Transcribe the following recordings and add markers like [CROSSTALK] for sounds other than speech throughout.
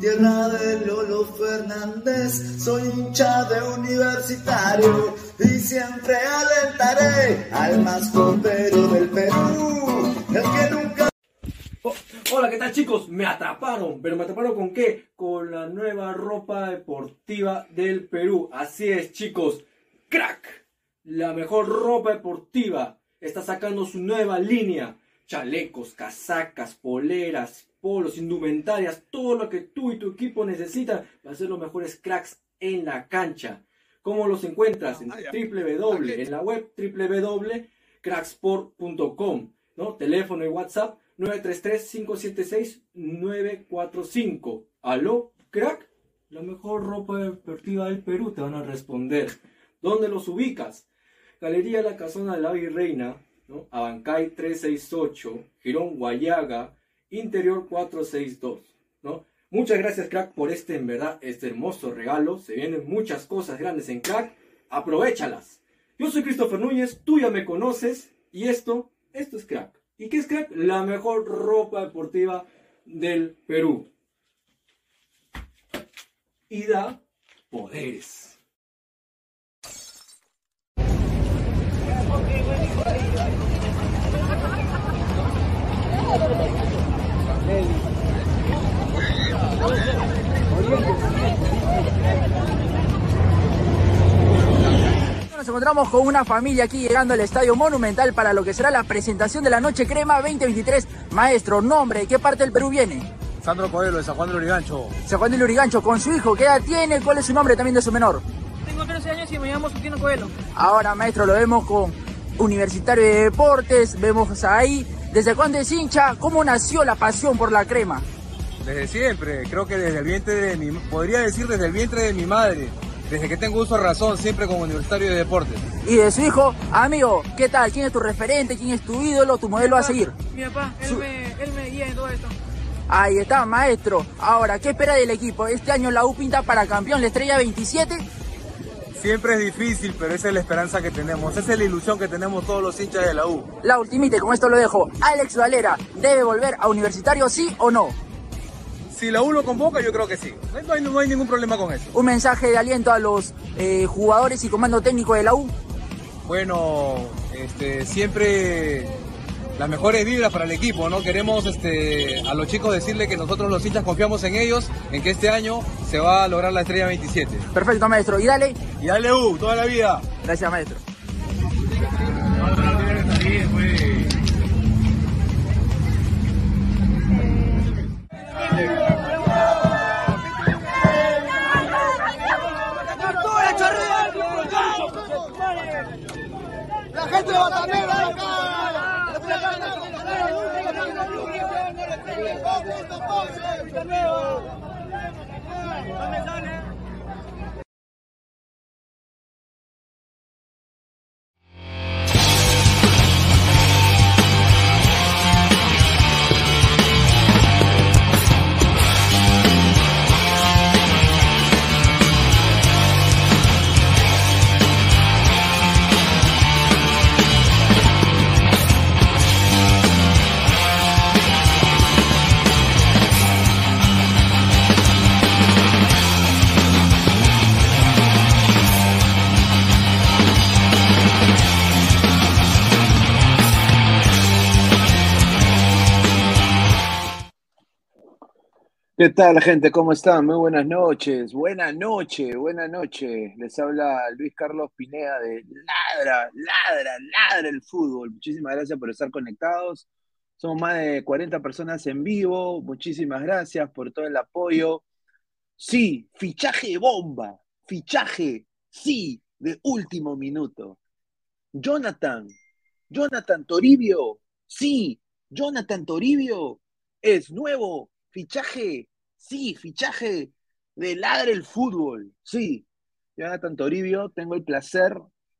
tierra de Lolo Fernández, soy hincha de universitario y siempre alentaré al más del Perú, el que nunca... Oh, hola, ¿qué tal chicos? Me atraparon, pero me atraparon con qué? Con la nueva ropa deportiva del Perú. Así es chicos, crack, la mejor ropa deportiva está sacando su nueva línea. Chalecos, casacas, poleras, polos, indumentarias, todo lo que tú y tu equipo necesitan para ser los mejores cracks en la cancha. ¿Cómo los encuentras? En www, en la web www.cracksport.com, ¿no? Teléfono y WhatsApp 933-576-945. ¿Aló, crack? La mejor ropa deportiva del Perú te van a responder. ¿Dónde los ubicas? Galería La Casona de la Virreina, ¿no? Abancay 368, Girón Guayaga, Interior 462, ¿no? Muchas gracias, crack, por este, en verdad, este hermoso regalo. Se vienen muchas cosas grandes en crack. Aprovechalas. Yo soy Christopher Núñez, tú ya me conoces. Y esto, esto es crack. ¿Y qué es crack? La mejor ropa deportiva del Perú. Y da poderes. Encontramos con una familia aquí llegando al Estadio Monumental para lo que será la presentación de la Noche Crema 2023. Maestro, nombre, ¿de qué parte del Perú viene? Sandro Coelho, de San Juan de Lurigancho. San Juan de Lurigancho, con su hijo, ¿qué edad tiene? ¿Cuál es su nombre también de su menor? Tengo 13 años y me llamo Sustino Coelho. Ahora, maestro, lo vemos con Universitario de Deportes, vemos ahí. ¿Desde cuándo es hincha? ¿Cómo nació la pasión por la crema? Desde siempre, creo que desde el vientre de mi, podría decir desde el vientre de mi madre, desde que tengo uso de razón, siempre como universitario de deportes. Y de su hijo, amigo, ¿qué tal? ¿Quién es tu referente? ¿Quién es tu ídolo, tu modelo a seguir? Mi papá, él, me, él me guía en todo esto. Ahí está, maestro. Ahora, ¿qué espera del equipo? Este año la U pinta para campeón, la estrella 27. Siempre es difícil, pero esa es la esperanza que tenemos. Esa es la ilusión que tenemos todos los hinchas de la U. La ultimite, con esto lo dejo. Alex Valera, ¿debe volver a Universitario sí o no? Si la U lo convoca, yo creo que sí. No hay, no hay ningún problema con eso. Un mensaje de aliento a los eh, jugadores y comando técnico de la U. Bueno, este, siempre las mejores vibras para el equipo, ¿no? Queremos este, a los chicos decirle que nosotros los hinchas confiamos en ellos, en que este año se va a lograr la estrella 27. Perfecto, maestro. Y dale. Y dale U, toda la vida. Gracias, maestro. La gente de ¿Qué tal, gente? ¿Cómo están? Muy buenas noches. Buenas noches, buenas noches. Les habla Luis Carlos Pineda de Ladra, Ladra, Ladra el fútbol. Muchísimas gracias por estar conectados. Somos más de 40 personas en vivo. Muchísimas gracias por todo el apoyo. Sí, fichaje bomba. Fichaje, sí, de último minuto. Jonathan, Jonathan Toribio. Sí, Jonathan Toribio es nuevo fichaje Sí, fichaje de Ladre el Fútbol. Sí, Jonathan Toribio, tengo el placer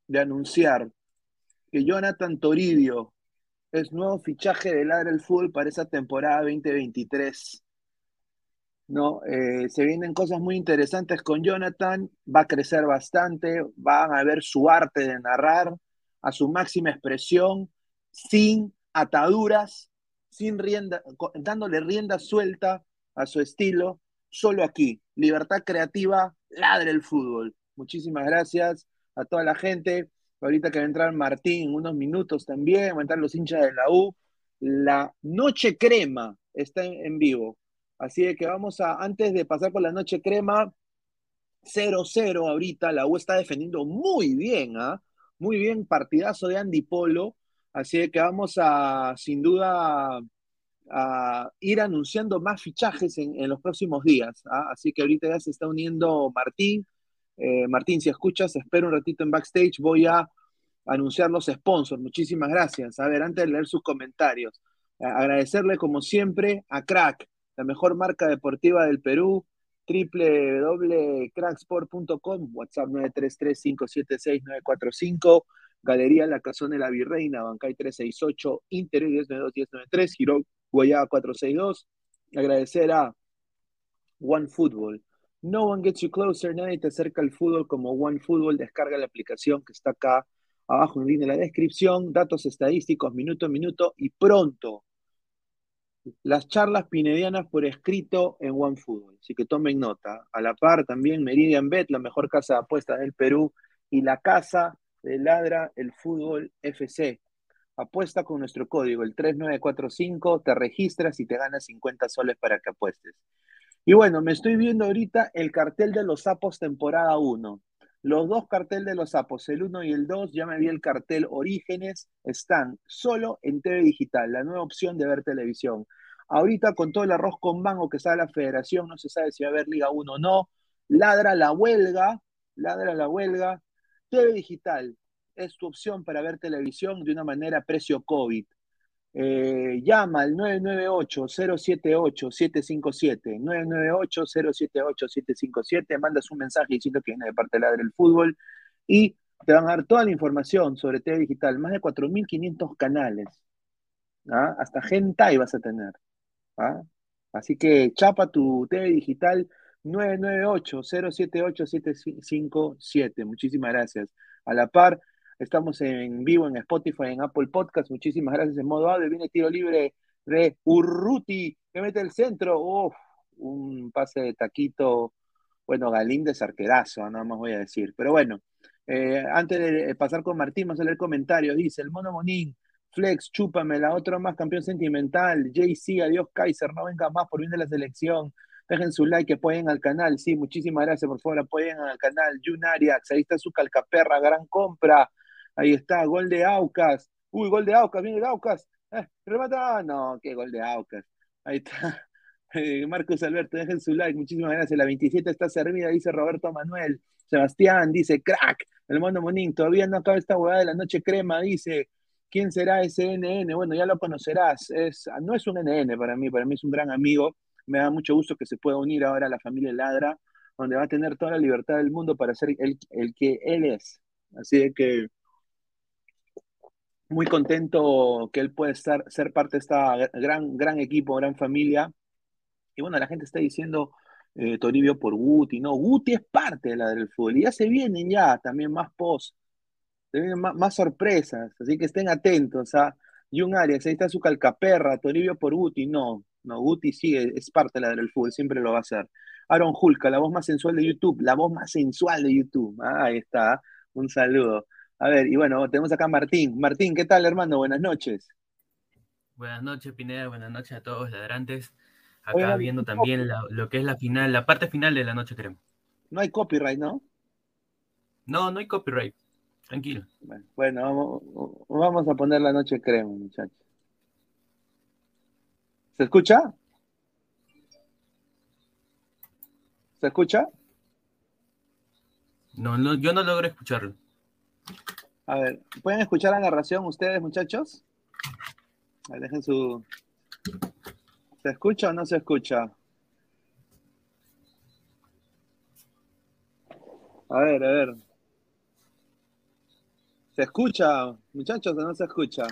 de anunciar que Jonathan Toribio es nuevo fichaje de Ladre el Fútbol para esa temporada 2023. ¿no? Eh, se vienen cosas muy interesantes con Jonathan, va a crecer bastante, van a ver su arte de narrar a su máxima expresión, sin ataduras, sin rienda, dándole rienda suelta a su estilo, solo aquí. Libertad creativa, ladre el fútbol. Muchísimas gracias a toda la gente. Ahorita que va a entrar Martín en unos minutos también, van a entrar los hinchas de la U. La Noche Crema está en, vivo. Así que vamos a, antes de pasar con la Noche Crema, 0-0 ahorita. La U está defendiendo muy bien, ¿ah? Muy bien, partidazo de Andy Polo. Así que vamos a, sin duda, a ir anunciando más fichajes en, los próximos días. ¿ah? Así que ahorita ya se está uniendo Martín. Eh, Martín, si escuchas, espero un ratito en backstage. Voy a anunciar los sponsors. Muchísimas gracias. A ver, antes de leer sus comentarios, agradecerle como siempre a Crack, la mejor marca deportiva del Perú, www.cracksport.com, WhatsApp 933-576-945, Galería La Cazón de la Virreina, Bancay 368, Interior 1092-1093, Giro Guayaba 462. Agradecer a One Football. No one gets you closer, nadie te acerca al fútbol como One Football. Descarga la aplicación que está acá abajo en línea de la descripción. Datos estadísticos, minuto a minuto y pronto. Las charlas pinedianas por escrito en One Football. Así que tomen nota. A la par también Meridian Bet, la mejor casa de apuestas del Perú. Y la casa de Ladra el Fútbol FC. Apuesta con nuestro código, el 3945, te registras y te ganas 50 soles para que apuestes. Y bueno, me estoy viendo ahorita el cartel de los sapos temporada 1. Los dos carteles de los sapos, el 1 y el 2, ya me vi el cartel Orígenes, están solo en TV Digital, la nueva opción de ver televisión. Ahorita con todo el arroz con mango que sale la federación, no se sabe si va a haber Liga 1 o no. Ladra la huelga, ladra la huelga. TV Digital, es tu opción para ver televisión de una manera precio COVID. Eh, llama al 998-078-757, 998-078-757, mandas un mensaje diciendo que viene de parte de la del fútbol y te van a dar toda la información sobre TV Digital, más de 4.500 canales, ¿ah? hasta hentai vas a tener. ¿ah? Así que chapa tu TV digital 998-078-757. Muchísimas gracias. A la par, estamos en vivo en Spotify, en Apple Podcast. Muchísimas gracias en modo audio. Viene tiro libre de Urruti, que mete el centro. Uf, un pase de taquito. Bueno, Galíndez arquerazo, nada más voy a decir. Pero bueno, eh, antes de pasar con Martín, vamos a leer comentarios. Dice el Mono Monín, Flex, chúpame, la otra más campeón sentimental. JC, adiós Kaiser, no venga más por bien de la selección. Dejen su like, apoyen al canal. Sí, muchísimas gracias, por favor, apoyen al canal. Junariax, ahí está su calcaperra, gran compra. Ahí está, gol de Aucas. Uy, gol de Aucas, viene el Aucas. Eh, remata. No, qué gol de Aucas. Ahí está. [LAUGHS] Eh, Marcos Alberto, dejen su like, muchísimas gracias. La 27 está servida, dice Roberto Manuel. Sebastián dice, crack, el mono Monín, todavía no acaba esta huevada de la noche crema, dice. ¿Quién será ese NN? Bueno, ya lo conocerás. No es un NN para mí, para mí es un gran amigo. Me da mucho gusto que se pueda unir ahora a la familia Ladra, donde va a tener toda la libertad del mundo para ser el, el que él es. Así que muy contento que él pueda estar, ser parte de esta gran, gran equipo, gran familia. Y bueno, la gente está diciendo eh, Toribio por Guti, no, Guti es parte de la del fútbol y ya se vienen ya también más posts, se vienen más, sorpresas, así que estén atentos a Jun Arias, ahí está su calcaperra, Toribio por Guti, no, no, Guti sigue, es parte de la del fútbol, siempre lo va a hacer. Aaron Hulka, la voz más sensual de YouTube, la voz más sensual de YouTube, ah, ahí está, un saludo. A ver, y bueno, tenemos acá a Martín. Martín, ¿qué tal, hermano? Buenas noches. Buenas noches, Pineda. Buenas noches a todos los ladrantes. Acá viendo también la, lo que es la final, la parte final de la noche crema. No hay copyright, ¿no? No, no hay copyright. Tranquilo. Bueno, vamos, vamos a poner la noche crema, muchachos. ¿Se escucha? ¿Se escucha? No, no, yo no logro escucharlo. A ver, ¿pueden escuchar la narración ustedes, muchachos? A ver, dejen su. ¿Se escucha o no se escucha? A ver, a ver. ¿Se escucha, muchachos, o no se escucha?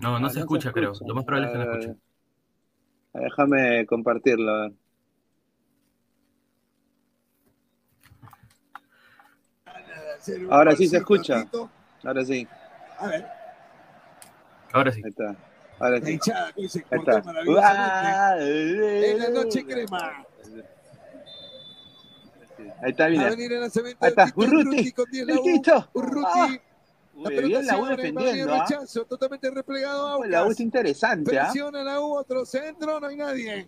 No, no, ah, se, no escucha, se, escucha, creo. Lo más probable es que no escuche. Déjame compartirlo, a ver. Ahora sí se escucha. Ahora sí. A ver. Ahora sí. Ahí está. Ahora sí. La hinchada que se portó maravillosamente. En la noche crema. Ahí está, mira. Ahí está, Urruti. El Tito. Urruti. Ah. La Muy bien, la U defendiendo. ¿ah? rechazo, totalmente replegado a La U es interesante. ¿ah? Presiona la U, otro centro, no hay nadie.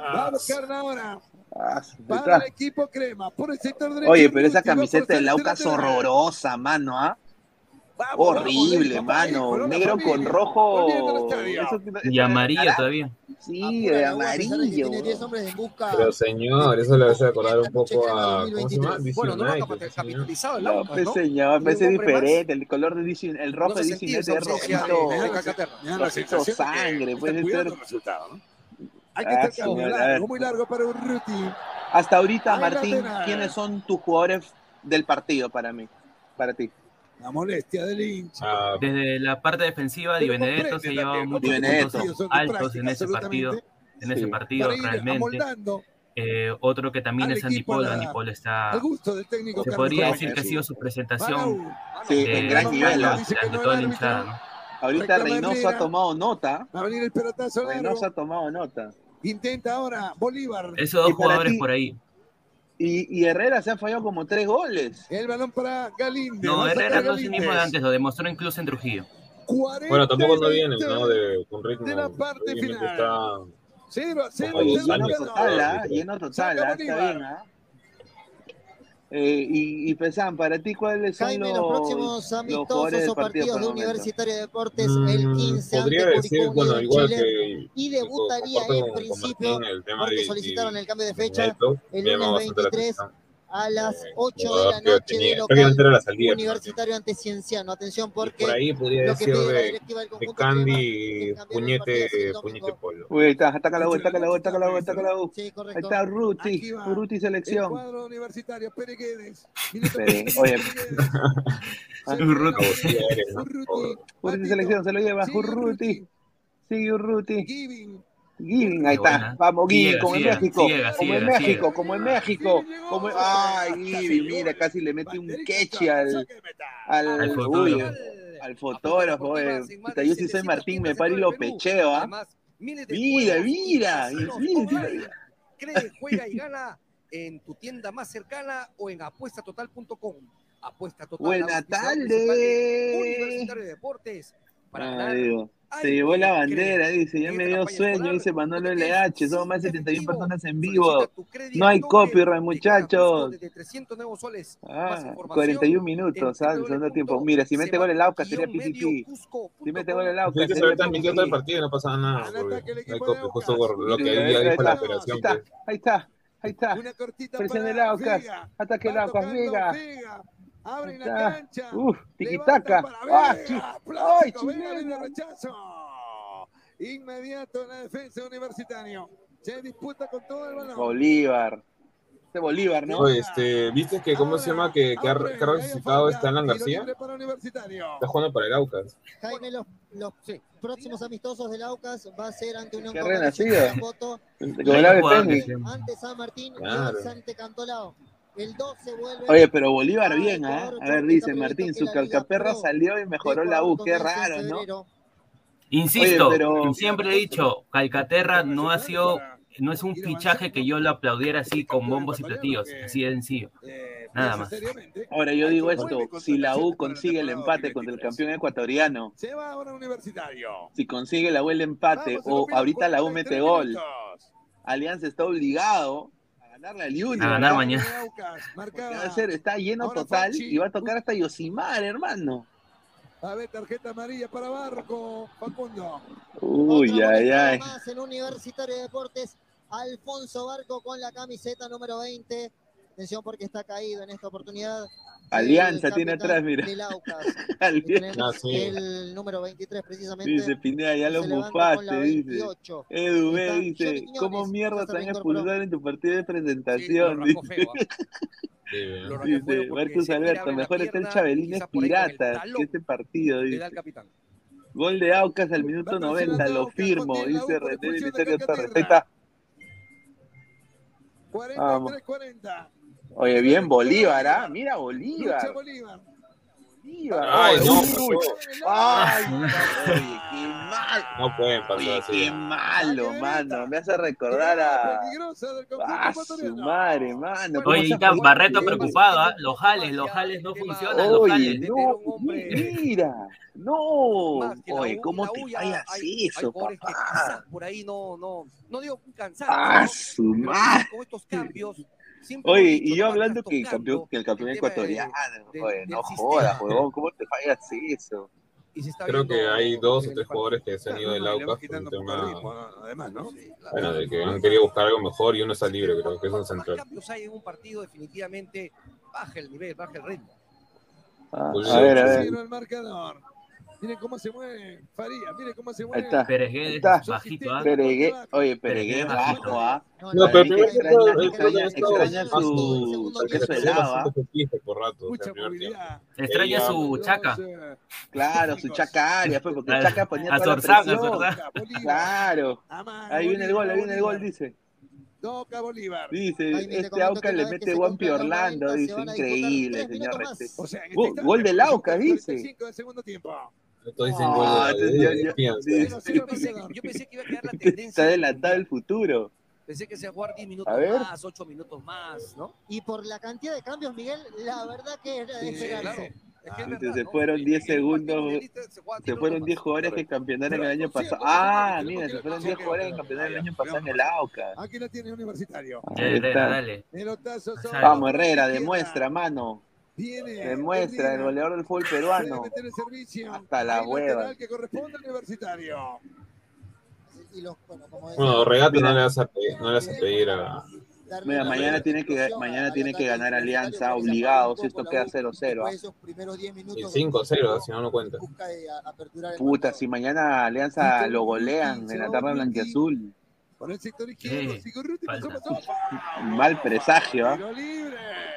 Va a buscar ahora. Ah, para el equipo crema, por el sector derecho. Oye, pero esa camiseta de Lauca es horrorosa, mano, ¿ah? Vamos, Horrible, vamos, mano. Negro con rojo. Y amarillo todavía. Sí, de amarillo. Pero señor, eso le hace acordar un poco a. ¿Cómo se llama? DC bueno, no United, capitalizado el No, Aucas, pues ¿no? señor, parece Llegó diferente. El color de DC, el rojo de DC United es rojito. Rojito sangre. Puede ser. Hay que Ah, estar claro, señor, a largo, muy largo para Urruti. Hasta ahorita, Ahí Martín. ¿quiénes son tus jugadores del partido para mí? Para ti. La molestia del hincha. Ah, Desde la parte defensiva, Di Benedetto se llevaba también, muchos puntos altos en ese partido. En ese Sí. partido, realmente. Eh, otro que también al es Andy la- Andy Polo está. gusto del técnico Se Carlos podría decir que ha sido su presentación Sí, eh, en gran nivel. ¿ah? Ahorita Reclama Reynoso Herrera. ha tomado nota. Va a venir el pelotazo largo. Reynoso ha tomado nota. Intenta ahora Bolívar. Esos dos jugadores ti- por ahí. Y, y Herrera se ha fallado como tres goles. El balón para Galíndez. No, Herrera no es el mismo de antes, lo demostró incluso en Trujillo. 40 bueno, tampoco no 20. ¿no? De, con ritmo. de la parte final. está. 0 a 0. Oye, Y Los lleno total, ¿ah? Lleno total, Saca ¿ah? Está bien, ¿ah? Eh, y, y Pesán, para ti, ¿cuáles son Jaime, los, los próximos amistosos o partido partidos por de? Universitario de Deportes Mm, el 15 podría ante decir, Curicó bueno, igual Chile que. y debutaría en principio Martín el tema porque de- solicitaron el cambio de de fecha el lunes bastante la 23 atención. A las Eh, 8 de la noche tenía- de prácticamente local era la salida, ¿no? Universitario ante Cienciano. Atención porque Por ahí podría lo que decir pide la de, directiva del de Candy, Puñete, Puñete. Polo. Uy, ahí está, ataca la U, ataca la U, ataca la U, ataca la U. Sí, Ahí correcto. está Ruti. Ruti El selección. cuadro universitario, Pérez Guedes. Minuto Pero, 15, oye. [LAUGHS] Ruti Patito. selección, se lo lleva, Sigue Ruti. Sigue Urruti. Giving. Giving, ahí está. Vamos, Giving, Ciega, como en México. como en México, como en México. Como en- Ay, Giving, mira, casi le mete un quechi al, al, Al uy, fotógrafo. al fotógrafo. eh. Puta, yo si soy Martín, me paro y lo pecheo, ¿ah? Mira, mira. Cree, juega y gana en tu tienda más cercana o en apuestatotal.com. Apuesta Total. Buena tarde. Universitario de Deportes. Para ganar. Se llevó la bandera, cree. dice, ya me dio sueño, escolar, dice quedes LH, somos más de sin 71 efectivo. personas en vivo. No hay copyright, muchachos. Desde 300 nuevos soles. Ah, información 41 minutos, ah, el segundo tiempo. Mira, si mete gol el Aucas sería PPP. Si mete gol el Tiene Aucas que sería saber transmitido todo el partido y no pasaba nada. no hay copia, justo por lo que ahí dijo la está, operación. Ahí está, ahí está, ahí está. Una cortita Presiona el para Aucas. Ataque el Aucas, Vega. Abre la está. cancha. Uf, tiquitaca. ¡Ah, ¡Ay, Vega viene chilena! el rechazo. Inmediato en la defensa universitario. Se disputa con todo el balón. Bolívar. Este Bolívar, ¿no? Oye, este, ¿viste que cómo se llama que, que ha, que ha resucitado este Alan García? Para universitario. Está jugando para el Aucas. Jaime, los, los próximos amistosos del Aucas va a ser ante Unión Qué renacido. Foto, Como el ave jugador Fénix. que- ante San Martín Claro. y ante Cantolao. El 12 vuelve. Oye, pero Bolívar bien, ¿ah? Ecuador, A ver, dice Martín, su calcaperra salió y mejoró la U. Qué raro, ¿no? Insisto, Oye, pero- siempre he dicho, Calcaterra no ha sido, no es un fichaje que yo lo aplaudiera así con bombos y platillos, así de sencillo. Nada más. Ahora yo digo esto, si la U consigue el empate contra el campeón ecuatoriano, Se va ahora universitario. si consigue la U el empate o ahorita la U mete 43 gol. Alianza está obligado a ganarle al Junior. A ganar mañana. Va a ser, está lleno Ahora total y va a tocar hasta Yosimar, hermano. A ver, tarjeta amarilla para Barco. Facundo. Uy, Otra ay, ay. más en Universitario de Deportes. Alfonso Barco con la camiseta número 20. Atención porque está caído en esta oportunidad. Alianza tiene atrás, mira. [LAUGHS] Alianza. Ah, sí. el número 23 precisamente. Dice Pineda, ya lo bufaste, dice. 28. Edu B dice, Johnny ¿cómo mierda se te van a expulsar en tu partido de presentación? Dice, ¿ah? Sí, dice quiere Alberto, mejor está el con el Piratas que este partido, Le da dice. el capitán. Gol de Aucas al minuto Va 90, presionando lo firmo, dice René Ministerio Torres. Ahí Calcaterra. está. 43-40. Oye, bien Bolívar, ¿ah? Mira Lucha Bolívar. Bolívar. Ay, no, uy. Ay, oye, qué mal. No pueden pasar Oye, así. qué malo, mano. Me hace recordar a. Peligrosa del conjunto A su ecuatoriano. madre, mano. ¿Cómo Oye, y? Barreto preocupado, ¿ah? Los jales, los jales no funcionan, los Oye, jales. no, mira, no. Oye, ¿cómo te fallas eso, papá? por ahí no, no, no digo un cansancio, Ah, su madre. con estos cambios, siempre Oye, y yo hablando que el campeón, que el campeón el de- ecuatoriano, del no jodas, huevón, ¿cómo te fallas eso? y se está Creo que hay dos o tres jugadores que se han ido del Aucas por de tema, además, ¿no? Sí, bueno, de que han querido buscar algo mejor y uno está libre, creo que es un central. cambios hay en un partido, definitivamente baja el nivel, baja el ritmo. Ah, Pues a ver, a ver. Cero el marcador. Miren cómo se mueve Faría, miren cómo se Ahí mueve. está. Peregué Está. bajito, ¿ah? Peregué, oye, Peregué Peregué bajo, ¿ah? No, pero primero extraña- extraña- su- queso helado, ¿ah? por rato, Mucha movilidad. Extraña su chaca. eh, Claro, su chacaria, fue, porque Chaca ponía a toda la presión. Claro. Ahí viene el gol, ahí viene el gol, dice. Toca Bolívar. Dice, te este que le mete Guampi Orlando, 90, dice, increíble, señor. O sea, Gol- este del Aucas, dice. 45 del segundo tiempo. Dicen Ah. Yo pensé que iba a quedar la [LAUGHS] Está tendencia. adelantado el futuro. Pensé que se iba a jugar 10 minutos A ver. más, 8 minutos más, ¿no? Y por la cantidad de cambios, Miguel, la verdad que era de Sí, esperarse. claro. Es que es Dice, verdad, se ¿no? fueron En- 10 en un partido segundos, se juega Se 10 fueron minutos 10 más. jugadores que campeonaron el año pasado. Ah, mira, se fueron sí, 10 ok, jugadores que campeonaron el año pasado en el AUCA. Aquí la tiene Universitario. Herrera, está. dale. Vamos, Herrera, demuestra, mano. Viene. Demuestra el Herrera. goleador del fútbol peruano. el servicio. Hasta la hueva. que corresponde al Universitario. Y los, bueno, como Bueno, regate Mira. no le vas a pedir, no le vas a pedir a... Mira, mañana tiene que, mañana tiene que ganar Alianza, obligado, si esto queda U 0-0. después de ¿ah? esos primeros 10 Y minutos 5-0, si no, no cuenta. el Puta, si mañana Alianza lo golean en la tabla blanquiazul, Por el sector izquierdo. Sí, Sigurruti pasó, pasó. mal presagio, ¿ah? Libre.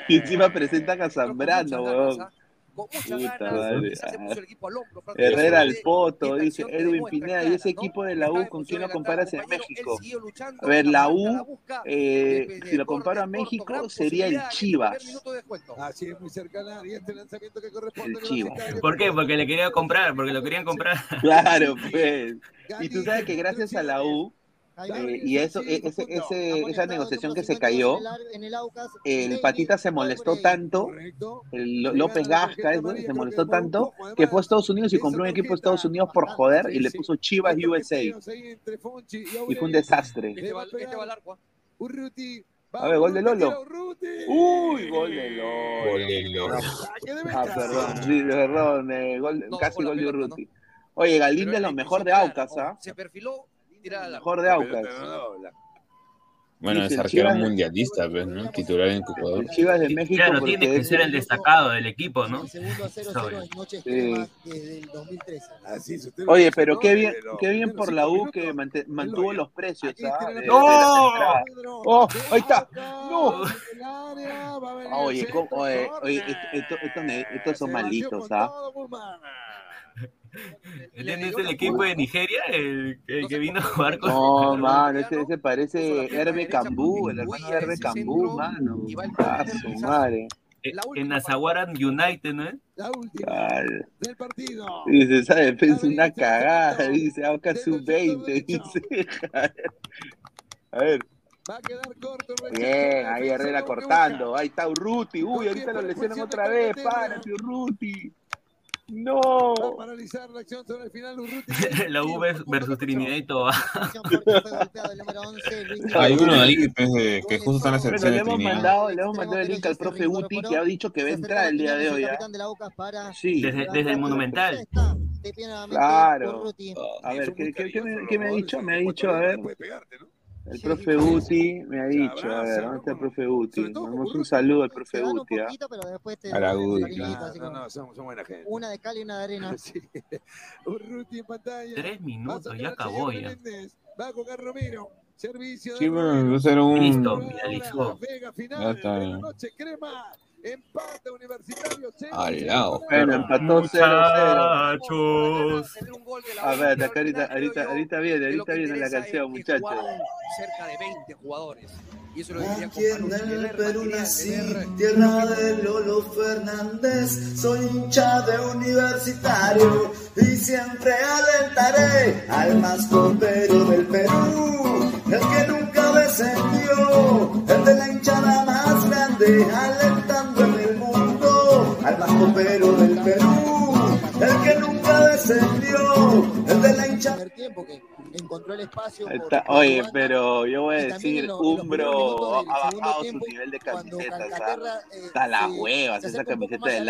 Y encima presentan a ganas, weón. ¿ah? con muchas Puta ganas. madre. Quizás se puso el equipo al hombro. Franco Herrera al poto, dice Edwin Pineda. ¿Y ese ¿no? equipo de la U con quién lo comparas en México? A ver, la U, eh, si lo comparo a México, sería el Chivas. primer minuto de descuento. Así es, muy cercana y este lanzamiento que El corresponde Chivas. ¿Por qué? Porque le quería comprar, porque lo querían comprar. Claro, pues. Y tú sabes que gracias a la U, eh, y eso, e- ese, ese, esa negociación que se cayó, 52 en el, Patita se molestó tanto, Correcto. el Lo- López Gasca, se molestó tanto, que fue a Estados Unidos y compró un equipo de Estados Unidos por joder y le puso Chivas USA. Y fue un desastre. Este este. ¿ah? A ver, gol de Lolo. Uy, gol de Lolo. Gol de Lolo. Saque de Ah, perdón, sí, perdón, eh, gol- No, casi gol de Urruti. Oye, Galíndez es lo mejor de Aucas, ¿ah? Se perfiló, tira al arco. Mejor de Aucas. Bueno, es el arquero Chivas- mundialista, pues, ¿no? Titular en Ecuador. Chivas de México Claro, tiene que ser el destacado del equipo, ¿no? El segundo a 0-0 en noches Sí. cremas desde el 2013. Así es, usted lo Oye, pero qué bien, qué bien por la U que mantuvo los precios. ¿ah? ¡No! Pedro, ¡Oh! ¡Ahí está! ¡No! Ah, Oye, centro, ¿cómo- oye, estos son malitos, ¿ah? Todo Burman. ¿Este no es el equipo de Nigeria, el, el que vino a jugar con... No, mano, ese, ese parece Herbe Cambú, el hermano de Herbe Cambú, mano. Ah, su madre. Eh, En Azawaran United, ¿no es? La última del partido. Dice, ¿sabes? Es una cagada, dice, Aucas sub-20, dice. [LAUGHS] A ver, Va a quedar corto. bien, ahí Herrera cortando, ahí está Urruti, uy, ahorita lo lesionan otra vez, párate Urruti. Va a No. paralizar la acción sobre el final. Urruti. [LAUGHS] La U vers- versus Trinidad y Tobago. Atención porque fue golpeado el número 11, Luis Hay uno ahí pues, que justo está en la selección le de hemos Trinidad. mandado, le hemos mandado el link al profe Uti que ha dicho que va a entrar el día de hoy, ¿ah? Sí. Desde, desde el Monumental. Claro. A ver, ¿qué, qué- qué me, qué ha dicho? Me ha dicho, a ver, puede pegarte, ¿no? El Sí, profe. Uti me ha dicho, a ver, ¿dónde está el profe Uti? Mandamos un saludo al profe dan un Uti, ¿ah? poquito, pero después te A la claro. así No, no, son, son buena gente. Una de cal y una de arena. [LAUGHS] Sí. Urruti en pantalla. Tres minutos, ya acabó ya. Menéndez. Va a jugar Romero. Servicio de Sí, bueno, Romero. va a ser un... Listo, finalizó. Vega Ya final está bien. noche crema. Empate universitario. Al lado. Bueno, empató 0-0. Muchachos. A ver, ahorita, ahorita, ahorita viene, ahorita viene la canción, es que muchachos. cerca de 20 jugadores. Y eso lo que quería Aquí en compartir, de el Perú nací, tierra de Lolo Fernández, soy hincha de universitario y siempre alentaré al más copero del Perú, el que nunca descendió, el de la hinchada más grande, alentando en el mundo al más copero del Perú, el que nunca descendió, el de la hinchada encontró el espacio. Está. Oye, banda. pero yo voy a decir, los Umbro ha bajado su nivel de ¿ah? eh, Está las se- huevas se esa camiseta del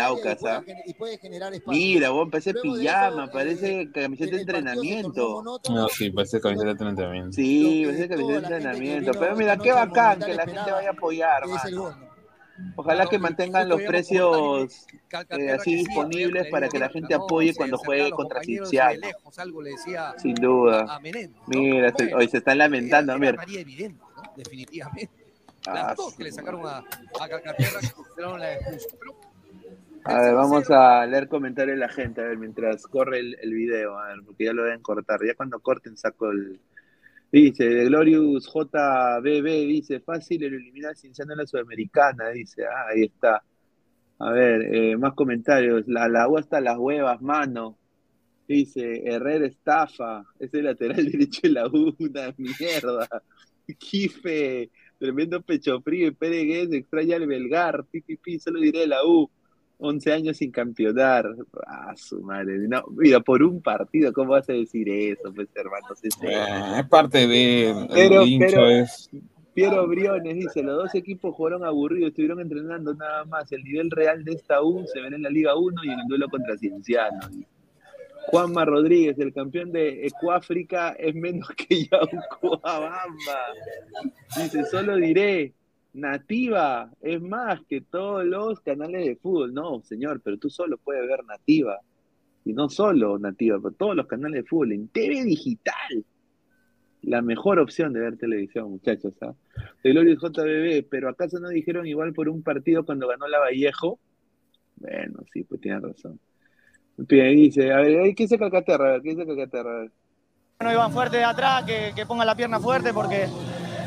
puede ¿ah? Mira, vos parece Luego pijama, eso, parece eh, camiseta de entrenamiento. monótono. No, sí, parece camiseta de entrenamiento. Sí, parece camiseta de la entrenamiento. Pero mira, qué bacán que la gente vaya a apoyar, Ojalá que mantengan los precios eh, así disponibles le para que la gente apoye cuando juegue contra Cienciano. Sin duda. Mira, se- hoy se están lamentando, mira. Ah, Las dos que le sacaron la A ver, vamos a leer comentarios de la gente, a ver, mientras corre el, el video, a ver, porque ya lo deben cortar. Ya cuando corten saco el... Dice, de Glorious JBB, dice, fácil el eliminar Cinciano en la Sudamericana, dice, ah, ahí está. A ver, eh, más comentarios. La, agua hasta las huevas, mano. Dice, Herrera estafa, es el lateral [LAUGHS] derecho de la U, una mierda. Kife, tremendo pecho frío y Pérez extraña el Belgar, pipipi, solo diré la U. 11 años sin campeonar. Ah, su madre. No, mira, por un partido, ¿cómo vas a decir eso, pues, hermano? Eh, es parte de... El Pero- pero- es... Piero Briones dice, los dos equipos jugaron aburridos, estuvieron entrenando nada más. El nivel real de esta U se ve en la Liga 1 y en el duelo contra Cienciano. Juanma Rodríguez, el campeón de Ecuáfrica, es menos que [LAUGHS] Yaucoabamba. Dice, solo diré, Nativa es más que todos los canales de fútbol. No, señor, pero tú solo puedes ver Nativa. Y no solo Nativa, pero todos los canales de fútbol en TV digital. La mejor opción de ver televisión, muchachos. ¿ah? De Glorious JBB, pero ¿acaso no dijeron igual por un partido cuando ganó la Vallejo? Bueno, sí, pues tiene razón. Dice, a ver, ¿qué dice Calcaterra? ¿qué dice Calcaterra? Bueno, iban fuerte de atrás, que, pongan la pierna fuerte porque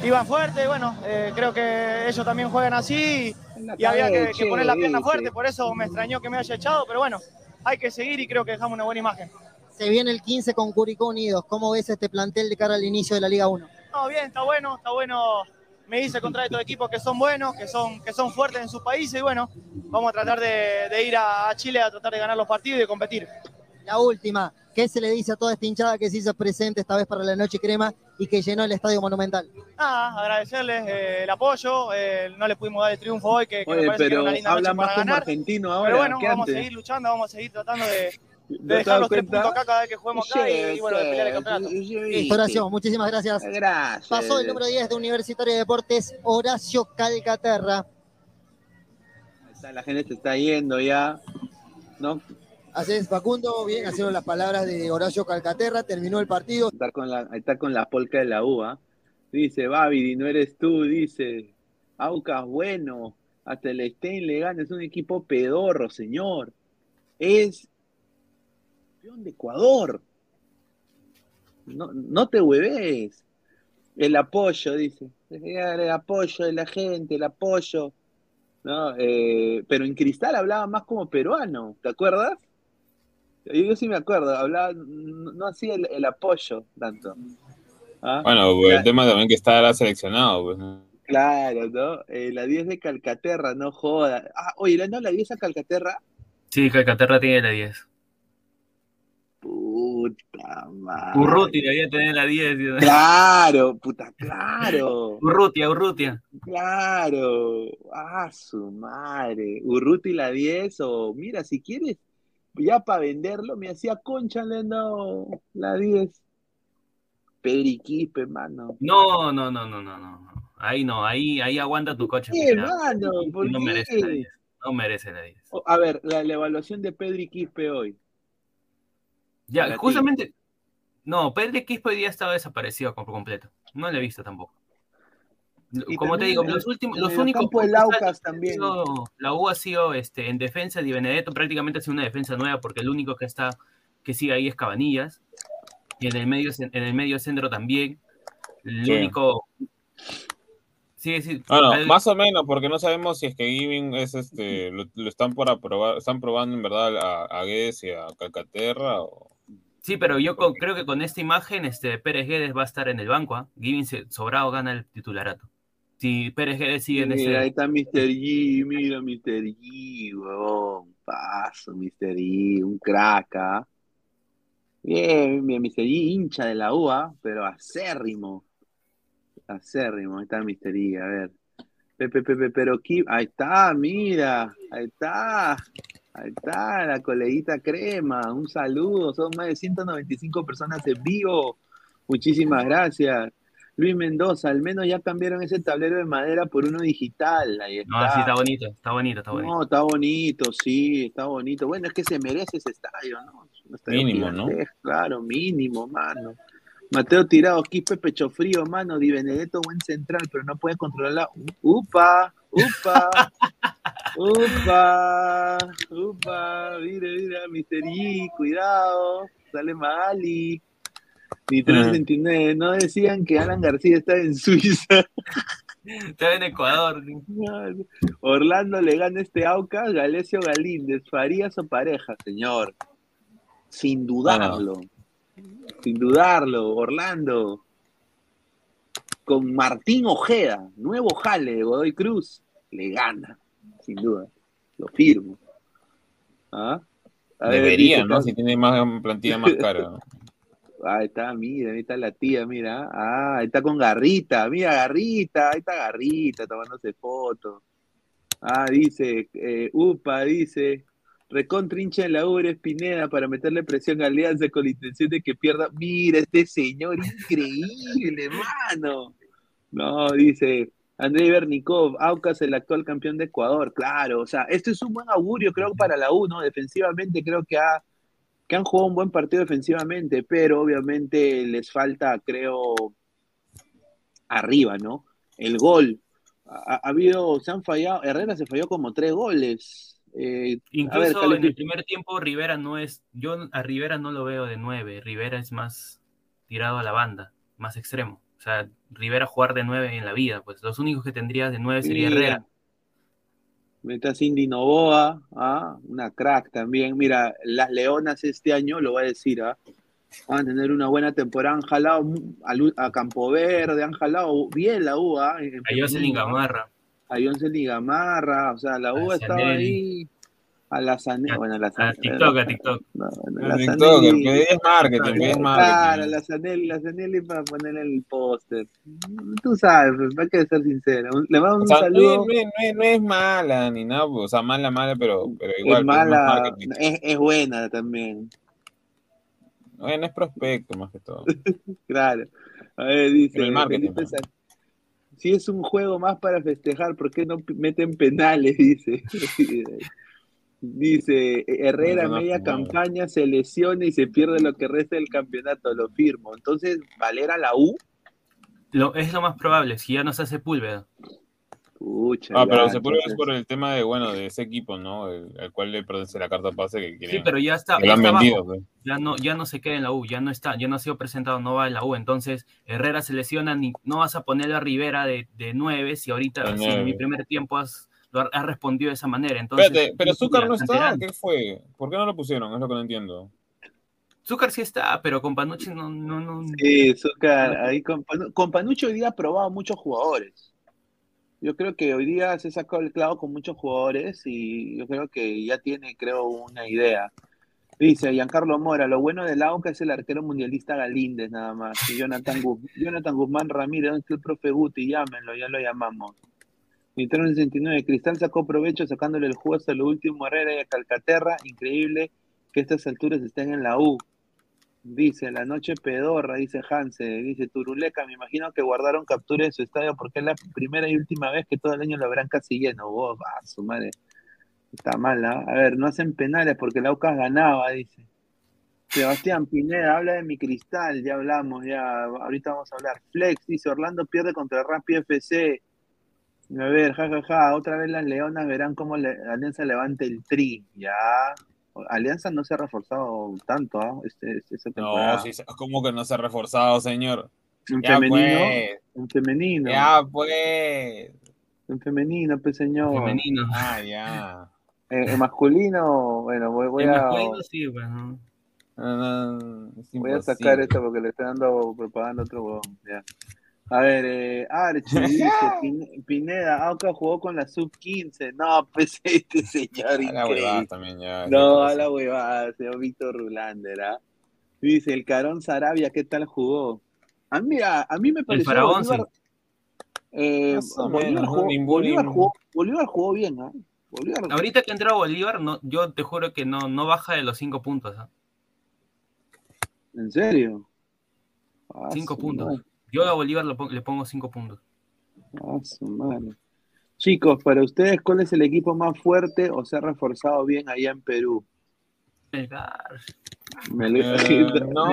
iban fuerte. y Bueno, eh, creo que ellos también juegan así y, y había que, que poner la pierna fuerte. Por eso me extrañó que me haya echado, pero bueno, hay que seguir y creo que dejamos una buena imagen. Se viene el 15 con Curicó Unidos. ¿Cómo ves este plantel de cara al inicio de la Liga 1? No, bien, está bueno, está bueno. Me hice contra estos equipos que son buenos, que son, que son fuertes en sus países y bueno, vamos a tratar de, de ir a, a Chile a tratar de ganar los partidos y de competir. La última, ¿qué se le dice a toda esta hinchada que se hizo presente esta vez para la Noche Crema y que llenó el Estadio Monumental? Nada, agradecerles eh, el apoyo, eh, no les pudimos dar el triunfo hoy, que, que me Oye, parece que era pero una linda noche más para como ganar. argentino ahora Pero bueno, que vamos a seguir luchando, vamos a seguir tratando de, [LAUGHS] de ¿Te has dejar los tres puntos acá cada vez que juguemos acá y, y bueno, de pelear el campeonato. Listo, Horacio, muchísimas gracias. Gracias. Pasó el número 10 de Universitario de Deportes, Horacio Calcaterra. La gente se está yendo ya. ¿No? Así es, Facundo, bien, hicieron las palabras de Horacio Calcaterra, terminó el partido. Está con la, está con la polca de la uva. Dice, Babidi, no eres tú, dice. Aucas, bueno. Hasta el Stein le gana, es un equipo pedorro, señor. Es campeón de Ecuador. No, no te hueves. El apoyo, dice. El apoyo de la gente, el apoyo. ¿No? Eh, pero en Cristal hablaba más como peruano, ¿te acuerdas? Yo, yo sí me acuerdo, hablaba, no, no hacía el, el apoyo tanto. ¿Ah? Bueno, pues, La- el tema también que está seleccionado, pues. Claro, ¿no? Eh, la 10 de Calcaterra, no joda. Ah, oye, ¿no la 10 a Calcaterra? Sí, Calcaterra tiene la 10. Puta madre. Urruti debía tener la 10. tío. Claro, puta, claro. [LAUGHS] Urrutia, Urrutia. Claro. Ah, su madre. Urruti la 10 o mira, si quieres, ya para venderlo, me hacía concha le han dado la 10. Periquipe, mano. No, no, no, no, no, no. Ahí no, ahí, ahí aguanta tu coche. ¿Qué, Pineda. mano? ¿Por no qué? merece la 10. No merece la 10. O- A ver, la, la evaluación de Pedri Quispe hoy. Ya, ti. justamente. No, Pedro Quispe hoy día estaba desaparecido por completo. No lo he visto tampoco. Como te digo, en- los últimos, en los el únicos campo del puntos Aucas altos también. sido- la U ha sido este, en defensa Di Benedetto prácticamente ha sido una defensa nueva porque el único que está que sigue ahí es Cabanillas y en el medio en el medio centro también el Sí. único sí sí Bueno, el- más o menos, porque no sabemos si es que Giving es este, lo, lo están por aprobar, están probando en verdad a, a Guedes y a Calcaterra o sí pero yo con- creo que con esta imagen este Pérez Guedes va a estar en el banco ¿ah? Giving sobrado gana el titularato si Pérez Guedes sigue en Mira, ahí está Mr. G, mira Mr. G, huevón. Paso, Mr. G, un crack, ¿ah? Bien, bien, Mr. G, hincha de la UA, pero acérrimo. Acérrimo, ahí está Mr. G, a ver. Pepe, Pepe, pero Kim, ahí está, mira, ahí está. Ahí está, la coleguita crema. Un saludo, son más de 195 personas en vivo. Muchísimas gracias. Luis Mendoza, al menos ya cambiaron ese tablero de madera por uno digital. Ahí está. no sí está bonito está bonito está bonito No, está bonito, sí, está bonito. Bueno, es que se merece ese estadio, ¿no? Estadio Mínimo, ¿no? gigantesco, Claro, mínimo, mano. Mateo Tirado, Quispe Pecho Frío, mano, Di Benedetto, buen central, pero no puede controlarla. Upa, upa, [LAUGHS] upa, upa, mira, mira, Mr. G, cuidado, sale Magali. Ni 369, no decían que Alan García está en Suiza. está en Ecuador. Orlando le gana este Aucas, Galesio Galíndez, Farías o pareja, señor. Sin dudarlo. Sin dudarlo, Orlando. Con Martín Ojeda, nuevo jale de Godoy Cruz, le gana, sin duda. Lo firmo. ¿Ah? Ver, debería, dice ¿no? Si tiene más plantilla más cara. [LAUGHS] ¿no? Ahí está, mira, ahí está la tía, mira. Ah, ahí está con Garrita, mira Garrita, ahí está Garrita tomándose fotos. Ah, dice, eh, Upa, dice, recontrincha en la Ubre Espineda para meterle presión a Alianza con la intención de que pierda. Mira, este señor increíble, [LAUGHS] mano. No, dice, Andrei Bernikov, Aucas, el actual campeón de Ecuador, claro. O sea, esto es un buen augurio, creo, para la U, ¿no? Defensivamente creo que ha, que han jugado un buen partido defensivamente, pero obviamente les falta, creo, arriba, ¿no? El gol. Ha, ha habido, se han fallado, Herrera se falló como tres goles. Eh, ver, Incluso en el primer tiempo Rivera no es, yo a Rivera no lo veo de 9, Rivera es más tirado a la banda, más extremo. O sea, Rivera jugar de 9 en la vida, pues los únicos que tendría de 9 sería Mira, Herrera. Meta Cindy Novoa, ¿ah? una crack también. Mira, las Leonas este año, lo voy a decir, ¿ah? van a tener una buena temporada. Han jalado a, a Campo Verde, han jalado bien la U. ¿ah? A Jocelyn. Gamarra. A Jocelyn Gamarra, o sea, la U A estaba ahí. A la Zanelli, bueno, a la A Zanelli. TikTok, a TikTok. No, bueno, A TikTok, que es marketing, que es marketing. Claro, la Zanelli, la Zanelli para ponerle el póster. Tú sabes, pues, hay que ser sincero. Le mando un O sea, no, saludo. es- no es- no es mala ni nada, o sea, mala, mala, pero, pero igual. es pues, más mala, es, es buena también. Bueno, es prospecto más que todo. [LAUGHS] Claro. A ver, dice Pero el marketing, Si es un juego más para festejar, ¿por qué no meten penales? [LAUGHS] Dice. [LAUGHS] Dice Herrera, No, no, media no. campaña, se lesiona y se pierde lo que resta del campeonato, lo firmo. Entonces, ¿Valera la U? Lo, es lo más probable, si ya no se hace Púlveda. Pucha, Ah, ya, pero se puede entonces- es por el tema de, bueno, de ese equipo, ¿no? El, al cual le pertenece la carta pase que quieren. Sí, pero ya está, ya lo han está vendido, abajo. pues. Ya no, ya no se queda en la U, ya no está, ya no ha sido presentado, no va en la U. Entonces, Herrera se lesiona, ni, no vas a ponerle a Rivera de, de 9 si ahorita, si en mi primer tiempo has, lo ha- respondido de esa manera. Entonces, Espérate, pero Zúcar no está. ¿qué fue? ¿Por qué no lo pusieron? Es lo que no entiendo. Zúcar sí está, pero con Panucci no, no, no. Sí, Zúcar, ahí con, con Panucci hoy día ha probado muchos jugadores. Yo creo que hoy día se sacó el clavo con muchos jugadores y yo creo que ya tiene, creo, una idea. Dice Giancarlo Mora, lo bueno del AUCA es el arquero mundialista Galíndez nada más. Y Jonathan, Guz- Jonathan Guzmán Ramírez, ¿dónde está el profe Guti? Llámenlo, ya lo llamamos. Nitro 69, Cristal sacó provecho sacándole el juego hasta lo último Herrera y a Calcaterra. Increíble que estas alturas estén en la U. Dice, la noche pedorra, dice Hanse, dice Turuleca, me imagino que guardaron captura en su estadio porque es la primera y última vez que todo el año lo verán casi lleno. Vos, ah, su madre. Está mal, ¿ah? A ver, no hacen penales porque la UCAS ganaba, dice. Sebastián Pineda, habla de mi cristal, ya hablamos, ya, ahorita vamos a hablar. Flex, dice, Orlando pierde contra Rappi FC. A ver, jajaja, otra vez las leonas verán cómo le- Alianza levante el tri. Ya, Alianza no se ha reforzado tanto, ¿ah? Este, este- esta temporada. No, sí, ¿cómo que no se ha reforzado, señor? Ya femenino, pues. en femenino. Ya pues. En femenino, pues señor. Femenino. Ah, ya. En, en masculino, bueno, voy, voy En a, masculino sí, pues, ¿no? No, es voy a sacar esto porque le estoy dando propaganda a otro huevón. Ya. A ver, eh, Archie [LAUGHS] dice, Pin- Pineda, Auca jugó con la sub-15. No, pues [LAUGHS] este señor A la huevada también ya. No, a la huevada, señor Víctor Rulander, ¿ah? Dice, el Carón Sarabia, ¿qué tal jugó? A mí, a, a mí me pareció Faraón, Bolívar, eh, Bolívar, jugó, Bolívar, jugó, Bolívar jugó bien, ¿ah? Bolívar, Ahorita que entró Bolívar, no, yo te juro que no, no baja de los 5 puntos. ¿ah? ¿en serio? Ah, 5 su puntos. Yo a Bolívar lo le pongo 5 puntos. ah, su madre. Chicos, para ustedes, ¿cuál es el equipo más fuerte o se ha reforzado bien allá en Perú? Melgar. Melgar, no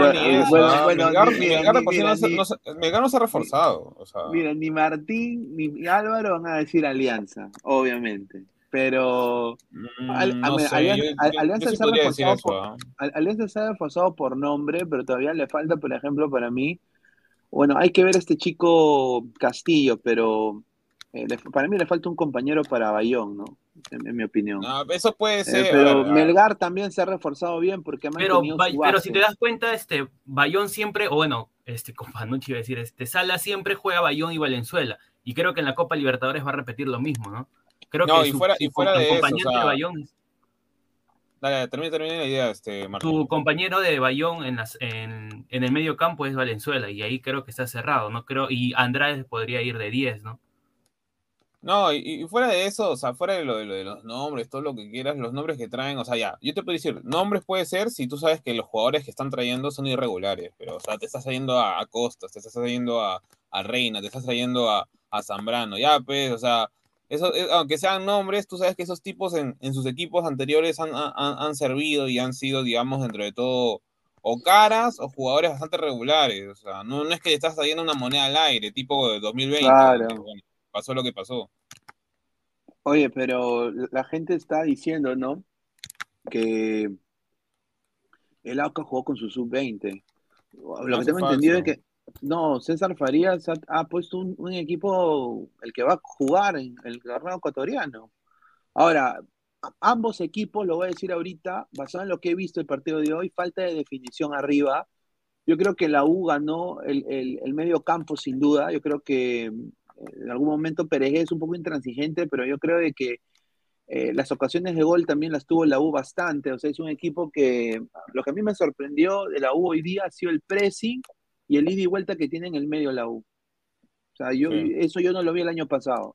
Melgar no se ha reforzado. O sea, Mira, ni Martín ni Álvaro van a decir Alianza, obviamente. Pero ah. Al- Alianza se ha reforzado por nombre, pero todavía le falta, por ejemplo, para mí. Bueno, hay que ver a este chico Castillo, pero eh, le- para mí le falta un compañero para Bayón, ¿no? En, en mi opinión. No, eso puede Eh, ser. pero. Melgar también se ha reforzado bien porque ha Pero, pero si te das cuenta, este Bayón siempre, o bueno, este [LAUGHS] con Panucci iba a decir, este Sala siempre juega Bayón y Valenzuela. Y creo que en la Copa Libertadores va a repetir lo mismo, ¿no? Creo No, que y su, fuera- y fuera de eso, compañero o sea, de Bayón, Dale, termina, termina la idea, este, Martín. su compañero de Bayón en, las, en, en el medio campo es Valenzuela. Y ahí creo que está cerrado, ¿no? Creo, y Andrade podría ir de 10, ¿no? No, y, y fuera de eso, o sea, fuera de lo, de lo de los nombres, todo lo que quieras, los nombres que traen, o sea, ya, yo te puedo decir, nombres puede ser si tú sabes que los jugadores que están trayendo son irregulares, pero, o sea, te estás trayendo a, a Costas, te estás trayendo a, a Reina, te estás trayendo a, a Zambrano, ya, pues, o sea, eso, eh, aunque sean nombres, tú sabes que esos tipos en, en sus equipos anteriores han, han, han servido y han sido, digamos, dentro de todo, o caras o jugadores bastante regulares, o sea, no, no es que le estás trayendo una moneda al aire, tipo de 2020, Claro. que, bueno, pasó lo que pasó. Oye, pero la gente está diciendo, ¿no? Que el AUCA jugó con su sub-20. Lo No que tengo entendido es que, no, César Farías ha, ha puesto un, equipo, el que va a jugar en el torneo ecuatoriano. Ahora, ambos equipos, lo voy a decir ahorita, basado en lo que he visto el partido de hoy, falta de definición arriba. Yo creo que la U ganó el, el- el medio campo sin duda. Yo creo que eh, en algún momento Pérez es un poco intransigente, pero yo creo de que eh, las ocasiones de gol también las tuvo la U bastante. O sea, es un equipo que lo que a mí me sorprendió de la U hoy día ha sido el pressing y el ida y vuelta que tiene en el medio la U. O sea, yo, Sí. eso yo no lo vi el año pasado.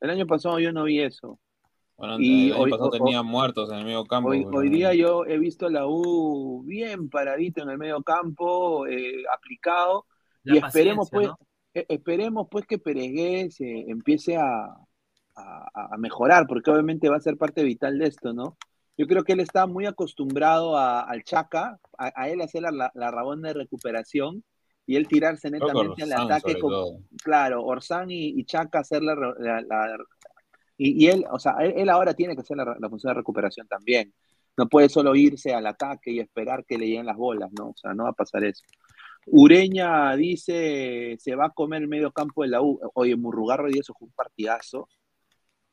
El año pasado yo no vi eso. Bueno, Y el año hoy- pasado hoy- tenía muertos en el medio campo. Hoy, pero hoy no. día yo he visto a la U bien paradito en el medio campo, eh, aplicado, La y esperemos pues, eh, esperemos pues que Peregués eh, empiece a, a- a mejorar, porque obviamente va a ser parte vital de esto, ¿no? Yo creo que él está muy acostumbrado a- al Chaca, a, a él hacer la, la, la rabón de recuperación y él tirarse netamente al ataque con, claro, Orsán y, y Chaca hacer la, la- la- y, y él, o sea, él, él ahora tiene que hacer la, la función de recuperación también. No puede solo irse al ataque y esperar que le lleguen las bolas, ¿no? O sea, no va a pasar eso. Ureña dice, se va a comer el medio campo de la U. Oye, Murrugarro y eso fue un partidazo.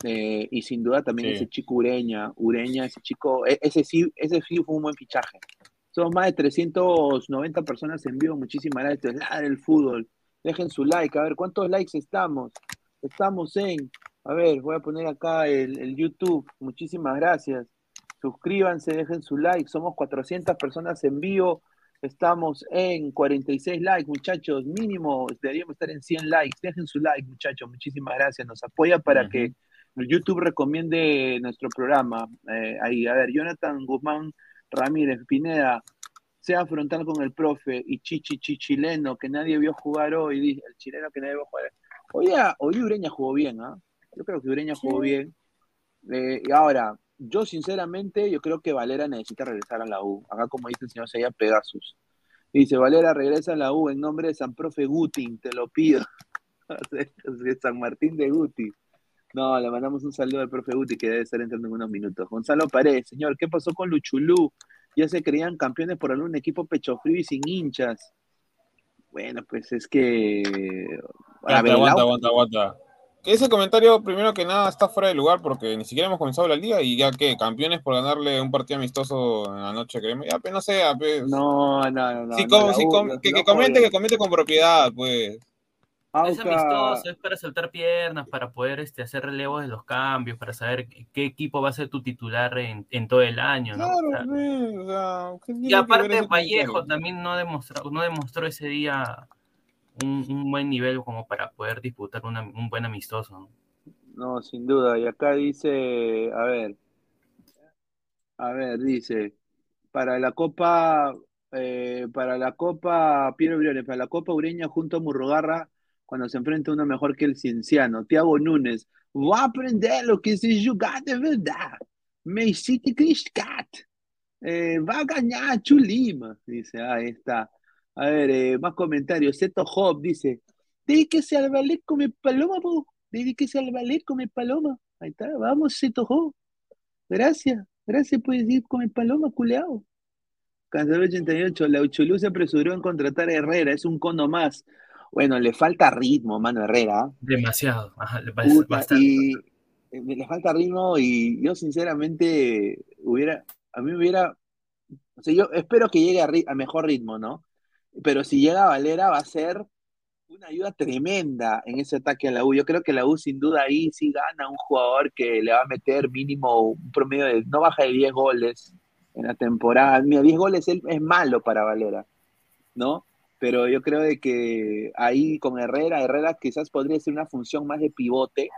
Eh, y sin duda también Sí. ese chico Ureña, Ureña, ese chico, e- ese sí, ese sí fue un buen fichaje. Somos más de 390 personas en vivo, muchísimas gracias. Ladra el fútbol. Dejen su like, a ver cuántos likes estamos. Estamos en, a ver, voy a poner acá el, el YouTube. Muchísimas gracias. Suscríbanse, dejen su like. Somos 400 personas en vivo. Estamos en 46 likes, muchachos. Mínimo, deberíamos estar en 100 likes. Dejen su like, muchachos. Muchísimas gracias. Nos apoya para que YouTube recomiende nuestro programa. Eh, ahí, a ver, Jonathan Guzmán Ramírez Pineda, sea frontal con el profe y Chichi Chichileno, que nadie vio jugar hoy, el chileno que nadie vio jugar. Hoy, día- hoy Ureña jugó bien, ¿ah? Yo creo que Ureña jugó bien. Eh, y ahora, yo sinceramente, yo creo que Valera necesita regresar a la U. Acá, como dice el señor Sella Pegasus. Dice, Valera regresa a la U en nombre de San Profe Gutin, te lo pido. [LAUGHS] de San Martín de Guti. No, le mandamos un saludo al profe Guti que debe estar entrando en unos minutos. Gonzalo Paredes, señor, ¿qué pasó con Luchulú? Ya se creían campeones por algún equipo pecho frío y sin hinchas. Bueno, pues es que. A Aguanta, ver, aguanta, aguanta, aguanta. Ese comentario, primero que nada, está fuera de lugar porque ni siquiera hemos comenzado la liga y ya que campeones por ganarle un partido amistoso en la noche, creemos. Ya, pues no sea, pues. No, no, no. no, Si no, com- la si U- com- no, que, comente, que comente con propiedad, pues. Es amistoso, es para soltar piernas, para poder este, hacer relevos de los cambios, para saber qué- equipo va a ser tu titular en, en todo el año, ¿no? Claro, o sea, ¿qué tiene y aparte Vallejo también no demostró, no demostró ese día un, un buen nivel como para poder disputar una- un buen amistoso. ¿no? No, sin duda. Y acá dice, a ver, a ver, dice, para la Copa, eh, para la Copa, Piero Briones, para la Copa Ureña junto a Murrugarra, cuando se enfrenta uno mejor que el Cienciano, Tiago Núñez, va a aprender lo que es jugar de verdad. Me City Cat. Eh, va a ganar Chulima, dice, ahí está. A ver, eh, más comentarios. Seto Job dice, dedíquese al ballet come paloma, po. Dedíquese al ballet come paloma. Ahí está, vamos, Seto Job. Gracias, gracias por decir come paloma, culeado. Cancelero 88, la Uchulú se apresuró en contratar a Herrera, es un cono más. Bueno, le falta ritmo, mano Herrera. Demasiado, ajá, le parece bastante. y eh, le falta ritmo y yo sinceramente hubiera, a mí me hubiera, o sea, yo espero que llegue a, ri- a mejor ritmo, ¿no? Pero si llega Valera va a ser una ayuda tremenda en ese ataque a la U. Yo creo que la U sin duda ahí sí gana un jugador que le va a meter mínimo un promedio de, no baja de 10 goles en la temporada. Mira, 10 goles es malo para Valera, ¿no? Pero yo creo de que ahí con Herrera, Herrera quizás podría ser una función más de pivote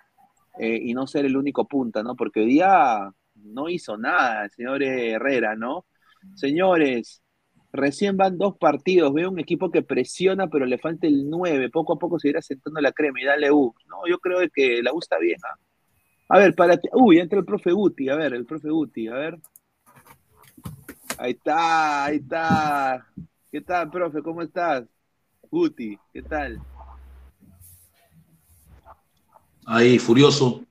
eh, y no ser el único punta, ¿no? Porque hoy día no hizo nada el señor Herrera, ¿no? Señores, recién van dos partidos, veo un equipo que presiona, pero le falta el 9, poco a poco se irá sentando la crema y dale U. No, yo creo de que la U está bien, ¿ah? A ver, para Uy, entra el profe Guti, a ver, el profe Guti, a ver. Ahí está, ahí está. ¿Qué tal, profe? ¿Cómo estás? Guti, ¿qué tal? Ahí, furioso.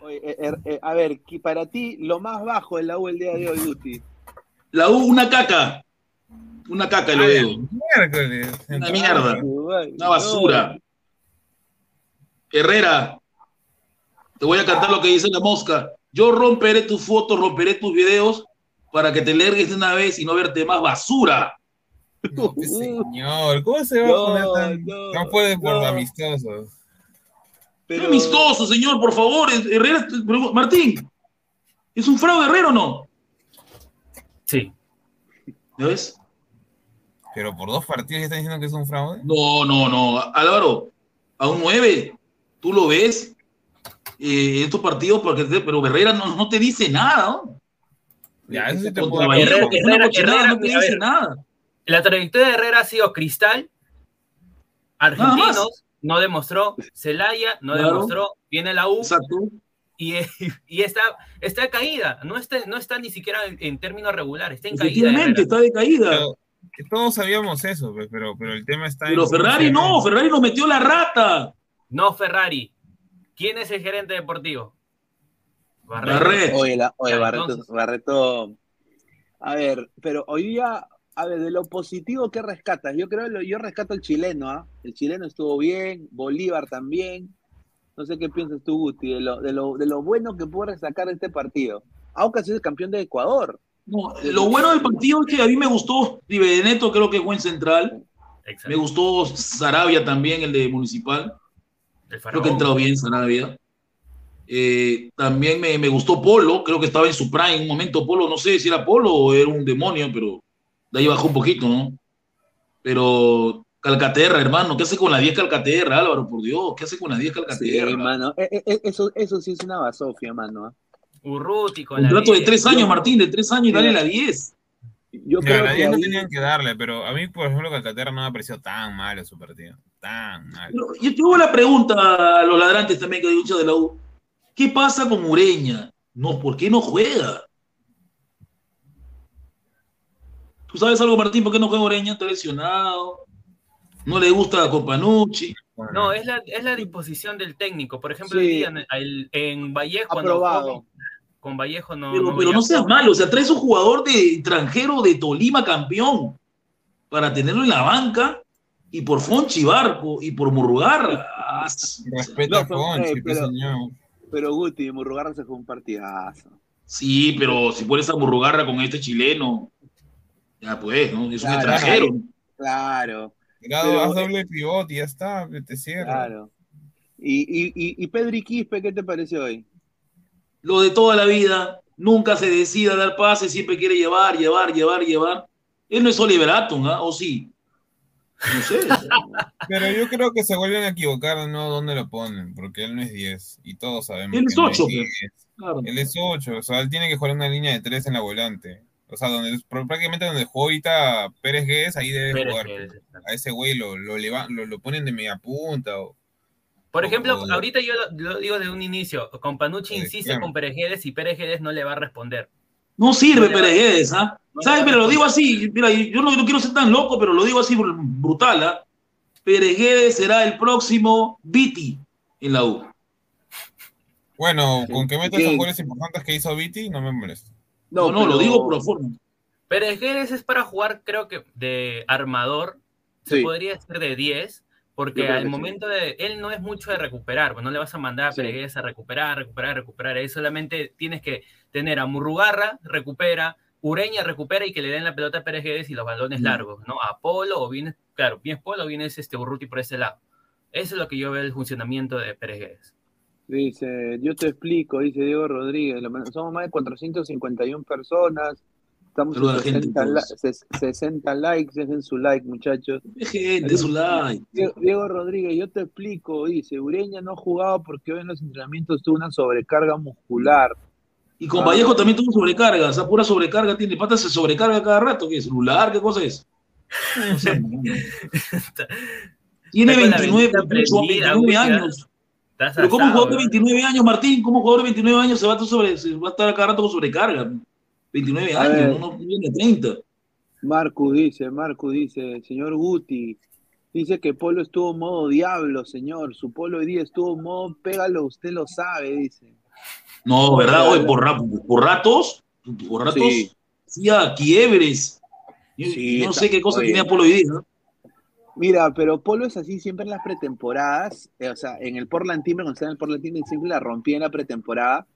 Oye, eh, eh, eh, a ver, para ti, lo más bajo de la U el día de hoy, Guti. La U, una caca. Una caca lo veo. Una mierda. Una basura. Herrera, te voy a cantar lo que dice la mosca. Yo romperé tus fotos, romperé tus videos para que te largues de una vez y no verte más basura. No, [LAUGHS] pues, señor, ¿cómo se va No, a poner tan.? No, no, puede por no. amistosos. Qué amistoso, señor, por favor. Herrera, Martín, ¿es un fraude Herrera o no? Sí. ¿Ya ves? Pero por dos partidos ya están diciendo que es un fraude. No, no, no. Álvaro, a un 9, tú lo ves eh, en estos partidos, porque pero Herrera no, no te dice nada, ¿no? Ya, eso sí te Contra puedo Vallejo, Herrera- fue una Herrera- cochinada, Herrera, no te a dice ver. nada. La trayectoria de Herrera ha sido Cristal, Argentinos, no demostró, Celaya no Claro. demostró, viene la U y, [LAUGHS] y está, está caída, no está, no está ni siquiera en, en términos regulares, está en caída. Está de caída. Pero, todos sabíamos eso, pues, pero, pero el tema está Pero en. Ferrari no, Ferrari nos metió la rata. No Ferrari. ¿Quién es el gerente deportivo? Barret. Oye, la- oye Barreto. Barreto. A ver, pero hoy día, a ver, de lo positivo, ¿qué rescatas? Yo creo, yo rescato el chileno, ¿ah? El chileno estuvo bien, Bolívar también. No sé qué piensas tú, Guti, de lo, de lo, de lo bueno que pudo sacar este partido. Aunque es el campeón de Ecuador. No, lo bueno del partido es que a mí me gustó Neto, creo que es buen central. Me gustó Sarabia también, el de Municipal. Creo que ha entrado bien Sarabia. Eh, también me, me gustó Polo, creo que estaba en su prime en un momento. Polo, no sé si era Polo o era un demonio, pero de ahí bajó un poquito, ¿no? Pero Calcaterra, hermano, ¿qué hace con la 10 Calcaterra, Álvaro? Por Dios, ¿qué hace con la 10 Sí, Calcaterra? mano. Eh, eh, eh, Eso, eso sí es una basofia, mano. ¿ah? Urruti con la Contrato de 10. tres años, Martín, de tres años y dale la 10. Yo creo la que 10 no ahí- tenían que darle, pero a mí, por ejemplo, Calcaterra no me ha parecido tan malo su partido. Tan malo. Pero Yo tengo la pregunta a los ladrantes también que hay hinchas de la U. ¿Qué pasa con Ureña? No, ¿por qué no juega? ¿Tú sabes algo, Martín? ¿Por qué no juega Ureña? Está lesionado. No le gusta a Copanucci. No, es la, es la disposición del técnico. Por ejemplo, Sí. día en, el- en Vallejo, Aprobado. con Vallejo no. Pero, no pero no seas malo, o sea, traes un jugador de extranjero de Tolima campeón para tenerlo en la banca y por Fonchi Barco y por Murrugarra. Ah, Respeta a No, Fonchi, eh, pues, pero- señor. Pero Guti, Murrugarra se fue un partidazo. Sí, pero si pones a Murrugarra con este chileno, ya pues, ¿no? Es un Claro, extranjero. Claro. Grado, Pero, haz eh, doble pivote y ya está, te cierra. Claro. Y, y, y, y Pedri Quispe, ¿qué te pareció hoy? Lo de toda la vida, nunca se decide a dar pase, siempre quiere llevar, llevar, llevar, llevar. Él no es Oliver Atom, ¿ah? ¿O sí? No sé. Pero yo creo que se vuelven a equivocar, ¿no? ¿Dónde lo ponen? Porque él no es 10 y todos sabemos Él es no 8, 10. Claro. Él es 8, o sea, él tiene que jugar una línea de 3 en la volante. O sea, donde, prácticamente donde jugó ahorita Pérez Guedes, ahí debe Pérez jugar. Guedes, A ese güey lo, lo, lo, lo ponen de media punta. O, Por ejemplo, o- ahorita yo lo, lo digo desde un inicio. Con Panucci insiste con Perejedes y Perejedes no le va a responder. No sirve Pérez ¿ah? ¿Sabes? Pero lo digo así, mira, yo no, no quiero ser tan loco, pero lo digo así br- brutal, ¿ah? Pérez será el próximo Viti en la U. Bueno, con que meta esos goles importantes que hizo Viti, no me molesta. No, no, lo digo por forma. Perejedes es para jugar, creo que de armador. Se podría decir de 10. Porque al que sí. momento de. Él no es mucho de recuperar. pues no le vas a mandar a Sí. Perejedes a recuperar, recuperar, recuperar. Ahí solamente tienes que tener a Murrugarra, recupera. Ureña recupera y que le den la pelota a Perejedes y los balones Mm. largos, ¿no? A Polo o vienes, claro, bien Polo o vienes este Urruti por ese lado. Eso es lo que yo veo el funcionamiento de Perejedes. Dice, yo te explico, dice Diego Rodríguez. Somos más de 451 personas. Estamos en la gente, 60, la- entonces. ses- 60 likes. Dejen su like, muchachos. Gente, su like. Diego, Diego Rodríguez, yo te explico. Dice, Ureña no jugaba porque hoy en los entrenamientos tuvo una sobrecarga muscular. Y con Ah. Vallejo también tuvo sobrecarga, o sea, pura sobrecarga tiene. Pata se sobrecarga cada rato, ¿qué es? ¿Celular? ¿Qué cosa es? [LAUGHS] Tiene Está con la 29, ventita mucho, prendida, 29 Ucha. años. Pero ¿cómo un jugador de ¿no? 29 años, Martín? ¿Cómo un jugador de 29 años se va a, estar sobre, se va a estar cada rato con sobrecarga? 29 A años, ver. no, no viene 30. Marcus dice, Marcus dice, señor Guti, dice que Polo estuvo en modo diablo, señor. Su Polo hoy día estuvo en modo pégalo, usted lo sabe, dice. No, ¿verdad? Oye, por, por ratos, por ratos, Sí. hacía quiebres. Yo, Sí, no está- sé qué cosa oye. tenía Polo hoy día. ¿no? Mira, pero Polo es así siempre en las pretemporadas. eh, o sea, en el Portland Timber, cuando está en el Portland Timber, siempre la rompía en la pretemporada.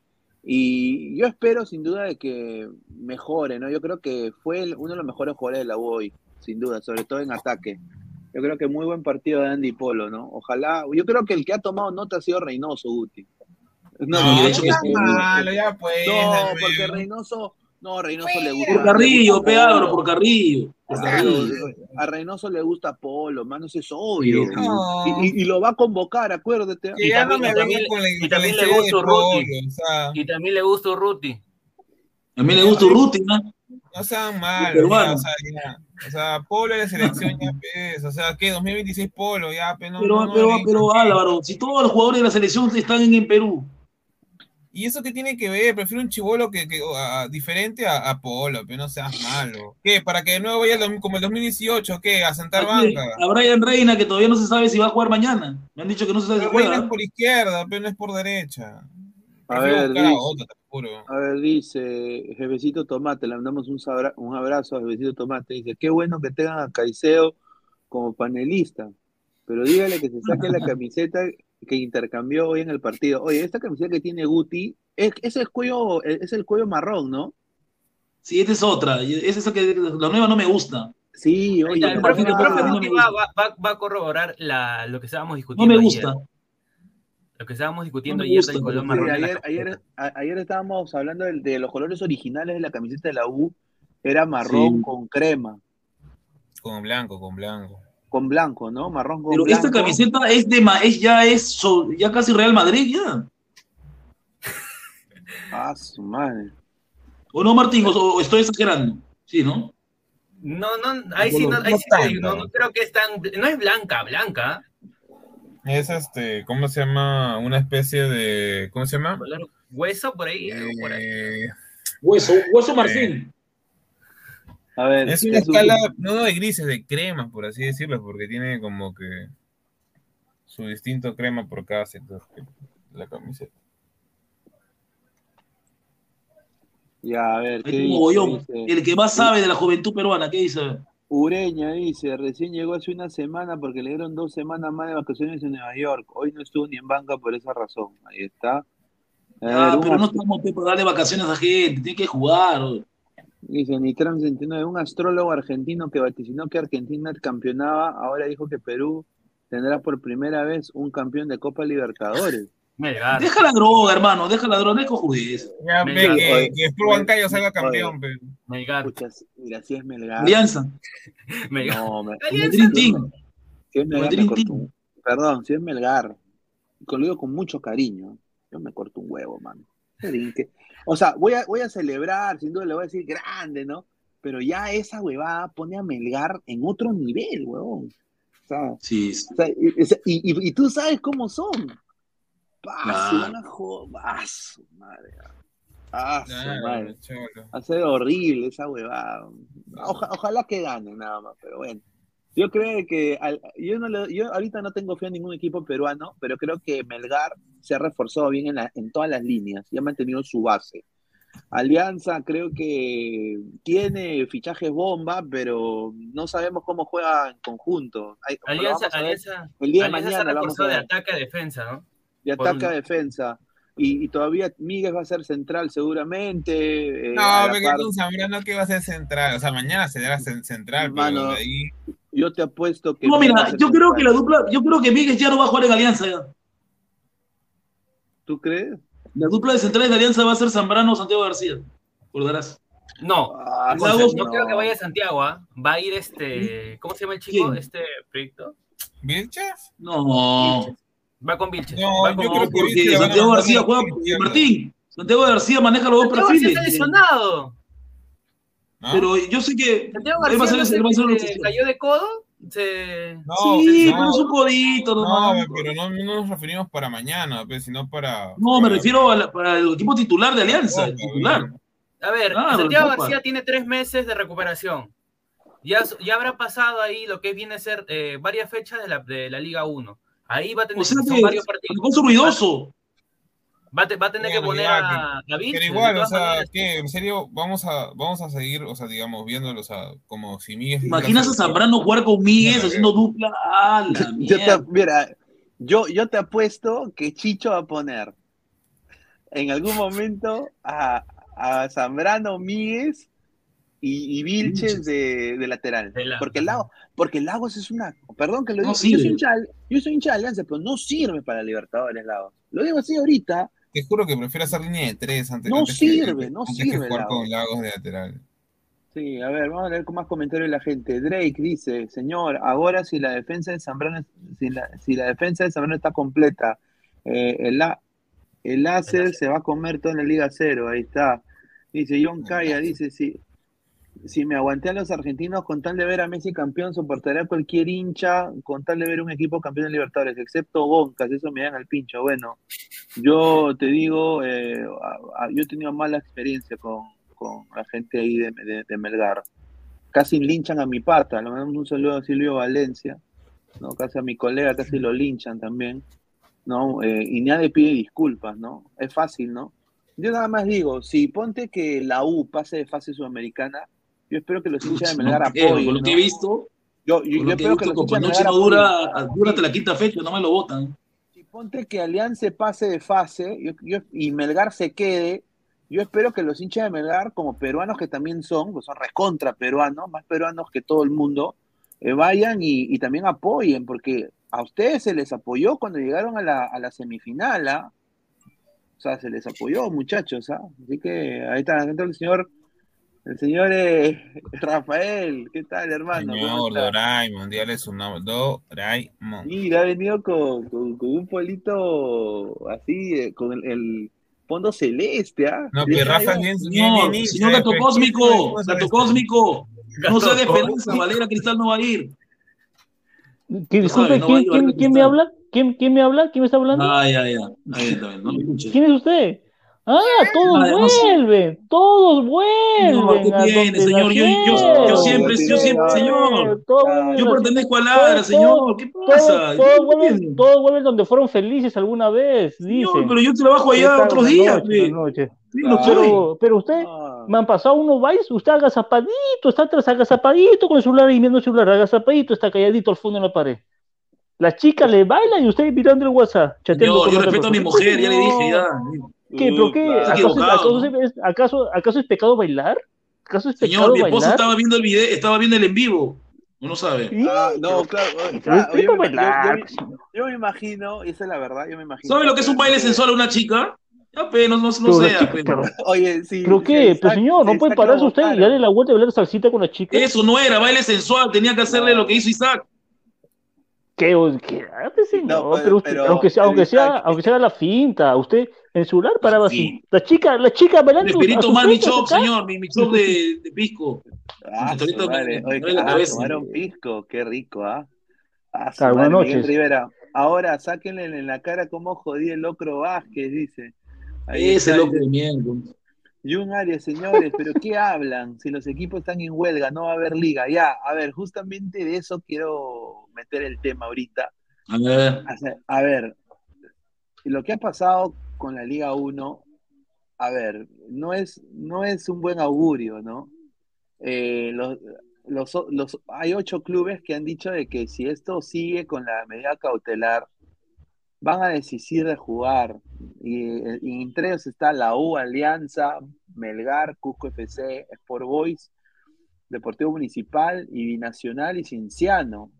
Y yo espero, sin duda, de que mejore, ¿no? Yo creo que fue el- uno de los mejores jugadores de la U hoy, sin duda, sobre todo en ataque. Yo creo que muy buen partido de Andy Polo, ¿no? Ojalá. Yo creo que el que ha tomado nota ha sido Reynoso, Guti. No, no sí. malo, ya pues. No, porque Reynoso, no, Reynoso le gusta. Por Carrillo, Pedro, por Carrillo. Por Claro, Carrillo. a Reynoso le gusta Polo, mano, eso es obvio. Sí, no. Y, y- y lo va a convocar, acuérdate. Que y también, también le gusta sea. Y también le gusta. A mí le gusta Urruti, ¿no? No sean ya, o sea, ya. O sea, Polo de la selección ya pues, o sea, ¿qué? 2026 Polo, ya, pues, no, Pero, no, no pero, pero Álvaro, si todos los jugadores de la selección están en, en Perú, ¿Y eso qué tiene que ver? Prefiero un chivolo que, que a- diferente a, a Polo, pero no seas malo. ¿Qué? ¿Para que de nuevo vaya el dos- como el 2018? ¿Qué? ¿A sentar Aquí, banca? a Brian Reina, que todavía no se sabe si va a jugar mañana. Me han dicho que no se sabe si Pero Reina juega. es por izquierda, pero no es por derecha. A ver, dice- juro. A ver, dice Jefecito Tomate, le mandamos un, sabra- un abrazo a Jefecito Tomate. Dice, qué bueno que tengan a Caicedo como panelista, pero dígale que se saque la [LAUGHS] camiseta que intercambió hoy en el partido. Oye, esta camiseta que tiene Guti, es, ese es, cuello, es el cuello marrón, ¿no? Sí, esta es otra. es la que la nueva no me gusta. Sí, oye, el la profe, el profe no me gusta. va, va- va- va a corroborar la, lo que estábamos No discutiendo me ayer. gusta. Lo que estábamos discutiendo No me ayer gusta, del color Sí, marrón ayer, ayer, ayer estábamos hablando de, de los colores originales de la camiseta de la U, era marrón Sí. con crema, Con blanco, con blanco. Con blanco, ¿no? Marrón con Pero blanco. esta camiseta es de ma- es ya es so- ya casi Real Madrid ya. [LAUGHS] Ah, su madre. ¿O no, Martín? ¿O, o estoy exagerando? Sí, ¿no? No, no, ahí sí, no, ahí No sí te tanto. digo, no, no creo que es tan, no es blanca, blanca. Es este, ¿cómo se llama? Una especie de. ¿Cómo se llama? Hueso por ahí, algo por ahí. Eh, Hueso, hueso Marfil. A ver, es una es un- escala, no de grises, de cremas, por así decirlo, porque tiene como que su distinto crema por cada sector de la camiseta. Ya, a ver, ¿qué Hay un dice? El que más sabe de la juventud peruana, ¿qué dice? Ureña dice, recién llegó hace una semana porque le dieron dos semanas más de vacaciones en Nueva York. Hoy no estuvo ni en banca por esa razón. Ahí está. A Ah, ver, pero no estamos para darle vacaciones a gente, tiene que jugar. Dice Nitram 69, un astrólogo argentino que vaticinó que Argentina campeonaba, ahora dijo que Perú tendrá por primera vez un campeón de Copa Libertadores. Melgar. Deja la droga, hermano, deja la droga, no es. Ya Me ve encanta. que, Oye, que Bancayo salga campeón, pero Melgar. Escucha, mira, si es Melgar. Alianza, [LAUGHS] Melgar. No, me- Team. si es Melgar, me corto un- Perdón, si es Melgar. Lo digo con mucho cariño. Yo me corto un huevo, mano. Que- O sea, voy a, voy a celebrar, sin duda le voy a decir grande, ¿no? Pero ya esa huevada pone a Melgar en otro nivel, huevón. O sea, Sí, sí. o sea, y, y- y- y tú sabes cómo son. Pa, Claro. se van a joder. Ah, su madre. Ah, su Claro, madre. Va a ser horrible esa huevada. Oja- ojalá que ganen nada más, pero bueno. Yo creo que al- yo no le- yo ahorita no tengo fe en ningún equipo peruano, pero creo que Melgar se ha reforzado bien en, la- en todas las líneas y ha mantenido su base. Alianza creo que tiene fichajes bomba, pero no sabemos cómo juega en conjunto. Hay- Alianza, vamos a ver Alianza, el día de Alianza mañana se ha lo vamos a reforzado de ver. ataque a defensa, ¿no? de ataque a defensa. Y, y todavía Miguel va a ser central seguramente. eh, No, porque par- Zambrano que va a ser central. O sea, mañana será cen- central, Mano, pero de ahí. Yo te apuesto que. No, Miguel mira, yo creo central. que la dupla, yo creo que Miguel ya no va a jugar en Alianza ya. ¿Tú crees? La dupla de centrales de Alianza va a ser Zambrano o Santiago García. Recordarás. No, Ah, no, Lagos, no no. creo que vaya a Santiago, ¿ah? Va a ir este, ¿cómo se llama el chico? ¿Quién? Este proyecto. ¿Vilches? No, Va con Vilches. No, va yo creo que Vilches Santiago García juega. Martín, Santiago García maneja los dos García perfiles. está lesionado. Pero yo sé que Santiago García no se, se cayó de codo. Se... No, Sí, no, pero es un codito No, nomás. pero no, no nos referimos para mañana, pues, sino para. No, me refiero a la- para el equipo titular de Alianza, el Copa, titular. A ver, Claro, Santiago. García tiene tres meses de recuperación. Ya, ya habrá pasado ahí lo que viene a ser eh, varias fechas de la, de la Liga 1. Ahí va a tener O sea varios partidos. Alfonso Ruidoso. Va a, te- va a tener que poner a, a Pero de igual, o sea, maneras. ¿qué? En serio, vamos a, vamos a seguir, o sea, digamos, viéndolo, o sea, como si Miguel... ¿Imaginas a Zambrano jugar con Miguel haciendo dupla? ¡Ah, la [LAUGHS] Yo te, mira, yo, yo te apuesto que Chicho va a poner en algún momento a, a Zambrano, Míguez y, y Vilches de, de lateral. Porque Lagos, porque Lagos es una. Perdón que lo No digo. yo, soy hincha, de- yo soy hincha de Alianza, pero no sirve para Libertadores Lagos. Lo digo así ahorita. Te juro que prefiero hacer línea de tres antes, No antes que- sirve, no antes que sirve, jugar con Lagos de lateral. Sí, a ver, vamos a leer con más comentarios de la gente. Drake dice, señor, ahora si la defensa de Zambrano, si la, si la defensa de Zambrano está completa, eh, el, A- el láser se va a comer toda la Liga Cero, ahí está. Dice John Calla, dice, si, si me aguanté a los argentinos con tal de ver a Messi campeón, soportaré a cualquier hincha con tal de ver un equipo campeón de Libertadores, excepto Goncas, eso me dan al pincho. Bueno, yo te digo, eh, a- a- yo he tenido mala experiencia con, con la gente ahí de, de- de Melgar. Casi linchan a mi pata, le mandamos un saludo a Silvio Valencia, ¿no? Casi a mi colega, casi lo linchan también, ¿no? Eh, y nadie pide disculpas, ¿no? Es fácil, ¿no? Yo nada más digo, si ponte que la U pase de fase sudamericana, yo espero que los hinchas de Melgar apoyen. por lo que he visto, Yo, yo, yo espero que los hinchas de Melgar no dura, dura hasta la quinta fecha, no me lo votan. Ponte que Alianza pase de fase yo- y Melgar se quede. Yo espero que los hinchas de Melgar, como peruanos que también son, pues son recontra peruanos, más peruanos que todo el mundo, eh, vayan y, y también apoyen, porque a ustedes se les apoyó cuando llegaron a la, a la semifinal, ¿ah? O sea, se les apoyó, muchachos, ¿ah? Así que ahí está, está el señor, el señor eh, Rafael, ¿qué tal, hermano? ¿Cómo Señor? Doraemon, dígale su nombre. Doraemon. Mira, ha venido con, con- con un polito así, eh, con el, el fondo celeste, ¿ah? No, Ya pero Rafa yo- bien- Señor, bien señor Gato Cósmico, ¿qué Gato es Cósmico, no defensa, Cósmico. Valera Cristal no va a ir. Que, Tú disculpe, sabes, no va a ¿quién, ir quién, me habla? ¿Quién, ¿Quién me habla? ¿Quién me está hablando? Ah, ya, ya. Bien, está bien, no [LAUGHS] me escuché. ¿Quién es usted? Ah, todos Ah, no sé. vuelven, todos vuelven ¿qué a tiene, señor? Yo, yo, yo siempre, yo siempre, señor. Todos Yo pertenezco a Ladra, todos- señor. ¿Qué todos- pasa? Todos, Yo no vuelven, todos vuelven donde fueron felices alguna vez, dicen. pero yo trabajo allá ¿Qué otros días, noches. Sí, no pero, pero usted, me han pasado unos bailes, usted agazapadito, está atrás agazapadito con el celular y viendo el celular, agazapadito, está calladito al fondo en la pared. Las chicas le bailan y usted mirando el WhatsApp, yo otra respeto a mi mujer, ya le dije, ya. ¿Qué? ¿Pero qué? Está ¿Acaso, acaso ¿no? es, acaso, acaso es pecado bailar? ¿Acaso es Señor, pecado mi bailar? estaba viendo el video, estaba viendo el en vivo. Uno sabe. Ah, no, claro, pero claro, yo, me, bailar, yo- yo- yo me imagino, y esa es la verdad, yo me imagino. ¿Sabe lo que es un baile sensual a una chica? Ya, pe, no, no, no Pero la sea, chica- pe. pero- [LAUGHS] Oye, sí. ¿Pero qué? Pues señor, no puede pararse usted y darle la vuelta y bailar salsita con la chica. Eso no era baile sensual, tenía que hacerle lo que hizo Isaac. ¿Qué? ¿Qué? Ah, señor, No, pero- pero, usted- pero- aunque sea, aunque sea, aunque sea la finta, usted en el celular paraba así. La chica, la chica bailando. El espíritu a su mal mi chop, señor, mi, mi chop de, de pisco. Ah, su Oye, ah, cabeza. tomaron pisco, qué rico, ¿ah? Ah, su madre, buenas Miguel noches. Rivera. Ahora, sáquenle en la cara cómo jodí el locro Vázquez, dice. Ahí Ese dice, de mierda. Jun Arias, señores, pero ¿qué hablan? Si los equipos están en huelga, no va a haber liga. Ya, a ver, justamente de eso quiero meter el tema ahorita. A ver. A lo que ha pasado con la Liga 1, a ver, no es, no es un buen augurio, ¿no? Eh, los, los, los- hay ocho clubes que han dicho de que si esto sigue con la medida cautelar, van a desistir de jugar. Y, y entre ellos está la U, Alianza, Melgar, Cusco FC, Sport Boys, Deportivo Municipal y Binacional y Cinciano.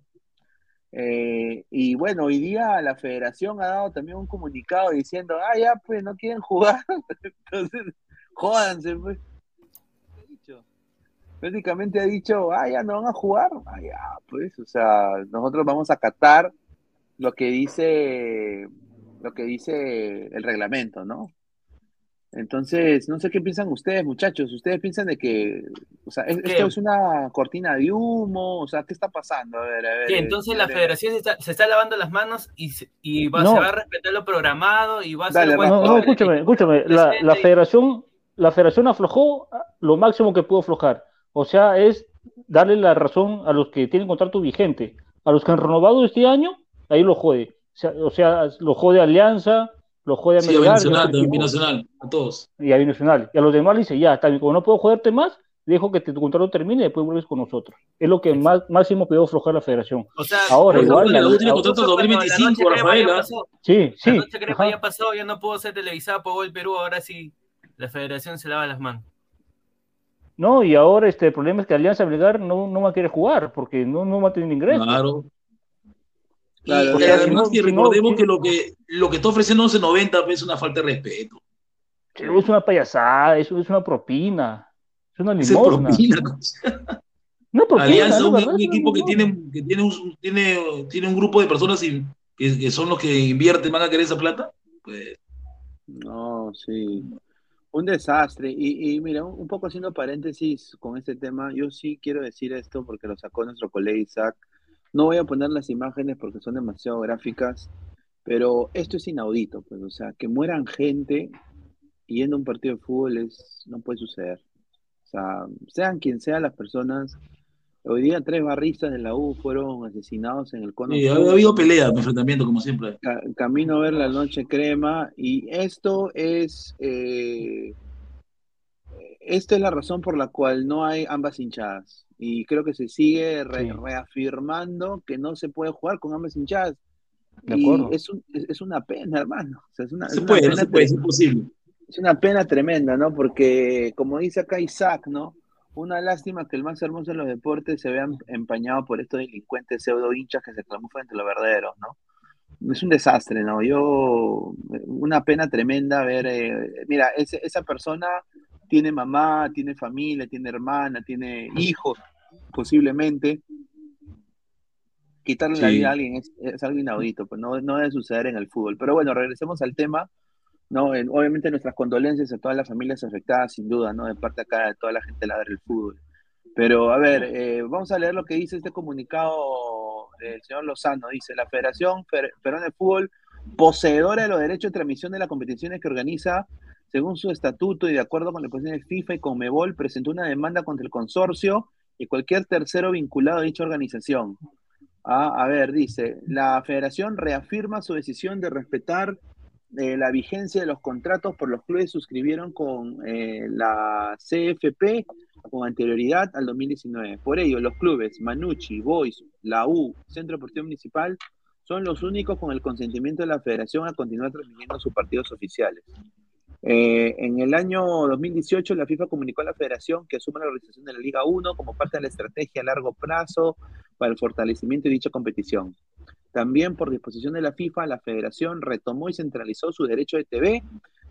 Eh, y bueno, hoy día la federación ha dado también un comunicado diciendo, ah, ya, pues no quieren jugar, [LAUGHS] entonces jódanse, pues. Prácticamente ha dicho, ah, ya no van a jugar, ah, ya, pues, o sea, nosotros vamos a acatar lo que dice, lo que dice el reglamento, ¿no? Entonces, no sé qué piensan ustedes, muchachos. ¿Ustedes piensan de que, o sea, es- esto es una cortina de humo? O sea, ¿qué está pasando? A ver, a ver. Que entonces la federación se está, se está lavando las manos y, se- y va, No. se va a respetar lo programado y va a Dale, ser No, no, escúchame, escúchame. La, la federación, la federación aflojó lo máximo que pudo aflojar. O sea, es darle la razón a los que tienen contrato vigente. A los que han renovado este año, ahí lo jode. O sea, o sea, lo jode Alianza, lo jode a Sí, a Binacional, y a Binacional, a todos. y a Binacional. Y a los demás le dice, ya, está bien, como no puedo joderte más, dejo que tu contrato termine y después vuelves con nosotros. Es lo que más, máximo puede aflojar la federación. O sea, Ahora, igual, la- la- contrato justo cuando la 2025, noche crema ya Rafaela. Sí, sí. La noche crema ya pasó, ya no pudo ser televisada por Gol Perú, ahora sí la federación se lava las manos. No, y ahora este, el problema es que Alianza Melgar no, no va a querer jugar porque no, no va a tener ingresos. Claro. Claro, y además que no- no- recordemos si- que lo que lo que está ofreciendo 11.90 pues, es una falta de respeto. Es una payasada, eso es una propina, es una Es limosna. propina. [LAUGHS] [LAUGHS] Una propina, Alianza, ¿no? un, ¿Verdad? un Es una equipo que tiene, que tiene, un, tiene, tiene un grupo de personas y- que, que son los que invierten, van a querer esa plata. Pues, No, sí. Un desastre. Y, y mira, un un poco haciendo paréntesis con este tema, yo sí quiero decir esto porque lo sacó nuestro colega Isaac. No voy a poner las imágenes porque son demasiado gráficas, pero esto es inaudito, pues, o sea, que mueran gente yendo a un partido de fútbol es, no puede suceder. O sea, sean quien sean las personas, hoy día tres barristas de la U fueron asesinados en el cono sí, ha, habido pelea, enfrentamiento, como siempre. Ca- Camino a ver la noche crema y esto es eh, esta es la razón por la cual no hay ambas hinchadas y creo que se sigue re- Sí. reafirmando que no se puede jugar con ambas hinchadas De y es, un- es, es una pena hermano o sea, es una, No es se una puede, no pena se puede, es imposible. es una pena tremenda, ¿no? Porque, como dice acá Isaac, ¿no? Una lástima que el más hermoso de los deportes se vea empañado por estos delincuentes pseudo hinchas que se camuflan entre los verdaderos, ¿no? Es un desastre, ¿no? Yo, una pena tremenda ver, eh, mira, ese- esa persona tiene mamá, tiene familia, tiene hermana, tiene hijos, posiblemente. Quitarle la vida a alguien es, es algo inaudito, pues no, no debe suceder en el fútbol. Pero bueno, regresemos al tema. No, En- obviamente nuestras condolencias a todas las familias afectadas, sin duda, ¿no? De parte acá de toda la gente ladra el fútbol. Pero, a ver, eh, vamos a leer lo que dice este comunicado del señor Lozano. Dice, la Federación Peruana de Fútbol, poseedora de los derechos de transmisión de las competiciones que organiza según su estatuto y de acuerdo con la posición de FIFA y Conmebol, presentó una demanda contra el consorcio y cualquier tercero vinculado a dicha organización. Ah, a ver, dice, la federación reafirma su decisión de respetar eh, la vigencia de los contratos por los clubes suscribieron con eh, la CFP con anterioridad al 2019. Por ello, los clubes Manucci, Boys, la U, Centro Deportivo Municipal son los únicos con el consentimiento de la federación a continuar transmitiendo sus partidos oficiales. Eh, en el año 2018, la FIFA comunicó a la federación que asume la organización de la Liga 1 como parte de la estrategia a largo plazo para el fortalecimiento de dicha competición. También por disposición de la FIFA, la federación retomó y centralizó su derecho de TV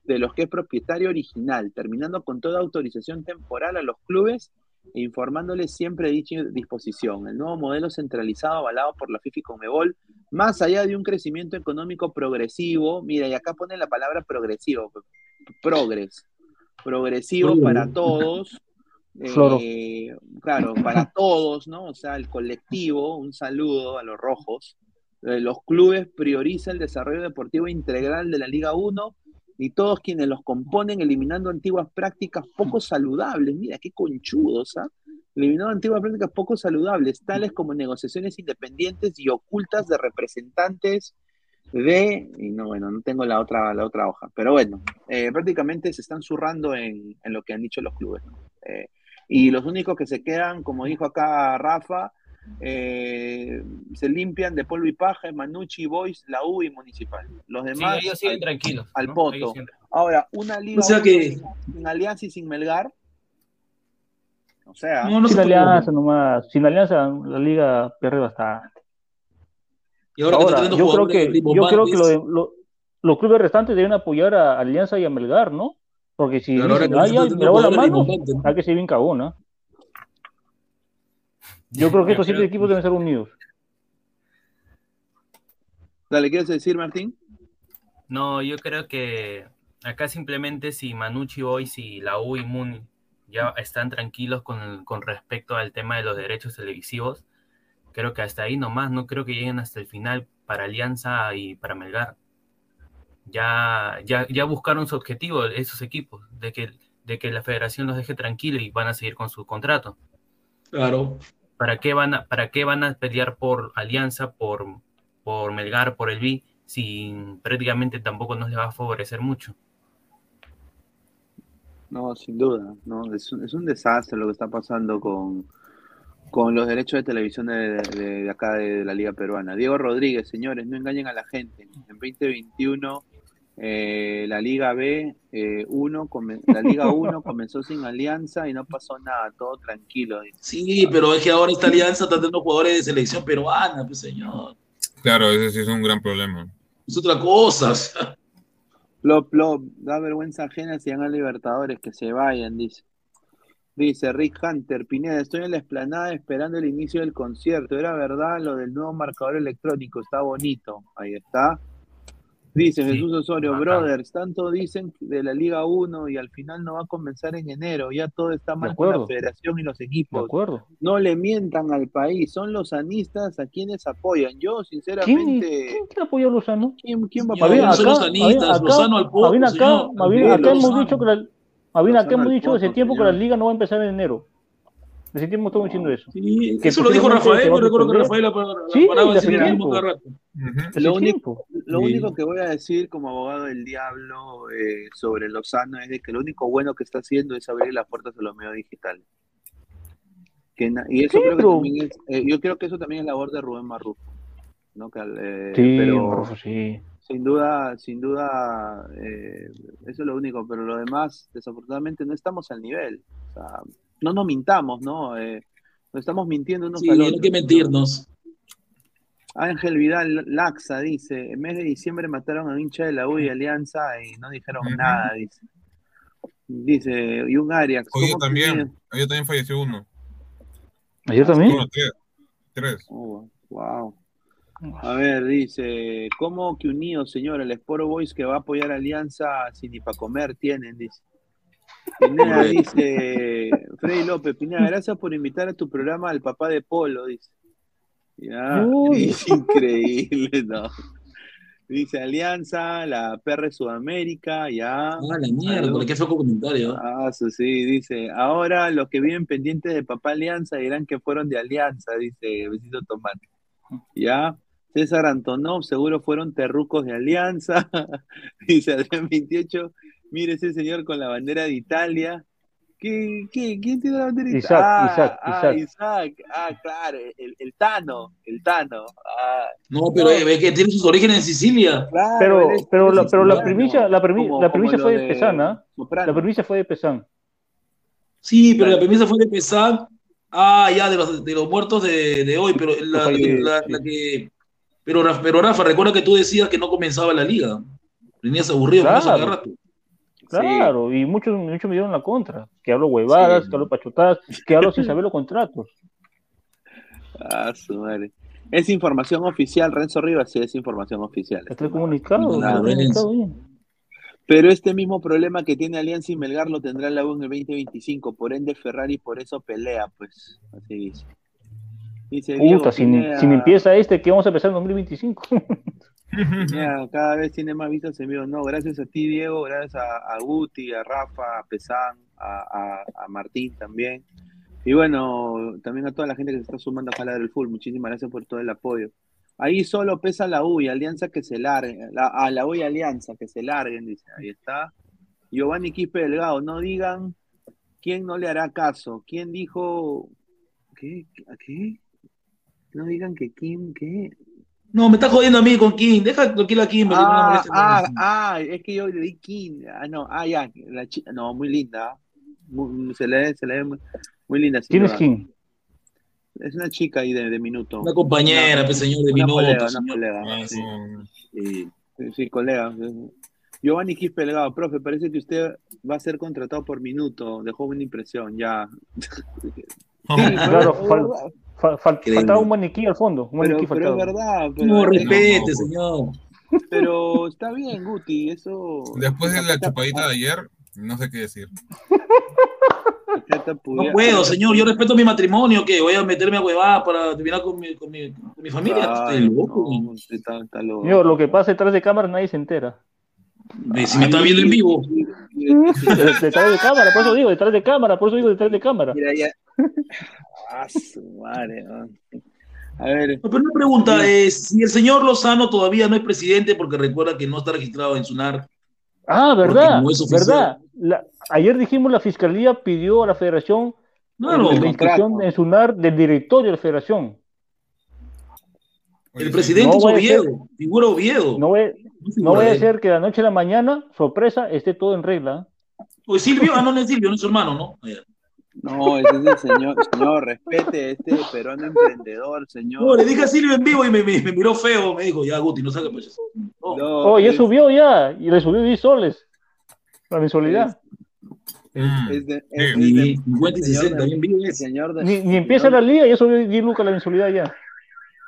de los que es propietario original, terminando con toda autorización temporal a los clubes e informándoles siempre de dicha disposición. El nuevo modelo centralizado avalado por la FIFA y Conmebol, más allá de un crecimiento económico progresivo, mira, y acá pone la palabra progresivo, progres, progresivo Progre. para todos, eh, claro, para todos, ¿no? O sea, el colectivo, un saludo a los rojos. Eh, los clubes priorizan el desarrollo deportivo integral de la Liga 1 y todos quienes los componen, eliminando antiguas prácticas poco saludables. Mira, qué conchudos, ¿ah? Eliminando antiguas prácticas poco saludables, tales como negociaciones independientes y ocultas de representantes de, y no, bueno, no tengo la otra, la otra hoja, pero bueno, eh, prácticamente se están zurrando en, en lo que han dicho los clubes, ¿no? Eh, y los únicos que se quedan, como dijo acá Rafa, eh, se limpian de polvo y paja, Manucci, Boys, la U y Municipal. Los Sí, demás ellos siguen al, tranquilos. al ¿no? poto. Ahora, una liga O sea uno que- sin Alianza y sin Melgar, o sea, No, no sin se alianza nomás, sin alianza la liga pierde bastante. Y ahora, Ahora, yo creo que, yo creo que lo rimbombantes, de- lo- los clubes restantes deben apoyar a Alianza y a Melgar, ¿no? Porque si ahora dicen, que ah, está ya, trayendo me lavó las jugadores manos, rimbombantes, ¿no? hay que ser bien cagón, ¿no? Yo creo que estos siete equipos deben ser unidos. dale, ¿quieres decir, Martín? No, yo creo que acá simplemente si Manucci Boys y la U y Muni ya están tranquilos con, con respecto al tema de los derechos televisivos, creo que hasta ahí nomás, no creo que lleguen hasta el final para Alianza y para Melgar. Ya, ya, ya buscaron su objetivo esos equipos, de que, de que la federación los deje tranquilos y van a seguir con su contrato. Claro. ¿Para qué van a, para qué van a pelear por Alianza, por, por Melgar, por el B, si prácticamente tampoco nos le va a favorecer mucho. No, sin duda, no, es, es un desastre lo que está pasando con, con los derechos de televisión de, de- de acá de, la Liga Peruana. Diego Rodríguez, señores, no engañen a la gente. En 2021, eh, la Liga B, eh, uno, la Liga [LAUGHS] 1 comenzó sin alianza y no pasó nada, todo tranquilo. Sí, pero es que ahora esta alianza está teniendo jugadores de selección peruana, pues señor. Claro, ese sí es un gran problema. Es otra cosa. o sea. Plop, plop, da vergüenza ajena si van a Libertadores, que se vayan, dice. Dice Rick Hunter, Pineda, estoy en la explanada esperando el inicio del concierto. Era verdad lo del nuevo marcador electrónico, está bonito. Ahí está. Dice Jesús Osorio, brothers, tanto dicen de la Liga 1 y al final no va a comenzar en enero. Ya todo está mal con la federación y los De equipos. acuerdo. No le mientan al país, son los sanistas a quienes apoyan. Yo, ¿Quién, sinceramente, quién, quién apoyó a Lozano? ¿quién, quién va a apoyar? son los acá, sanistas, acá, Lozano al bien acá, señor. Sí, acá hemos dicho que la, más bien acá hemos dicho hace tiempo que la liga no va a empezar en enero. Desde tiempo estamos diciendo eso. Sí, Que eso lo dijo Rafael, yo recuerdo que. Rafael la, la Sí, paraba de hace el mismo rato. Hace Lo único, tiempo. lo Sí. único que voy a decir como abogado del diablo eh, sobre Lozano es de que lo único bueno que está haciendo es abrir las puertas a los medios digitales. Que y eso creo que también es, eh, yo creo que eso también es labor de Rubén Marrufo, ¿no? Que, eh, Sí, pero Marrufo, sí. Sin duda, sin duda, eh, eso es lo único, pero lo demás, desafortunadamente, no estamos al nivel. O sea, no nos mintamos, ¿no? Eh, nos estamos mintiendo unos Sí, al no hay otro. que mentirnos. Ángel Vidal Laxa dice, en mes de diciembre mataron a un hincha de la U y Alianza y no dijeron nada, dice. Dice, y un Arias. Hoy ¿cómo que también, hoy también falleció uno. ¿Ayer también? Bueno, tres. Tres. Oh, wow. A ver, dice, ¿cómo que unidos, señor? El Sport Boys que va a apoyar a Alianza si ni para comer tienen, dice. Pineda dice, Freddy López, Pineda, gracias por invitar a tu programa al papá de Polo, dice. Ya, es increíble, ¿no? Dice Alianza, la PR Sudamérica, ya. Ah, la mierda, por qué fue comentario. Ah, eso sí, dice. Ahora los que viven pendientes de Papá Alianza dirán que fueron de Alianza, dice Besito Tomate. Ya. César Antonov, seguro fueron terrucos de Alianza. [LAUGHS] dice Adrián 28. Mire ese señor con la bandera de Italia. ¿Qué, qué, quién tiene la bandera de Isaac, Italia? Isaac, ah, Isaac. Isaac. Ah, claro, el, el Tano, el Tano. Ah, No, pero eh, es que tiene sus orígenes en Sicilia. claro, Pero, es- pero, la, pero la primicia, la, como- la lo fue de de Pesana. Soprano. La premisa fue de Pesán. Sí, pero la premisa fue de pesar. Ah, ya, de los, de los muertos de, de hoy, pero la que. Pero, Rafa- pero Rafa, recuerda que tú decías que no comenzaba la liga. Venías aburrido con eso Claro. cada rato. Claro, y muchos, muchos me dieron la contra. Que hablo huevadas, Sí. que hablo pachotadas, que hablo sin saber los contratos. Ah, su madre. Es información oficial, Renzo Rivas, sí, es información oficial. Está comunicado, está comunicado bien. Pero este mismo problema que tiene Alianza y Melgar lo tendrá la U en el 2025, por ende Ferrari por eso pelea, pues, así dice. Dice Diego Puta, si, Pineda, si empieza este, que vamos a empezar en 2025. Pineda, [LAUGHS] cada vez tiene más vistas en vivo. No, gracias a ti, Diego, gracias a, a Guti, a Rafa, a Pesán, a, a- a Martín también. Y bueno, también a toda la gente que se está sumando a Jalar del Full, muchísimas gracias por todo el apoyo. Ahí solo pesa la U y Alianza que se larguen, la, a la U y Alianza que se larguen, dice, ahí está. Giovanni Quispe Delgado, no digan quién no le hará caso, quién dijo, ¿qué? ¿A qué? No digan que quién, ¿qué? No, me está jodiendo a mí con King. Deja tranquila a Kim. porque no me Ah, ah, ah, es que yo le di King. Ah, no, ah, ya, la chica, no, muy linda. Muy- se le ve, se le ve muy, muy linda. ¿Quién es quién? Es una chica ahí de, de minuto. Una compañera, Una- pues, señor, de una minuto, colega, una señor. colega, Ah, sí. Sí, sí, sí, colega. Giovanni Quispe Delgado, profe, parece que usted va a ser contratado por minuto. Dejó buena impresión, ya. [LAUGHS] Claro, fal- fal- faltaba un maniquí al fondo. Un Pero, maniquí pero es faltaba. verdad. Pero, No, es- respete, señor. pero está bien, Guti, eso. Después de la chupadita de ayer, no sé qué decir. No puedo, señor. Yo respeto mi matrimonio. que ¿Voy a meterme a huevada para terminar con mi, con mi, con mi familia? Ay, Estoy loco. no, está- está loco. Señor, lo que pasa detrás de cámara nadie se entera. Si me está viendo en vivo. detrás de cámara, por eso digo, detrás de cámara, por eso digo detrás de cámara. Mira, ya. Ah, su madre, ¿no? A ver. Pero una pregunta es, si el señor Lozano todavía no es presidente porque recuerda que no está registrado en SUNAR. Ah, verdad, oficial- verdad. La- ayer dijimos la fiscalía pidió a la federación Claro, eh, el la inscripción en SUNAR del directorio de la federación. El presidente No es a ser- Oviedo, figura Oviedo. No, voy- no vaya a ser que de la noche a la mañana, sorpresa, esté todo en regla. Pues Silvio, ah, no, no es Silvio, no es su hermano, ¿no? No, ese es el señor, señor, respete este peruano emprendedor, señor. No, le dije a Silvio en vivo y me, me- me miró feo, me dijo, ya Guti, no saque pues. Oh, ya subió ya, y le subió 10 soles. La mensualidad. Es de- es- es Y de- 50 y señor 60, de- bien vivo el es. señor de- Ni, ni empieza la liga, ya subió 10 lucas la mensualidad ya.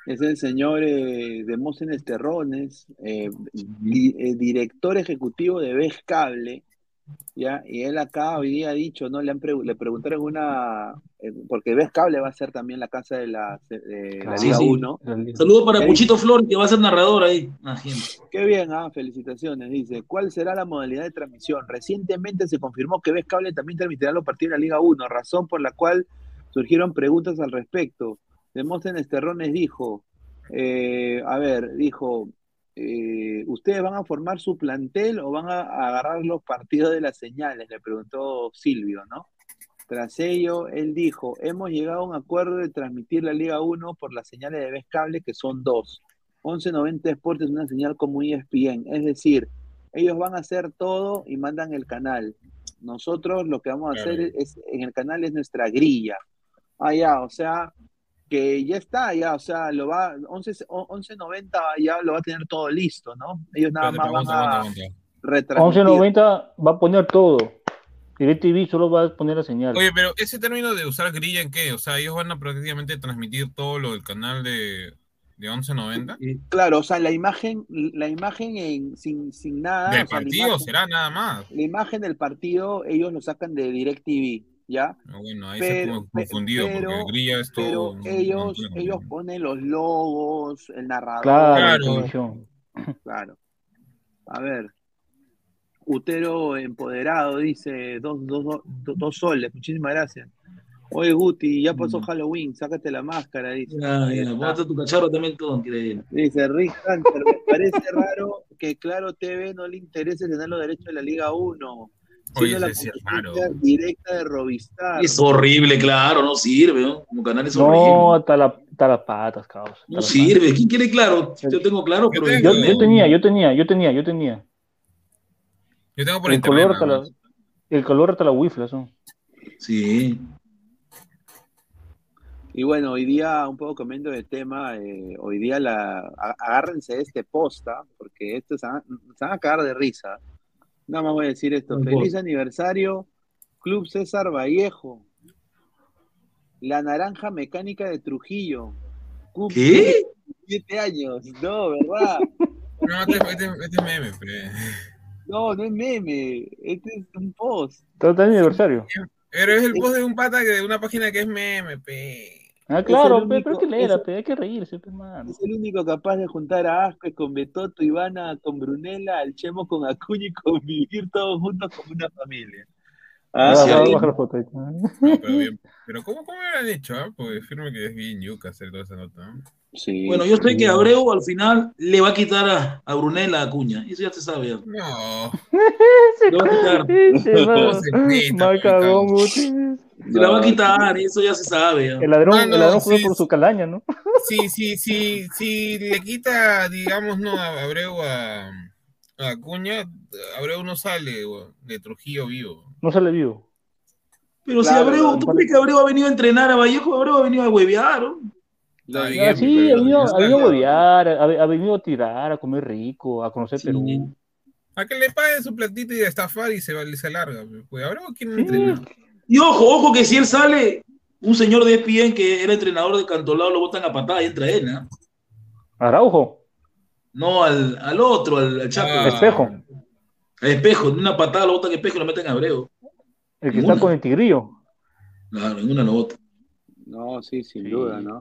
Es el señor eh, Demóstenes Terrones, eh, di- eh, director ejecutivo de Vez Cable, ¿ya? Y él acá hoy día ha dicho, ¿no? Le, han pregu- le preguntaron una, eh, porque Vez Cable va a ser también la casa de la, de la Sí, Liga sí. 1. Saludos para Puchito Flores, que va a ser narrador ahí. Imagínate. Qué bien, ah, felicitaciones. Dice, ¿cuál será la modalidad de transmisión? Recientemente se confirmó que Vez Cable también transmitirá los partidos de la Liga 1, razón por la cual surgieron preguntas al respecto. Demóstenes Terrones dijo, eh, a ver, dijo, eh, ¿ustedes van a formar su plantel o van a, a agarrar los partidos de las señales? Le preguntó Silvio, ¿no? Tras ello, él dijo, hemos llegado a un acuerdo de transmitir la Liga 1 por las señales de Vez Cable, que son dos. 1190 Sport es una señal como ESPN, es decir, ellos van a hacer todo y mandan el canal. Nosotros lo que vamos a hacer es, en el canal es nuestra grilla. Ah, ya, o sea, que ya está, ya, o sea, lo va, 11, 1190 ya lo va a tener todo listo, ¿no? Ellos nada más van a retransmitir. 11.90 va a poner todo. DirecTV solo va a poner la señal. Oye, pero ese término de usar grilla en qué? O sea, ellos van a prácticamente transmitir todo lo del canal de, de 1190. Claro, o sea, la imagen, la imagen en, sin, sin nada. Del sea, partido imagen- será nada más. La imagen del partido, ellos lo sacan de DirecTV, ¿ya? Ah, Bueno, ahí Pero- se confundido pero- porque grilla es Pero todo. ellos, ellos ponen los logos, el narrador. Claro, Claro. A ver. Utero empoderado, dice dos, dos, dos, dos soles, muchísimas gracias. Oye, Guti, ya pasó Halloween, sácate la máscara, dice. Ya, Ahí ya, bota tu cacharro también todo, increíble. Dice Rick Hunter, me parece raro que Claro TV no le interese tener los derechos de la Liga 1, Oye, la es directa de Rovistar. Es horrible, claro, no sirve, ¿no? Como canal es No, horrible. hasta, la, hasta las patas, hasta No sirve. ¿Quién quiere claro? Yo tengo claro, pero. patas. Yo, yo tenía, yo tenía, yo tenía, yo tenía. Yo tengo por El internet. color, hasta nada la, el color hasta la wifi, son. Sí. Y bueno, hoy día, un poco cambiando de tema, eh, hoy día la, a- agárrense este posta, porque se van, se van a cagar de risa. Nada más voy a decir esto. Feliz aniversario, Club César Vallejo. La Naranja Mecánica de Trujillo. ¿Qué? Siete años. No, ¿verdad? [LAUGHS] No, este, este, este es meme, pe. No, no es meme. Este es un post. En aniversario. Pero es el post de un pata que de una página que es meme, pe. Ah, claro, pe, pero que único- leer, es- hay que reírse, pe, mano. Es el único capaz de juntar a Aspe con Betoto, Ivana con Brunella, al Chemo con Acuña y convivir todos juntos como una familia. Ah, Baja- sí. baja la foto ahí. [LAUGHS] No, pero bien. Pero ¿cómo, cómo lo han hecho? ah? Porque firme que es bien yuca hacer toda esa nota. ¿no? Sí. Bueno, yo sé que Abreu al final le va a quitar a, a Brunella a Acuña. Eso ya se sabe. ya. No. [LAUGHS] Le va a quitar. [LAUGHS] Ese, ¿Cómo mano. se. Se la va a quitar, eso ya se sabe. ya. El ladrón, Mano, el ladrón juega sí, por su calaña, ¿no? Sí, sí, sí, sí, le quita, digamos, no, a Abreu a, a Acuña, Abreu no sale de Trujillo vivo. No sale vivo. Pero si Abreu, ¿tú crees que Abreu ha venido a entrenar a Vallejo? Abreu ha venido a huevear, ¿no? Ah, Ah, sí, ha venido, no ha venido a huevear, ha, ha venido a tirar, a comer rico, a conocer Sí. Perú. A que le paguen su platito y de estafar y se, va- se larga. Pues Abreu quiere Sí. entrenar. Y ojo, ojo que si él sale, un señor de ESPN que era entrenador de Cantolao lo botan a patada y entra él, ¿no? Araujo, No, al, al otro, al, al Chaco. Ah. espejo, Al espejo, en una patada lo botan a espejo y lo meten a Abreu. el que Ninguna. está con el tigrillo. Claro, en una lo botan. No, sí, sin Sí. duda, ¿no?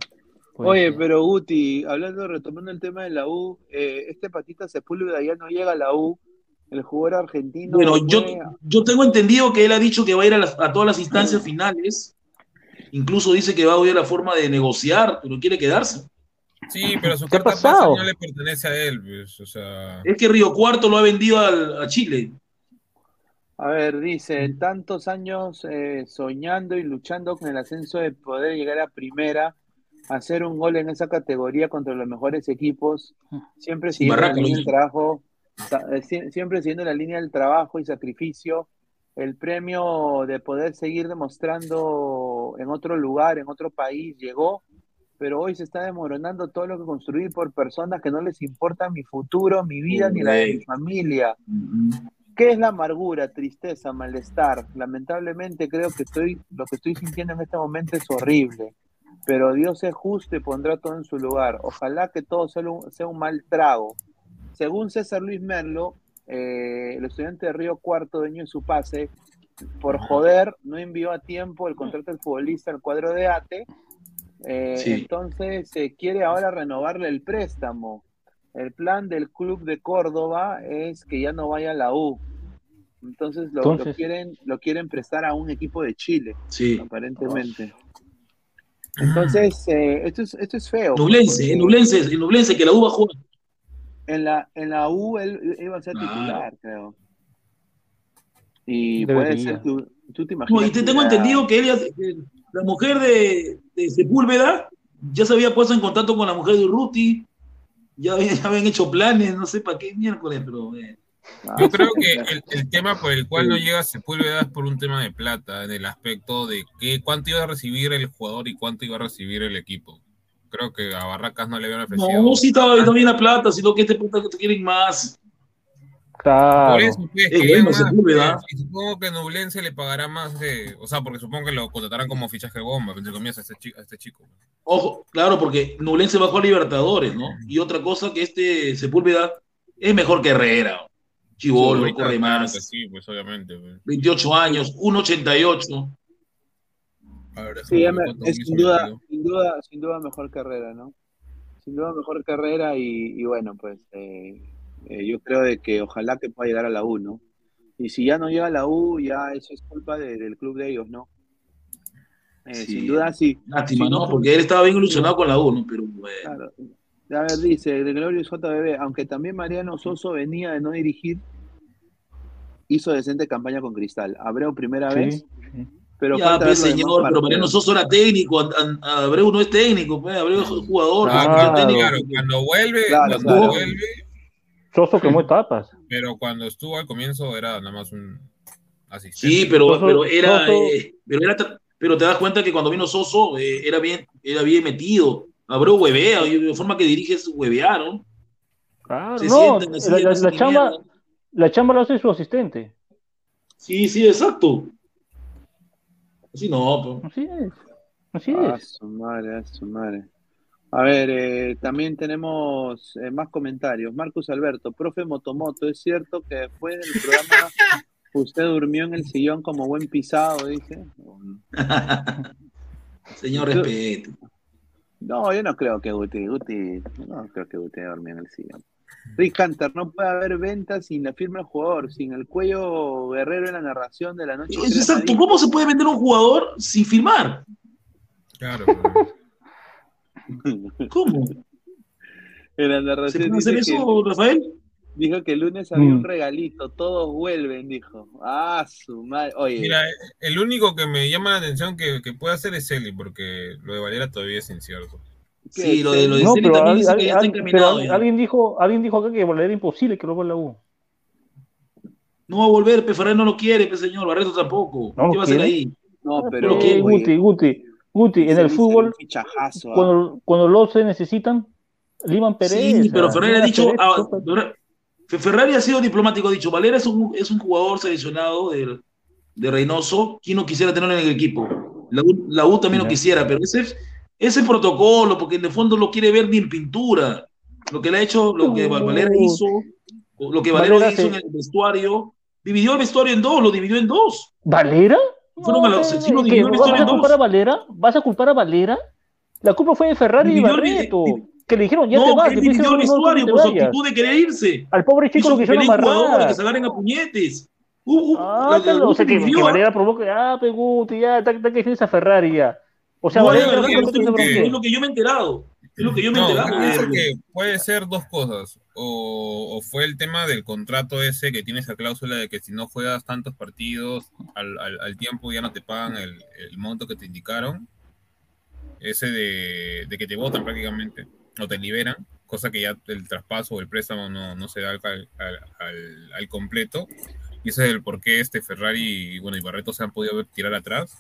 Pues, Oye, pero Guti, hablando, retomando el tema de la U, eh, este patita Sepúlveda ya no llega a la U, el jugador argentino. Bueno, yo, yo tengo entendido que él ha dicho que va a ir a, las- a todas las instancias finales. Incluso dice que va a ver la forma de negociar, pero quiere quedarse. Sí, pero su ¿Qué ha carta no le pertenece a él, pues, o sea... Es que Río Cuarto lo ha vendido al- a Chile. A ver, dice, tantos años eh, soñando y luchando con el ascenso de poder llegar a primera, hacer un gol en esa categoría contra los mejores equipos, siempre Sin siguiendo la barraca, lo línea del trabajo, eh, sie- siempre siguiendo la línea del trabajo y sacrificio, el premio de poder seguir demostrando en otro lugar, en otro país, llegó, pero hoy se está desmoronando todo lo que construí por personas que no les importa mi futuro, mi vida ni la de mi familia. ¿Qué es la amargura, tristeza, malestar? Lamentablemente creo que estoy, lo que estoy sintiendo en este momento es horrible, pero Dios es justo y pondrá todo en su lugar. Ojalá que todo sea un, sea un mal trago. Según César Luis Merlo, eh, el estudiante de Río Cuarto, dueño de su pase, por joder, no envió a tiempo el contrato del futbolista al cuadro de ATE, eh, Sí. entonces se quiere ahora renovarle el préstamo. El plan del club de Córdoba es que ya no vaya a la U. Entonces lo, quieren, lo quieren prestar a un equipo de Chile, Sí. aparentemente. Entonces, eh, esto, es, esto es feo. Nublense, porque en Nublense, en Nublense, que la U va a jugar. En la, en la U él iba a ser Claro. titular, creo. Y Debería. puede ser, tú, tú te imaginas. No, y te tengo entendido que, él ya- que la mujer de, de Sepúlveda ya se había puesto en contacto con la mujer de Urruti, ya, habían- [LAUGHS] ya habían hecho planes, no sé para qué miércoles, pero eh, Yo creo que el, el tema por el cual no llega a Sepúlveda es por un tema de plata, en el aspecto de que cuánto iba a recibir el jugador y cuánto iba a recibir el equipo. Creo que a Barracas no le habían ofrecido. no, sí estaba bien la plata, sino que este puta que te quieren más. Claro. Por eso, pues, Es bueno, más, Sepúlveda. y supongo que Nublense le pagará más de, o sea, porque supongo que lo contratarán como fichaje bomba, entre comillas, a este, chi- a este chico. Ojo, claro, porque Nublense bajó a Libertadores, ¿no? Y otra cosa que este Sepúlveda es mejor que Herrera. Chivolo, Ahorita, corre más. Sí, pues obviamente. pues. 28 años, 1.88. A ver, Sí, me- es sin duda, sin duda, sin duda mejor carrera, ¿no? Sin duda mejor carrera y, y bueno, pues eh, eh, yo creo de que ojalá que pueda llegar a la U, ¿no? Y si ya no llega a la U, ya eso es culpa de- del club de ellos, ¿no? Eh, Sí. Sin duda sí. Lástima, ¿no? Porque él estaba bien ilusionado con la U, ¿no? Pero bueno. Claro. A ver, dice de Glorious JBB, aunque también Mariano Soso venía de no dirigir, hizo decente campaña con Cristal. Abreu primera Sí, vez, pero ya, pues, señor, pero. Mariano Soso era técnico, Abreu no es técnico, pues, Abreu es jugador, Ah, no es claro, técnico. claro, cuando vuelve, Claro, cuando claro. vuelve, Soso quemó etapas. pero cuando estuvo al comienzo era nada más un asistente. Sí, pero, Soso- pero era, Soso- eh, pero era, pero te das cuenta que cuando vino Soso eh, era bien, era bien metido. Abreu huevea, de forma que dirige es huevear, ¿no? Claro, Se no, así, la, la- la chamba, la chamba lo hace su asistente. Sí, sí, exacto. Así no, pues. Así es. Así A es. su madre, a su madre. A ver, eh, también tenemos eh, más comentarios. Marcus Alberto, profe Motomoto, ¿es cierto que después del programa [LAUGHS] usted durmió en el sillón como buen pisado, dice? [LAUGHS] Señor, respeto. No, yo no creo que Guti, Guti, no creo que Guti dormía en el sillón. Rick Hunter, no puede haber ventas sin la firma del jugador, sin el cuello guerrero en la narración de la noche. Es exacto. ¿Cómo se puede vender un jugador sin firmar? Claro, [LAUGHS] ¿Cómo? En la ¿Se narración puede hacer eso, Rafael? Dijo que el lunes había un Mm. regalito, todos vuelven, dijo. Ah, su madre. Oye, Mira, el único que me llama la atención que, que puede hacer es Eli, porque lo de Valera todavía es incierto. ¿qué Sí, lo de, lo de No, pero, también al- dice al- que ya está al- encaminado. pero ya. alguien dijo, alguien dijo acá que era imposible que lo vuelva a la U. No va a volver, Peferrer no lo quiere, pe señor, Barreto tampoco. ¿No ¿Qué va a hacer ahí? no, Ah, pero. Guti, Guti, Guti, en el fútbol, fichajazo, ah. cuando, cuando los se necesitan, liman Pérez. Sí, pero Ferrari ha dicho, ah, Ferrari ha sido diplomático, ha dicho, Valera es un, es un jugador seleccionado de, de Reynoso, ¿quién no quisiera tenerlo en el equipo? La U, la U también lo Ya. quisiera, pero ese, ese protocolo, porque en el fondo lo quiere ver ni en pintura. Lo que le ha hecho, lo que Val- Valera hizo, lo que Valera, Valera hizo se- en el vestuario, dividió el vestuario en dos, lo dividió en dos. ¿Valera? Fueron a los- No, sí, lo el ¿Vas vestuario a en culpar dos. a Valera? ¿Vas a culpar a Valera? La culpa fue de Ferrari y Dividió el- Barreto, divi- que le dijeron, ya te No, vas, él que dividió el no, no, no vestuario te por su actitud de querer irse. Al pobre chico lo que peleen jugadores, que se agarren a puñetes. Uh, uh, Ah, la- la pero, o sea, que, que. Valera provoca, ah, Peguti, ya, está, está que tienes a Ferrari ya. O sea, No, Valera es verdad, no que te lo- bronquea. es lo que yo me he enterado. Es lo que yo me No, yo de- que puede ser dos cosas. O, o fue el tema del contrato ese que tiene esa cláusula de que si no juegas tantos partidos al, al- al tiempo ya no te pagan el, el monto que te indicaron. Ese de, de que te votan prácticamente o te liberan, cosa que ya el traspaso o el préstamo no, no se da al, al- al- al completo. Y ese es el por qué este Ferrari y, bueno, y Barreto se han podido ver tirar atrás.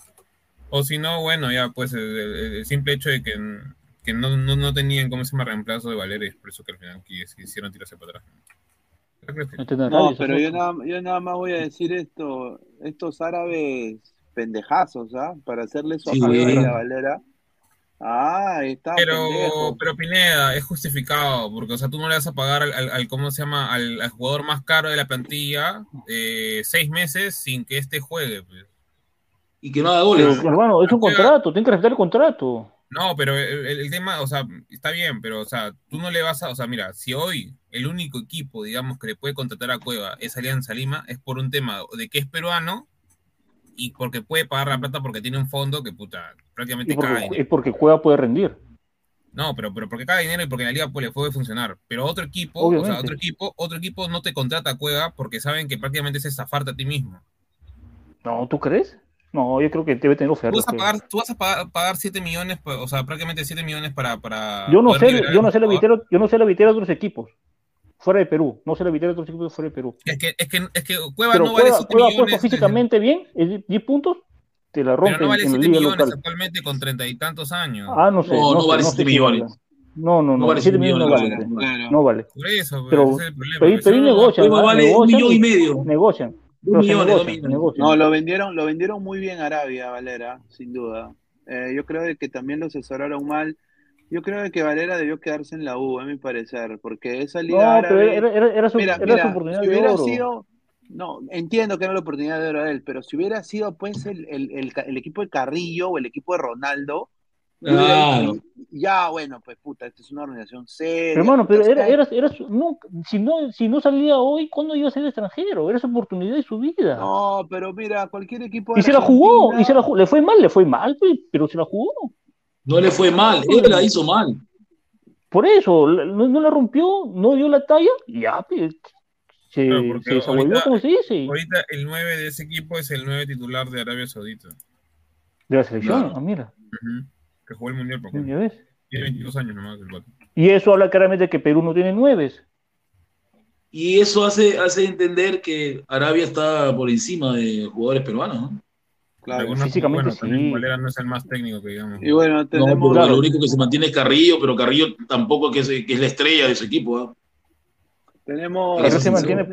O si no, bueno, ya pues el, el- simple hecho de que, que no, no, no tenían como se llama reemplazo de Valeria, es por eso que al final quis- quisieron tirarse para atrás. No, pero yo nada, yo nada más voy a decir esto, estos árabes pendejazos, ¿ah? Para hacerle su Sí, a Valera. Ah, está Pero, pendejo. pero Pineda, es justificado, porque o sea, tú no le vas a pagar al, al- al- ¿cómo se llama? Al, al jugador más caro de la plantilla eh, seis meses sin que éste juegue. pues. Y que no haga Pero, hermano, es un contrato, tiene que respetar el contrato. No, pero el, el- el tema, o sea, está bien, pero, o sea, tú no le vas a, o sea, mira, si hoy el único equipo, digamos, que le puede contratar a Cueva es Alianza Lima, es por un tema de que es peruano y porque puede pagar la plata porque tiene un fondo que, puta, prácticamente Y cada porque, dinero. y porque juega puede rendir. No, pero, pero porque cada dinero y porque la liga pues, le puede funcionar. Pero otro equipo, o sea, otro equipo, otro equipo no te contrata a Cueva porque saben que prácticamente es estafarte a ti mismo. No, ¿tú crees? No, yo creo que debe tener Tú ofertas. vas a pagar, tú vas a pagar, pagar 7 millones, pues, o sea, prácticamente 7 millones para, para Yo no sé, yo no sé jugador. vitera, yo no sé la vitera de otros equipos. Fuera de Perú. No la vitera de otros equipos fuera de Perú. Es que, es que, es que Cueva Pero no vale juega, 7 juega millones. puesto físicamente bien, es 10 puntos, te la Pero rompen no vale en la 7 liga millones local. actualmente con treinta y tantos años. Ah, no sé. No, no sé, vale sé 7 si millones. vale. No, no, no. No vale 7 7 millones no vale. millones, Claro, No vale. Por eso, pues, Pero, ese es el problema. pero, que pero no, negocian. Cueva vale un millón y medio. Negocian. Pero se millones, dos negocian, millones. negocian. No, lo vendieron, lo vendieron muy bien a Arabia, Valera, sin duda. Eh, yo creo que también lo asesoraron mal. Yo creo que Valera debió quedarse en la U, a mi parecer, porque esa liga No, árabe... pero era, su, Mira, era mira, su oportunidad si de hubiera oro. sido, no, entiendo que era la oportunidad de oro de él, pero si hubiera sido pues el, el, el, el equipo de Carrillo o el equipo de Ronaldo, Claro. ya bueno, pues puta, esta es una organización seria. Pero, hermano, pero era, era, era su- no, si no, si no salía hoy, ¿cuándo iba a ser extranjero? Era su oportunidad de su vida. No, pero mira, cualquier equipo y se la jugó, y se la jugó. Le fue mal, le fue mal, pero se la jugó. No le fue mal, él la hizo mal. Por eso, no, no la rompió, no dio la talla, y ya, pues, se, Claro, se desavolvió, como se dice, Ahorita el 9 de ese equipo es el 9 titular de Arabia Saudita. de la selección. Claro. Ah, mira, Ujú. Que jugó el mundial por ya ves. Tiene 22 años nomás el vato. Y eso habla claramente de que Perú no tiene nueves. Y eso hace, hace entender que Arabia está por encima de jugadores peruanos, ¿no? Claro, físicamente bueno, también sí. Valera no es el más técnico que digamos. Y bueno, No, tenemos... lo único que se mantiene es Carrillo, pero Carrillo tampoco que es, que es la estrella de su equipo. ¿ah? Tenemos, se mantiene.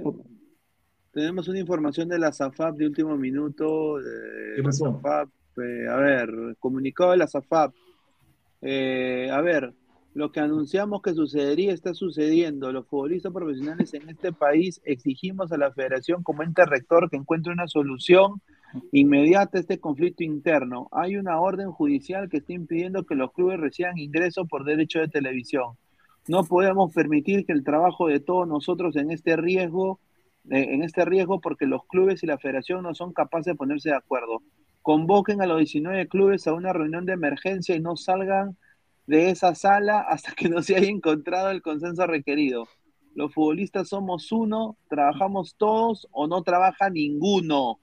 tenemos una información de la SAFAP de último minuto. de ¿Qué la pasó? SAFAP, eh, a ver, comunicado de la SAFAP. Eh, a ver, lo que anunciamos que sucedería está sucediendo. Los futbolistas profesionales en este país exigimos a la federación como ente rector que encuentre una solución inmediata este conflicto interno. Hay una orden judicial que está impidiendo que los clubes reciban ingresos por derecho de televisión. No podemos permitir que el trabajo de todos nosotros en este riesgo, eh, en este riesgo, porque los clubes y la federación no son capaces de ponerse de acuerdo. Convoquen a los 19 clubes a una reunión de emergencia y no salgan de esa sala hasta que no se haya encontrado el consenso requerido. Los futbolistas somos uno, trabajamos todos o no trabaja ninguno.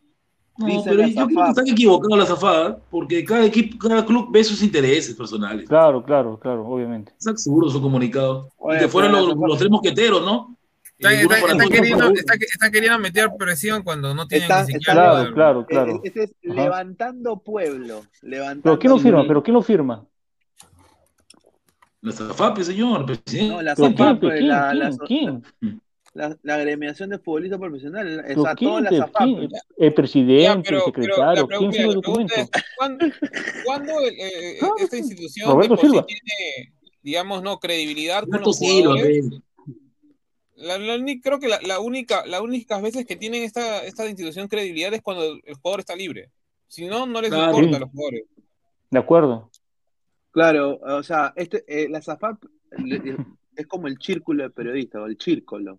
No, pero yo creo que están equivocados la zafada, porque cada equipo, cada club ve sus intereses personales. Claro, claro, claro, obviamente. Es absurdo su comunicado. Oye, y que fueron pero la los, los tres mosqueteros, ¿no? Están, están- están queriendo, están- están meter presión cuando no tienen Está- ni está- siquiera. Claro, claro, claro. Eh, Este es Ajá. levantando pueblo. Levantando Pero ¿quién lo firma? ¿Pero quién lo firma? La ZAFAP, señor, presidente. No, la ¿Pero quién? SAFAP, pe? ¿Quién? la, la, ¿Quién? ¿Quién? La, la agremiación de futbolistas profesionales, ¿Pero está toda quién? la pe? SAFAP. ¿Quién? El presidente, Ya, el pero, pero secretario, la, ¿quién firma el documento? es, ¿cuándo, cuándo, eh, eh, esta institución Roberto de por Silva. sí tiene, digamos, no, credibilidad con Roberto los Silva, jugadores? La, la creo que la, la única, las únicas veces que tienen esta, esta institución credibilidad es cuando el jugador está libre. Si no, no les Claro. importa a los jugadores. De acuerdo. Claro, o sea, este, eh, la SAFAP es como el círculo de periodistas, o el círculo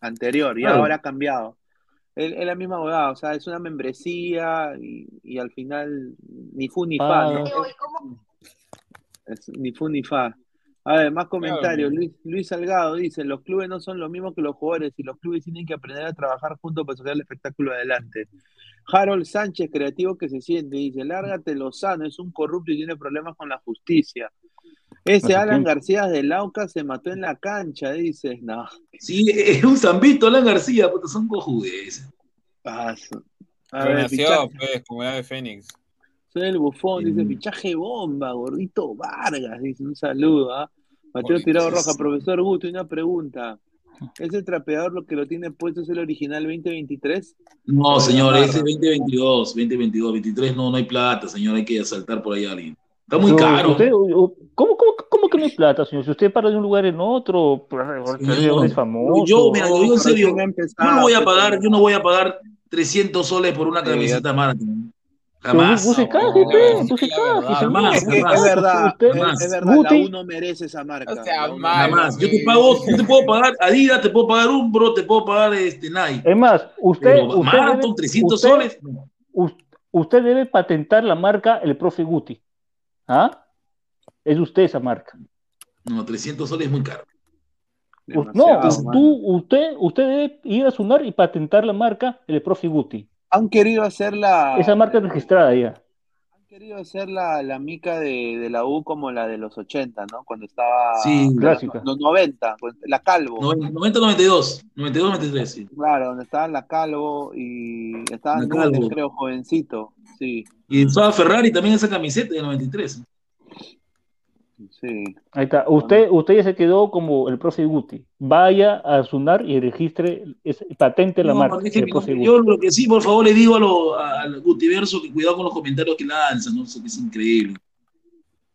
anterior, y Claro. ahora ha cambiado. Es, es la misma abogada, o sea, es una membresía y, y al final ni fu ni fa, ¿no? Es- ni fu ni fa. A ver, más comentarios. Luis, Luis Salgado dice, los clubes no son lo mismo que los jugadores y los clubes tienen que aprender a trabajar juntos para sacar el espectáculo adelante. Harold Sánchez, creativo que se siente, dice, lárgate Lozano, es un corrupto y tiene problemas con la justicia. Ese Alan García de Lauca se mató en la cancha, dice. No. Sí, es un zambito Alan García, porque son cojudes. Paso. A ver, nació, pues, comunidad de Fénix. Soy el bufón, dice fichaje bomba, gordito Vargas, dice un saludo, ¿ah? Mateo Tirado Roja, profesor Guto, una pregunta. [LAUGHS] ¿Es el trapeador lo que lo tiene puesto es el original 2023? No, señor, ese es 2022, 2022, 23 no, no hay plata, señor, hay que asaltar por ahí a alguien. Está muy caro. ¿cómo, cómo, cómo, que no hay plata, señor? Si usted para de un lugar en otro, señor, es famoso. Yo, mira, yo en serio, yo no voy a pagar, yo no voy a pagar 300 soles por una camiseta marca. Jamás. Pues, Jamás. Es, es verdad, es, verdad, la uno merece esa marca. Jamás. Yo te pago, yo te puedo pagar Adidas, te puedo pagar Umbro, te puedo pagar este Nike. Es más, usted, Pero usted, Marathon, debe, 300 usted- soles. us- usted debe patentar la marca el profe Guti. ¿Ah? Es usted esa marca. No, 300 soles es muy caro. U- No, tú, usted, usted debe ir a Sunar y patentar la marca el profe Guti. Han querido hacer la. Esa marca es registrada ya. Querido hacer la, la mica de, de la U como la de los 80, ¿no? Cuando estaba. Sí, clásica. Los 90, la Calvo. 90-92, 92-93, sí. Claro, donde estaba la Calvo y estaba Calvo. creo, jovencito. Sí, Y usaba Ferrari también esa camiseta de 93. Sí. Ahí está. Usted, usted ya se quedó como el profe Guti. Vaya a Sunar y registre, es- patente la No, marca Guti. yo lo que sí, por favor, le digo a lo- al Gutiverso que cuidado con los comentarios que lanzan, ¿no? Eso que es increíble.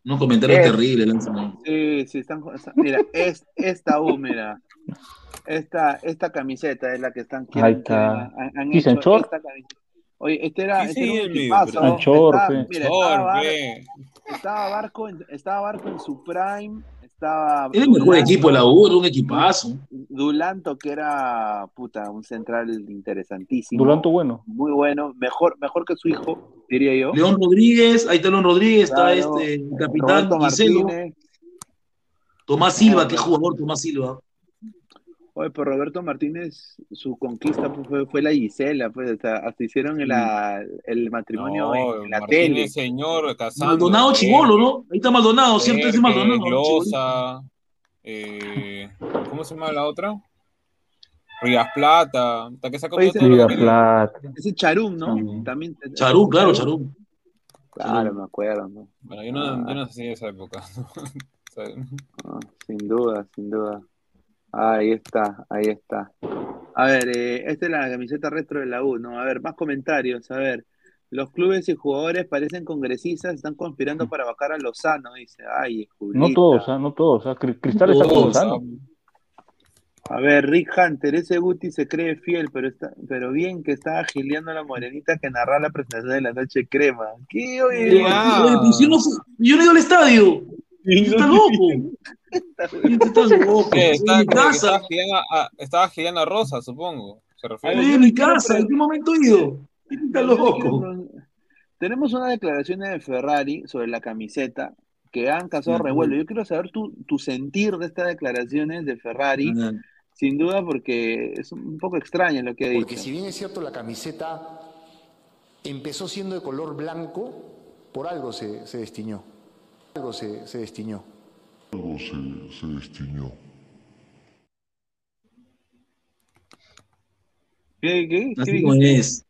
Unos comentarios Es- terribles lanzan. ¿no? Sí, sí, están. está- Mira, es, esta U, mira. Esta, esta camiseta es la que están Ahí está. han, han hecho esta camiseta. Oye, este era, Sí, este sí, era un el libro. Estaba- pe. mira, estaba, pe. Estaba Barco, en, estaba Barco en su prime, estaba Era el mejor Dulanto- equipo de la U, era un equipazo. Dulanto, que era puta, un central interesantísimo. Duranto bueno. Muy bueno, mejor, mejor que su hijo, diría yo. León Rodríguez, ahí está León Rodríguez, está este el capitán Martínez. Tomás Silva, qué jugador Tomás Silva. Oye, pero Roberto Martínez, su conquista pues, fue, fue la Gisela, pues, o sea, hasta hicieron el, el matrimonio No, en, la Martínez, tele. señor, casando. Maldonado Chivolo, ¿no? Ahí está Maldonado, siempre es Maldonado. Glosa, eh, ¿cómo se llama la otra? Rías Plata, hasta que sacó ese- que- Plata. Ese Charum, ¿no? También. También. Charú, claro, Charú. Claro, me acuerdo, ¿no? Bueno, yo no, yo no sé de esa época. [LAUGHS] Ah, sin duda, sin duda. Ahí está, ahí está. A ver, eh, esta es la camiseta retro de la U, ¿no? A ver, más comentarios. A ver, los clubes y jugadores parecen congresistas, están conspirando para bajar a Lozano, dice. Ay, No Julita. todos, ¿ah? no todos. ¿ah? Cri- Cristal está con Todos, Lozano. A ver, Rick Hunter, ese Guti se cree fiel, pero está, pero bien que estaba gileando a la morenita que narra la presentación de la noche crema. ¿Qué, oye? Oye, pues yo no, yo no he ido al estadio. Está loco. Estaba girando a- estaba girando a Rosa, supongo. Se refiere. Estoy en mi casa. ¿En qué momento he ido? Está loco. Tenemos una declaración de Ferrari sobre la camiseta que han causado revuelo. Yo quiero saber tu, tu sentir de estas declaraciones de Ferrari, Ah, sin duda porque es un poco extraño lo que ha Porque dicho. si bien es cierto la camiseta empezó siendo de color blanco, por algo se, se destiñó. Algo se, se destiñó. Algo se, se destiñó. ¿Qué, qué, qué Así no es.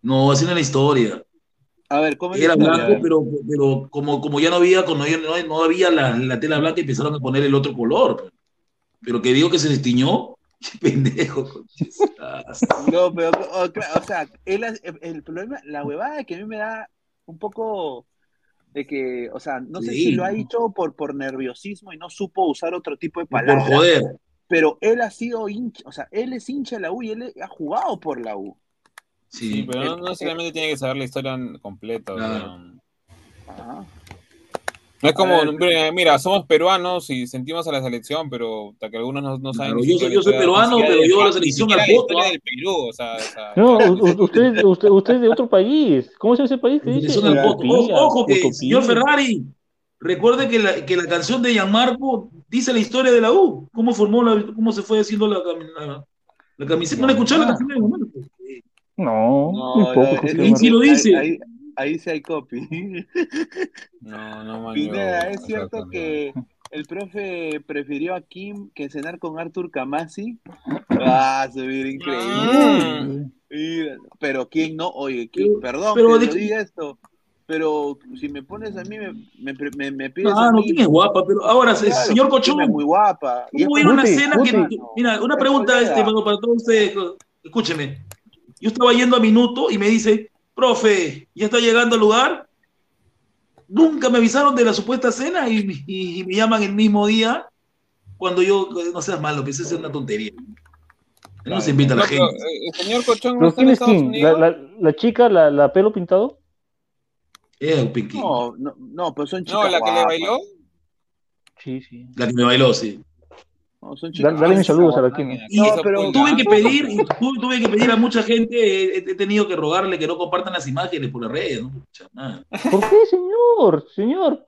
No, así no es la historia. A ver, ¿cómo es Era blanco, pero, pero como, como ya no había, cuando ya no, no había la, la tela blanca, empezaron a poner el otro color. Pero que digo que se destiñó, [LAUGHS] qué pendejo. No, pero, o, sea, ha- el, problema, la huevada que a mí me da un poco de que, o sea, no sé Sí. si lo ha dicho por, por nerviosismo y no supo usar otro tipo de Por palabras. joder. Pero él ha sido hincha, o sea, él es hincha de la U y él ha jugado por la U. Sí, pero no, no necesariamente tiene que saber la historia completa. o sea, Ajá. No es como, mira, somos peruanos y sentimos a la selección, pero hasta que algunos no, no saben. Claro, yo soy- yo soy peruano, pero yo a la selección al voto, ¿ah? del Perú, o sea, o sea, No, usted, usted, usted es de otro país. ¿Cómo se llama ese país que dice? Voto. Utopía, Ojo, ojo que, utopía. señor Ferrari, Recuerde que la, que la canción de Gianmarco dice la historia de la U, cómo formó la, cómo se fue haciendo la, la, la camiseta. ¿No le escucharon la canción de Gianmarco? No, No, no, sí lo Marco. dice. Ahí, sí hay copy. [LAUGHS] No, no, man, Pineda, ¿es cierto que el profe prefirió a Kim que cenar con Arthur Kamasi? Ah, se hubiera increíble. Mira, Pero quién no, oye, Kim, perdón pero que de lo que- diga esto, pero si me pones a mí, me, me, me, me pides Ah, a no. Kim es guapa, pero ahora, Claro, señor Cochón, es muy guapa. Y es ¿cómo voy a ir a una Guti, cena que, Guti. mira, una pregunta este, para, para todos ustedes, escúcheme. Yo estaba yendo a minuto y me dice, profe, ¿ya está llegando al lugar? Nunca me avisaron de la supuesta cena y, y- y me llaman el mismo día cuando yo, no seas malo, pensé ser una tontería. No se invita a la gente. eh, el señor Cochón no ¿Pero está en es Estados Unidos. la, la chica, la, la pelo pintado? Eh, Pinky. No, no, no, pero son chicas No, la que le bailó. Sí, sí. La que me bailó, sí. No, son Da- chicas dale mis saludos a la Kim. Y No, pero- tuve que pedir, tuve, que pedir a mucha gente, he, he tenido que rogarle que no compartan las imágenes por las redes, ¿no? ¿Por qué, señor? Señor,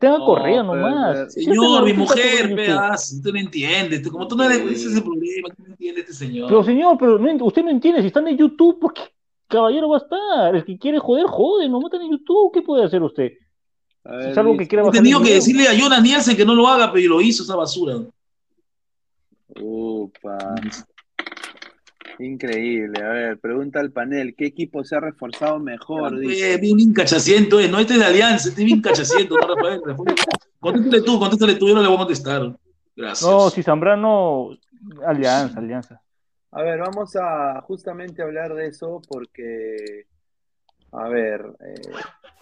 tenga No, correa pero- nomás. Señor, mi mujer, pedazo, usted no entiende, tú- como tú no eres, ese es el problema, que no entiende este señor. Pero señor, pero no usted no entiende, si están en YouTube, ¿por qué caballero va a estar? El que quiere joder, jode, no matan en YouTube, ¿qué puede hacer usted? Ver, es algo que quiera He tenido que decirle a Jonas Nielsen que no lo haga, pero lo hizo esa basura. Upa. Increíble. A ver, pregunta al panel, ¿qué equipo se ha reforzado mejor? Dice. Eh, bien, bien cachaciento, eh. no, este es de Alianza, este es bien cachaciento, no, Rafael, Rafael. Contéstale tú, contéstale tú, yo no le voy a contestar. Gracias. No, si Zambrano, alianza, alianza. A ver, vamos a justamente hablar de eso porque, a ver, eh,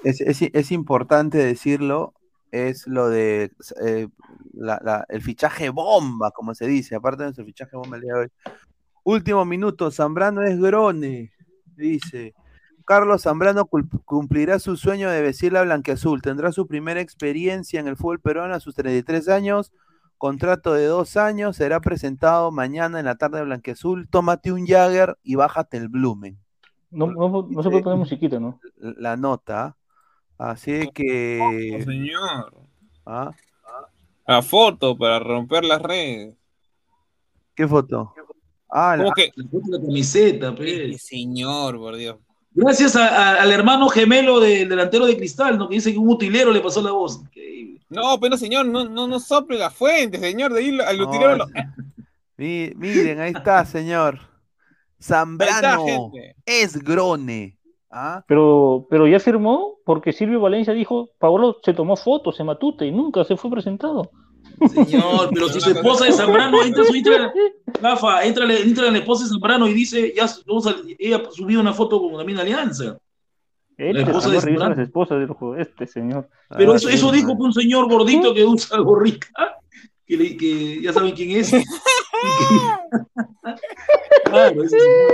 es, es- es importante decirlo, es lo de eh, la- la- el fichaje bomba, como se dice, aparte de nuestro fichaje bomba el día de hoy. Último minuto, Zambrano es Grone, dice. Carlos Zambrano cumplirá su sueño de vestir la blanqueazul, tendrá su primera experiencia en el fútbol peruano a sus 33 años, contrato de dos años, será presentado mañana en la tarde de blanqueazul, tómate un Jagger y bájate el Blumen. No, no, no se puede poner musiquita, ¿no? La nota, así que... Oh, señor. ¿Ah? La foto para romper las redes. ¿Qué foto? Ah, la- ¿Cómo que? La foto de la camiseta, pe. Señor, por Dios. Gracias a- a- al hermano gemelo del delantero de Cristal, ¿no? que dice que un utilero le pasó la voz. No, pero señor, no, no, no sople la fuente, señor, de ahí al No, utilero lo- miren, ahí está, señor. Zambrano es Grone. ¿Ah? Pero, pero ya firmó porque Silvio Valencia dijo, Pablo se tomó fotos en Matute y nunca se fue presentado. Señor, pero si su esposa de Zambrano entra su entra, Rafa, entra, entra la esposa de Zambrano y dice, ya vamos a- ella subió una foto con también Alianza. Este esposa señor de Zambrano. las esposas, dijo, este señor. Pero Ah, eso, sí, eso dijo un señor gordito que usa gorrita, que, le- que ya saben quién es. [LAUGHS] Claro, ese señor.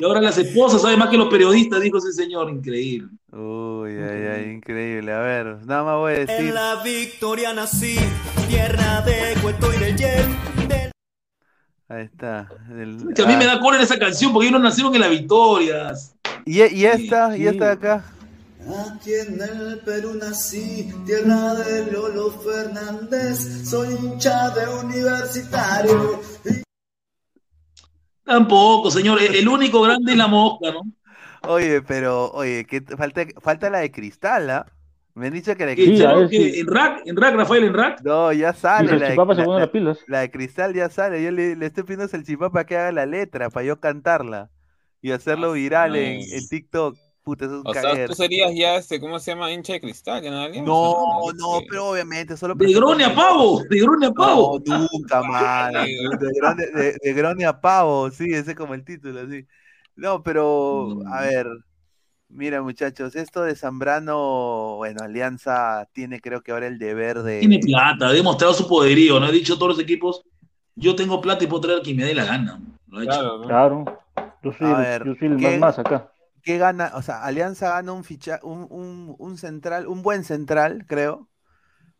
Y ahora las esposas saben más que los periodistas, dijo ese señor, increíble. Uy, ay, ay, increíble. A ver, nada más voy a decir. En la victoria nací, tierra de cuento y de jet. Ahí está. el- Que a mí me ah, da cólera esa canción porque ellos no nacieron en las victorias. ¿Y, y esta? ¿Y esta de acá? Aquí en el Perú nací, tierra de Lolo Fernández, soy hincha de universitario. Tampoco, señor. El el único grande es la mosca, ¿no? Oye, pero, oye, que falta, falta la de cristal, ¿ah? Me han dicho que la de ¿Qué, cristal. ¿En rack? ¿En rack, Rafael? ¿En rack? No, ya sale. La de, "Chipapa se la- pone la- las pilas". la de cristal ya sale. Yo le, le estoy pidiendo al chipapa que haga la letra para yo cantarla y hacerlo viral en, nice. en TikTok. Puta, eso es un O sea, tú serías ya este, ¿cómo se llama? Hincha de cristal, ya no No, ¿no? no, pero obviamente solo De Grone a pavo, de Grone a pavo. No, nunca. [LAUGHS] De Grone, de, de Grone a pavo, sí, ese es como el título, sí. No, pero, a ver, mira muchachos, esto de Zambrano, bueno, Alianza tiene creo que ahora el deber de... Tiene plata, ha demostrado su poderío, ¿no? Ha dicho a todos los equipos, yo tengo plata y puedo traer quien me dé la gana. Lo ha hecho. Claro, ¿no? Claro. Yo soy, A el, ver, yo soy el ¿qué- más más acá. ¿Qué gana? O sea, Alianza gana un ficha, un, un, un central, un buen central, creo,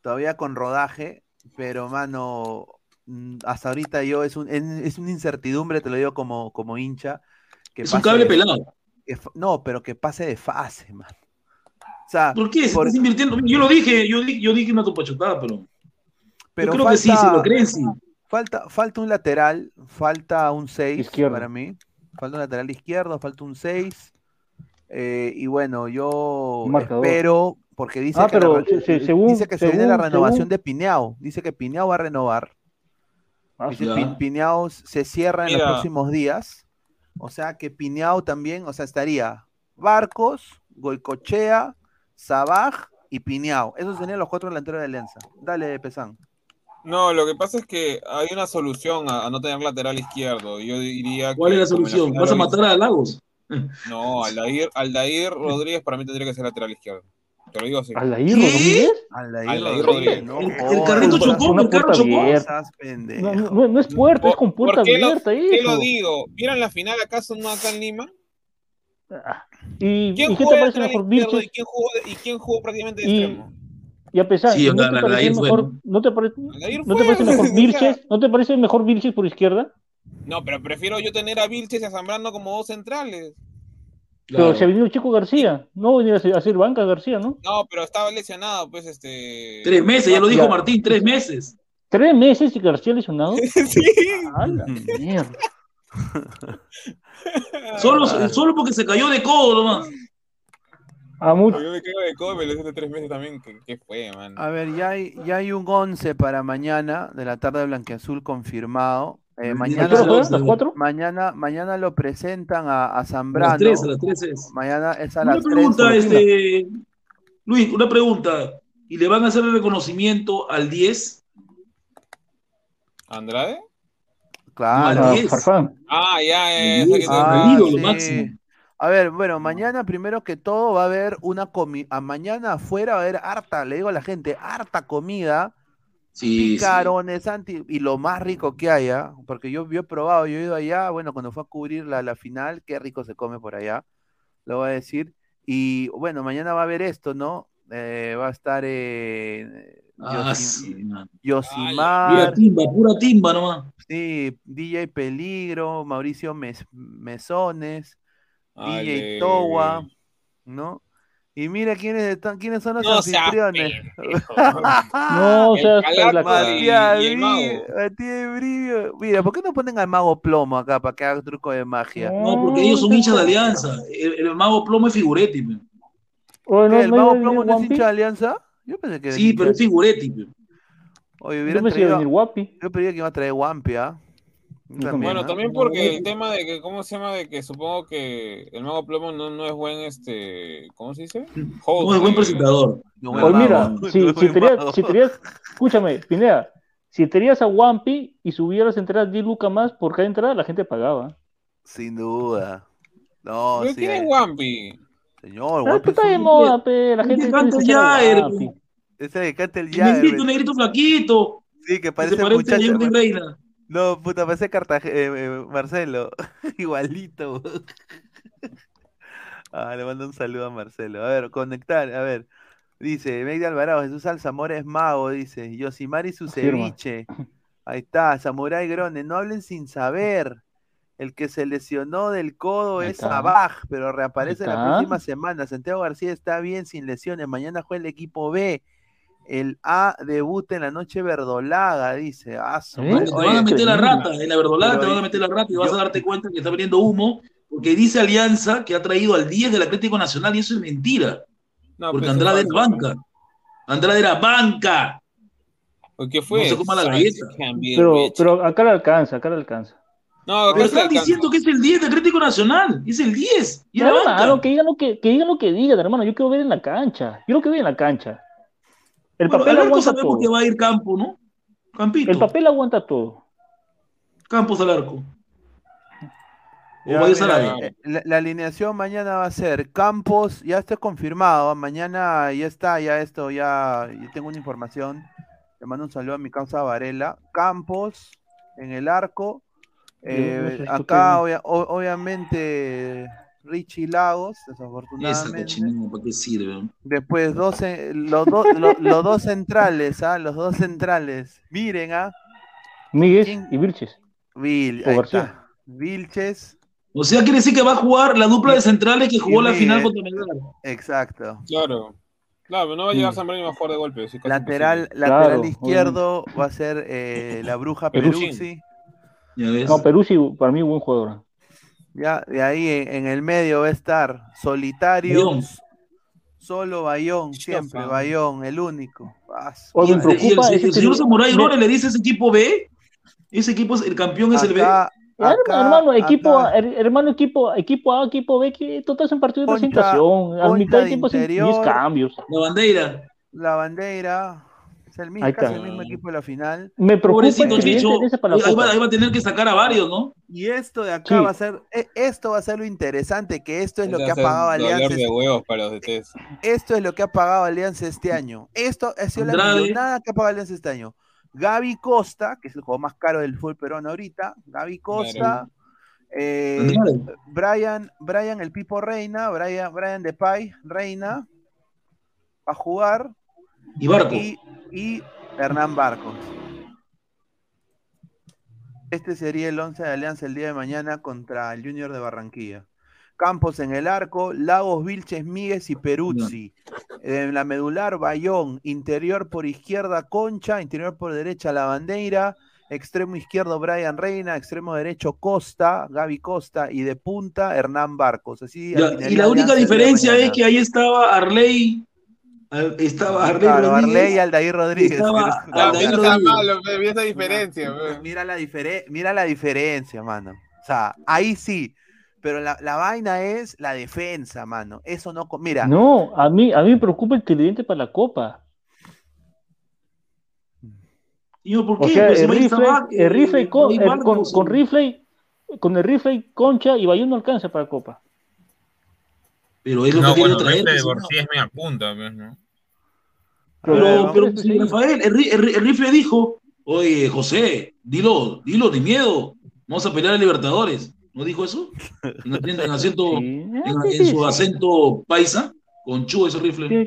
todavía con rodaje, pero mano, mm, hasta ahorita yo es un, en- es una incertidumbre, te lo digo como, como hincha. Que Es un cable de- pelado. que no, pero que pase de fase, man. sea, ¿Por qué? Se por- estás invirtiendo. Yo lo dije, yo, di- yo dije una topachotada, pero. Pero yo creo que sí, si lo creen, sí. Falta, falta un lateral, falta un 6 para mí. Falta un lateral izquierdo, falta un 6. Y bueno, yo marcador. espero, porque dice Ah, que, pero se- según- dice que se viene la renovación según- de Pineao. Dice que Pineao va a renovar. Ah, Dice Pineao se cierra en Mira. los próximos días. O sea que Pineao también, o sea, estaría Barcos, Goicochea, Sabaj y Pineao. Esos serían los cuatro delanteros de Alianza. Dale, Pesán. No, lo que pasa es que hay una solución a, a no tener lateral izquierdo. Yo diría ¿Cuál que es la en solución? ¿Vas a matar a Lagos? No, [LAUGHS] Aldair, Aldair Rodríguez para mí tendría que ser lateral izquierdo. Te lo digo así. ¿Aldair Rodríguez? Aldair Aldair Rodríguez, no El- carrito chocó, el carro chocó. No, no, no es puerta, es con puerta ¿Por qué lo, abierta qué eso. lo digo? ¿Vieron la final acaso no acá en Lima? ¿Y, ¿Quién y qué jugó te parece mejor izquierdo y Vilches? quién jugó, y quién jugó prácticamente de Y, extremo? y a pesar, Sí, ¿no te mejor, ¿no? no te parece, [LAUGHS] no te parece mejor. Vilches? ¿No te parece mejor Vilches por izquierda? No, pero prefiero yo tener a Vilches y a Zambrano como dos centrales. Pero se ha venido Chico García, no venía a ser banca García, ¿no? No, pero estaba lesionado, pues este. Tres meses, ya lo dijo Ya. Martín, tres meses. ¿Tres meses y García lesionado? [LAUGHS] sí. A la mierda. [LAUGHS] Solo, solo porque se cayó de codo nomás. A mucho. Yo me quedo de codo, me lesioné tres meses también. ¿Qué, qué fue, man? A ver, ya hay, ya hay un 11 para mañana de la tarde blanqueazul confirmado. Eh, ¿A mañana, lo, ¿Las cuatro? mañana, mañana lo presentan a, a A las Zambrano. tres, a las tres es. Mañana es a Una las 3. pregunta, este. Luis, una pregunta. ¿Y le van a hacer el reconocimiento al 10? ¿Andrade? Claro. No, al 10. Ah, ya, ya, ya, El sé que 10, te- Ah, sí. máximo. A ver, bueno, mañana primero que todo va a haber una comida. Mañana afuera va a haber harta, le digo a la gente, harta comida. Sí, picarones, anti, y lo más rico que haya, porque yo, yo he probado, yo he ido allá, bueno, cuando fue a cubrir la, la final, qué rico se come por allá, lo voy a decir. Y bueno, mañana va a haber esto, ¿no? Eh, va a estar eh, Ah, Yosim- sí, man. Yosimar, Pura timba, pura timba nomás. sí, DJ Peligro, Mauricio Mes- Mesones. DJ Towa, ¿no? Y mira quiénes están, quiénes son los No anfitriones. [LAUGHS] No seas Matías Brillo. Mira, ¿por qué no ponen al mago plomo acá para que haga truco de magia? No, porque ellos son hinchas de alianza. El, el mago plomo es figuretti. pe. Oye, ¿Qué, no, ¿El no mago plomo no es hincha de alianza? Yo pensé que era Sí, pero es figuretti. pe. Oye, Yo hubieran pensé que iba a traído. Yo pedí que iba a traer Wampi, ¿ah? También, Bueno, ¿ah? también porque el tema de que, ¿cómo se llama? De que supongo que el mago plomo no, no es buen, este, ¿cómo se dice? Host, No es buen eh, presentador. No, Oye, mago, mira, no si, es si, tenías, si tenías, escúchame, Pineda, si tenías a Wampi y subieras entradas 10 lucas más por cada entrada, la gente pagaba. Sin duda. No, ¿Pero sí. quién es Wampi? Señor, Ah, Wampi pues está es de un- moda, pe, la El gente que canta Wampi. pe. Ese que canta el El Jagger. negrito, negrito flaquito. Sí, que Que parece se parece muchacho. No, puta, parece Cartagena, eh, Marcelo. [LAUGHS] Igualito. ah, le mando un saludo a Marcelo. A ver, conectar, a ver. Dice, Meide Alvarado, Jesús Alzamora es mago, dice. Yosimar y su ceviche. Ahí está, Samurai Grone, no hablen sin saber. El que se lesionó del codo es. Abaj, pero reaparece la próxima semana. Santiago García está bien sin lesiones. Mañana juega el equipo B. El A debuta en la noche verdolaga, dice. Ah, su ¿Eh? te van a meter la rata. En la verdolada Pero te van a meter la rata y vas yo- a darte cuenta que está vendiendo humo. Porque dice Alianza que ha traído al 10 del Atlético Nacional y eso es mentira. No, Porque pues, Andrade es era banca. Andrade era banca. ¿Qué fue? No se coma la galleta. Pero, acá le alcanza, acá le alcanza. No, Pero están diciendo que es el 10 del Atlético Nacional. Es el 10. Y Ya, era hermano, que digan lo que, que digan lo que digan, hermano. Yo quiero ver en la cancha. Yo lo que veo en la cancha. El Bueno, papel aguanta sabemos todo. que va a ir Campo, ¿no? Campito. El papel aguanta todo. Campos al arco. Ya, mira, eh, la, la alineación mañana va a ser Campos, ya está confirmado, ¿ah? mañana ya está, ya esto, ya, ya tengo una información. Le mando un saludo a mi causa Varela. Campos en el arco. eh, acá, qué- obvia- o- obviamente, Richie Lagos, Esa desafortunadamente. cochinilla, ¿para qué sirve? Después dos, los, dos lo- los dos centrales, ¿ah? Los dos centrales. Miren, ¿ah? Miguel ¿Quién? y Vilches. Vil, ahí está. Vilches. O sea, quiere decir que va a jugar la dupla de centrales que jugó la final contra Melgar. Exacto. Claro. Claro, pero no va a llegar Zambrano y va a jugar de golpe. sí, Lateral, imposible. lateral izquierdo va a ser eh, la bruja Peruzzi. Peruzzi. No, Peruzzi para mí buen jugador. Ya, de ahí en, el medio va a estar solitario. Bayón. Solo Bayón, siempre Bayón, el único. Ah, Oye, me Y el, preocupa el ese señor Samurai me- Lore le dice ese equipo B. Ese equipo, el campeón es el B. Acá, Hermano, acá, equipo, acá. her- hermano, equipo, equipo A, equipo B, que total es un partido de Concha- presentación. A mitad de tiempo hacen 10 interior. cambios. La bandera. La bandera. Es el mismo, Ahí casi está. el mismo equipo de la final. Me preocupa Pobrecito Chicho. para la Ahí va, ahí va a tener que sacar a varios, ¿no? Y esto de acá Sí. va a ser, e- esto va a ser lo interesante, que esto es lo que va ha pagado Alianza. de huevos para los DTs. Esto es lo que ha pagado Alianza este año. Esto ha sido la Andrade. millonada que ha pagado Alianza este año. Gaby Costa, que es el juego más caro del fútbol peruano ahorita. Gaby Costa. eh. Brian, Brian el Pipo Reina, Brian, Brian Depay, Reina, a jugar. Y Barco. Y, y Hernán Barcos. Este sería el 11 de Alianza el día de mañana contra el Junior de Barranquilla. Campos en el arco, Lagos, Vilches, Míguez y Peruzzi. En la medular, Bayón. Interior por izquierda, Concha. Interior por derecha, La Bandeira. Extremo izquierdo, Brian Reina. Extremo derecho, Costa, Gaby Costa. Y de punta, Hernán Barcos. Así y la única diferencia es que ahí estaba Arley. Al- Estaba Arley Claro, Rodríguez. Arley y Aldair Rodríguez. Estaba No, Aldair está Rodríguez. malo, mira esa diferencia. pe. Mira la, difere- mira la diferencia, mano. O sea, ahí sí. Pero la, la vaina es la defensa, mano. Eso no. Mira, No, a mí, a mí me preocupa el tridente para la Copa. Y yo, ¿por O qué? sea, Pues, el rifle, estaba, el rifle eh, con, el- con, con rifle, con el rifle, Concha y Bayón no alcanza para Copa. Pero es lo No, que bueno, quiere traer. de por ¿no? sí es media punta, pues, ¿no? Pero, pero. Rafael, el, ri- el ri- el rifle dijo, oye, José, dilo, dilo, ni miedo, vamos a pelear a Libertadores. ¿No dijo eso? En, en- en acento, [LAUGHS] Sí, en, ah, en su acento paisa, con chu ese rifle.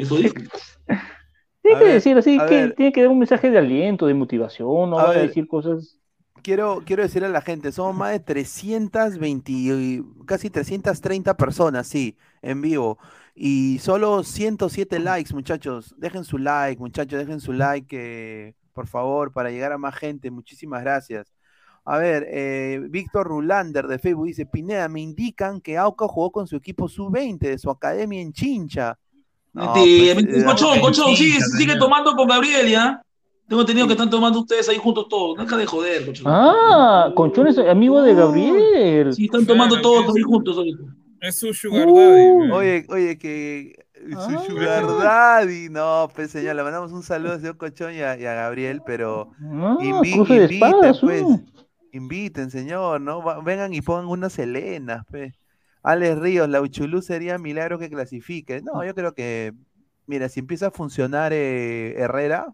Eso dijo. [LAUGHS] tiene A que ver, decir así, a que ver. tiene que dar un mensaje de aliento, de motivación, no A va a ver. decir cosas. quiero, quiero decirle a la gente, somos más de 320, y- casi 330 personas, sí, en vivo. Y solo 107 likes, muchachos. Dejen su like, muchachos, dejen su like, eh, por favor, para llegar a más gente. Muchísimas gracias. A ver, eh, Víctor Rulander de Facebook dice, Pineda, me indican que Auca jugó con su equipo sub-20 de su academia en Chincha. No, Mentira, pues, mentira. eh, Cochón, sigue, sigue tomando con Gabriel, ¿ya? Tengo entendido que están tomando ustedes ahí juntos todos. Deja de joder, Cochón. Ah, Conchón es amigo de Gabriel. Sí, están tomando todos ahí juntos ahorita. Es su sugar daddy. pe. Oye, oye, que su Ah. sugar daddy, no, pues señor, le mandamos un saludo al señor Cochón y a, y a Gabriel, pero Ah, invi- inviten, espadas. pues, uh. inviten, señor, ¿no? Va- vengan y pongan unas helenas, pues. Alex Ríos, la Uchulú sería milagro que clasifique. No, yo creo que, mira, si empieza a funcionar eh, Herrera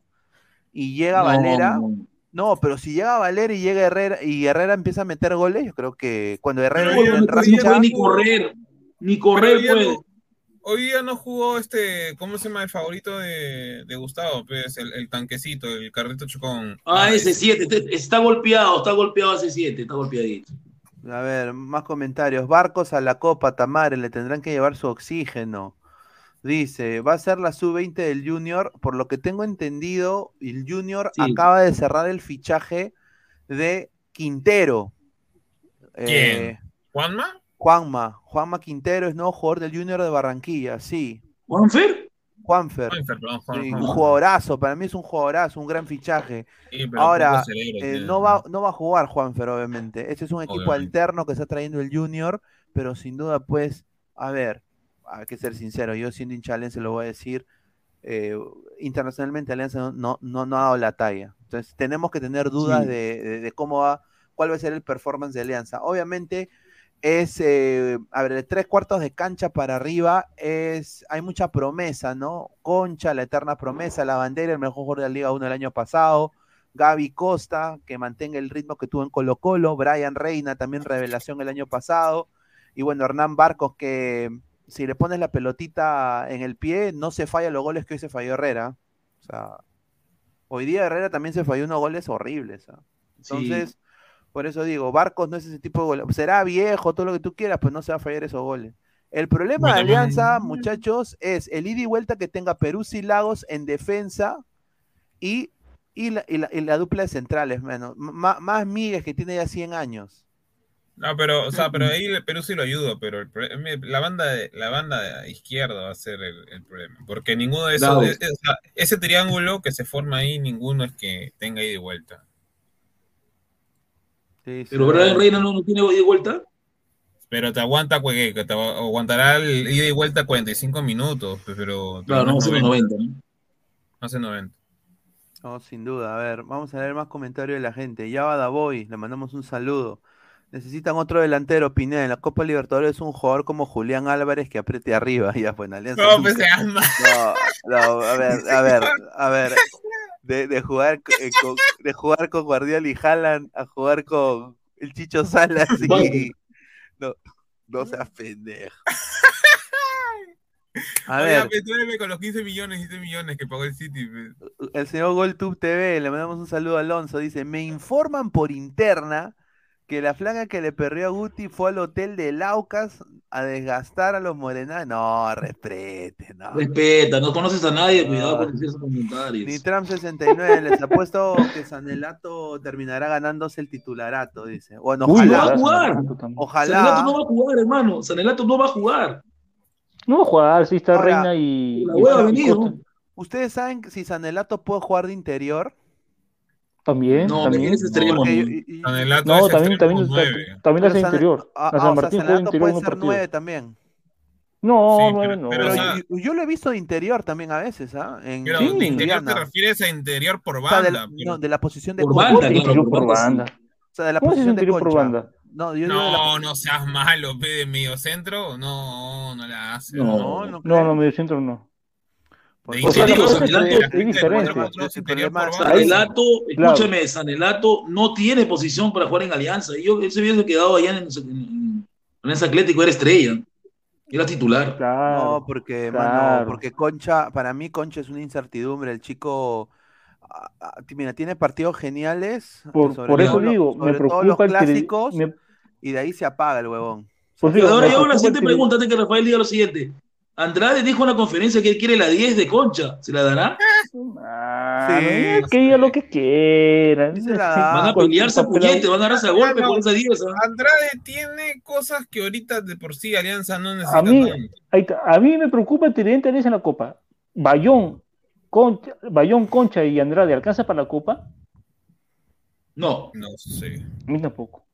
y llega No, Valera, no. No, pero si llega Valera y llega Herrera y Herrera empieza a meter goles, yo creo que cuando Herrera No racha, puede ni correr, ni correr puede. no- Hoy día no jugó este, ¿cómo se llama el favorito de, de Gustavo? Pues el, el tanquecito, el carrito chocón. Ah, ese 7, está golpeado, está golpeado ese 7, está golpeadito. A ver, más comentarios. Barcos a la Copa, Tamare, le tendrán que llevar su oxígeno. Dice, va a ser la sub-20 del Junior. Por lo que tengo entendido, el Junior Sí. acaba de cerrar el fichaje de Quintero. ¿Quién? Eh, ¿Juanma? Juanma. Juanma Quintero es nuevo jugador del Junior de Barranquilla, sí. ¿Juanfer? Juanfer. Juanfer, perdón, Juan- Sí, un jugadorazo, para mí es un jugadorazo, un gran fichaje. Sí, Ahora, eh, no, va, no va a jugar Juanfer, obviamente. Este es un equipo Obviamente. alterno que está trayendo el Junior, pero sin duda, pues, a ver, hay que ser sincero, yo siendo hincha de Alianza lo voy a decir, eh, internacionalmente Alianza no, no, no, no ha dado la talla. Entonces, tenemos que tener dudas Sí. de, de- de cómo va, cuál va a ser el performance de Alianza. Obviamente, es, eh, a ver, de tres cuartos de cancha para arriba, es, hay mucha promesa, ¿no? Concha, la eterna promesa, la bandera, el mejor jugador de la Liga 1 el año pasado, Gaby Costa, que mantenga el ritmo que tuvo en Colo Colo, Brian Reina, también revelación el año pasado, y bueno, Hernán Barcos, que si le pones la pelotita en el pie, no se falla los goles que hoy se falló Herrera. O sea, hoy día Herrera también se falló unos goles horribles. ¿ah? Entonces, por eso digo, Barcos no es ese tipo de goles. Será viejo, todo lo que tú quieras, pues no se va a fallar esos goles. El problema de Bueno, Alianza, muchachos, es el ida y vuelta que tenga Perú y Lagos en defensa y, y, la, y la- y la dupla de centrales, menos. más Miguel que tiene ya 100 años. No, pero, o sea, pero ahí el Perú sí lo ayuda, pero el la banda de, la banda de izquierda va a ser el, el problema. Porque ninguno de esos, Claro. es- es- o sea, ese triángulo que se forma ahí, ninguno es que tenga ida y vuelta. Pero Brian Reina no, no tiene ida y vuelta. Pero te aguanta, pues, que te aguantará el ida y vuelta 45 minutos, pues, pero... Claro, no, hace los 90, ¿no? Hace 90. No, sin duda. A ver, vamos a leer más comentarios de la gente. Yaba Daboy, le mandamos un saludo. Necesitan otro delantero, Pineda. En la Copa Libertadores un jugador como Julián Álvarez que apriete arriba. [LAUGHS] Ya, pues en Alianza. No, pues, se ama. No, no, a ver, a ver, a ver. De, de jugar, eh, con, de jugar con Guardiola y Haaland a jugar con el Chicho Salas y... No, no seas pendejo. A Oye, ver. pues, con los 15 millones, 15 millones que pagó el City. pues. El señor GolTube TV, le mandamos un saludo a Alonso, dice, me informan por interna que la flaca que le perrió a Guti fue al hotel de Laucas a desgastar a los morenanos. No, respete, no. Respeta, no conoces a nadie, cuidado con decir esos comentarios. Nitram 69, les apuesto que Sanelato terminará ganándose el titularato, dice. Bueno, Uy, no ojalá. va a jugar. Ojalá. Sanelato no va a jugar, hermano. Sanelato no va a jugar. No va a jugar, sí está Ahora, Reina y. La hueva venido. ¿Ustedes saben si Sanelato puede jugar de interior? También, No, también. es extremo, ¿no? y- No, es también, extremo también, nueve. también hace interior. Ah, ah, San o sea, Martín juega Sanelato interior puede ser. 9 también. No, Sí, nueve pero- no. pero, Pero o sea, yo, yo lo he visto de interior también a veces, ¿ah? En Pero Sí. de interior te refieres a interior por O sea, de banda. pero- no, de la posición de Por Concha. banda, interior por banda. O sea, de la ¿Cómo se posición de interior por Concha. banda? No, yo la No, seas malo, pe, de medio centro. No, no la hace. No. No, no, No, no, medio centro no. De Por- O sea, interior, digo, de Sanelato- El escúchame, Sanelato no tiene posición para jugar en Alianza. Y Yo, él se hubiese quedado allá en, en, ese Atlético, era estrella. Era titular. Claro. No, porque, mano, claro. porque Concha, para mí Concha es una incertidumbre. El chico, mira, tiene partidos geniales. Por, sobre por eso digo, me sobre los preocupa el tele- clásicos me- y de ahí se apaga el huevón. pues ahora me yo hago la siguiente el pregunta antes que Rafael diga lo siguiente. Andrade dijo en la conferencia que él quiere la 10 de Concha. ¿Se la dará? Ah, Sí, no, que diga lo que quiera. Sí se la da. Van a pelearse a puñete, van a agarrarse a golpe No, por esa 10. ¿ah? Andrade tiene cosas que ahorita de por sí Alianza no necesita A mí, tanto. a mí me preocupa el tridente de en la Copa. Bayón, Concha, Bayón, Concha y Andrade, ¿alcanza para la Copa? No. No sé. A mí tampoco.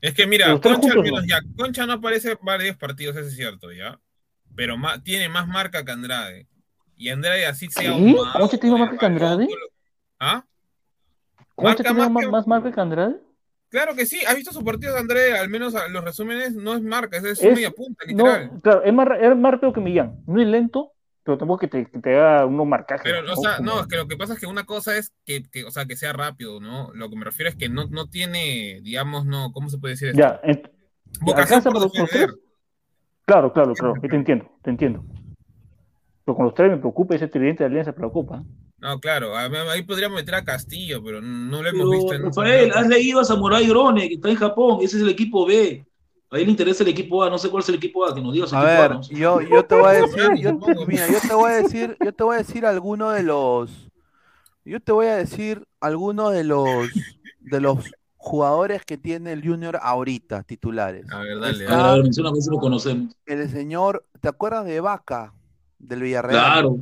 Es que mira, Concha menos no. ya, Concha no aparece varios partidos, eso es cierto, ¿ya? Pero ma- tiene más marca que Andrade. Y Andrade así sea ¿Sí? ¿Concha tiene más marca que Andrade? ¿Ah? ¿Concha Marca tiene más más, que- más marca que Andrade? Claro que sí, ¿has visto sus partidos de Andrade? Al menos a- los resúmenes no es marca, es, es media punta, literal. No, claro, es más, es más rápido que Millán. No es lento, pero tampoco que te, que te haga unos marcajes. Pero, o sea, no, es que lo que pasa es que una cosa es que, que, o sea, que sea rápido, ¿no? Lo que me refiero es que no, no tiene, digamos, no, ¿cómo se puede decir esto? Ya, Vocación ¿alcanza por defender. Claro, claro, claro, yo te entiendo, te entiendo. Pero con los tres me preocupa ese tridente de Alianza Copa. No, claro, ahí podríamos meter a Castillo, pero no lo hemos Pero, visto en Rafael, has leído a Samurai Grone, que está en Japón. Ese es el equipo B. A él le interesa el equipo A. No sé cuál es el equipo A, que nos diga su A ver, yo, yo te voy a [LAUGHS] decir, yo, mira, yo te voy a decir, yo te voy a decir alguno de los, yo te voy a decir algunos de los, de los jugadores que tiene el Junior ahorita, titulares. A ver, dale, A ver, a ver, menciona lo conocemos. El señor, ¿te acuerdas de Vaca del Villarreal? Claro.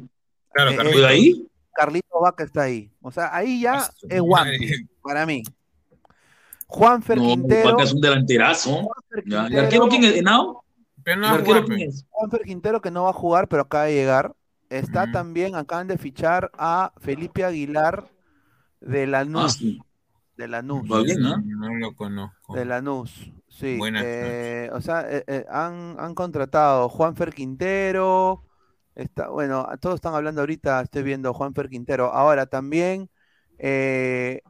Claro, Eh, Carlitos. eh, ahí? Carlito Vaca está ahí. O sea, ahí ya Ah, es. Wampi, para mí. Juanfer No, Quintero. Vaca es un delanterazo. ¿El Quintero- arquero quién es? ¿Henao? Pero no ¿El va a arquero jugar, quién pe. es? Juanfer Quintero que no va a jugar, pero acaba de llegar. Está también, acaban de fichar a Felipe Aguilar de Ah, Lanús. sí. De Lanús. Va bien, ¿ah? No lo conozco. De Lanús. Sí. Buenas eh, o sea, eh, eh, han, han contratado Juanfer Quintero. Está, bueno, todos están hablando ahorita, estoy viendo Juanfer Quintero. Ahora también eh,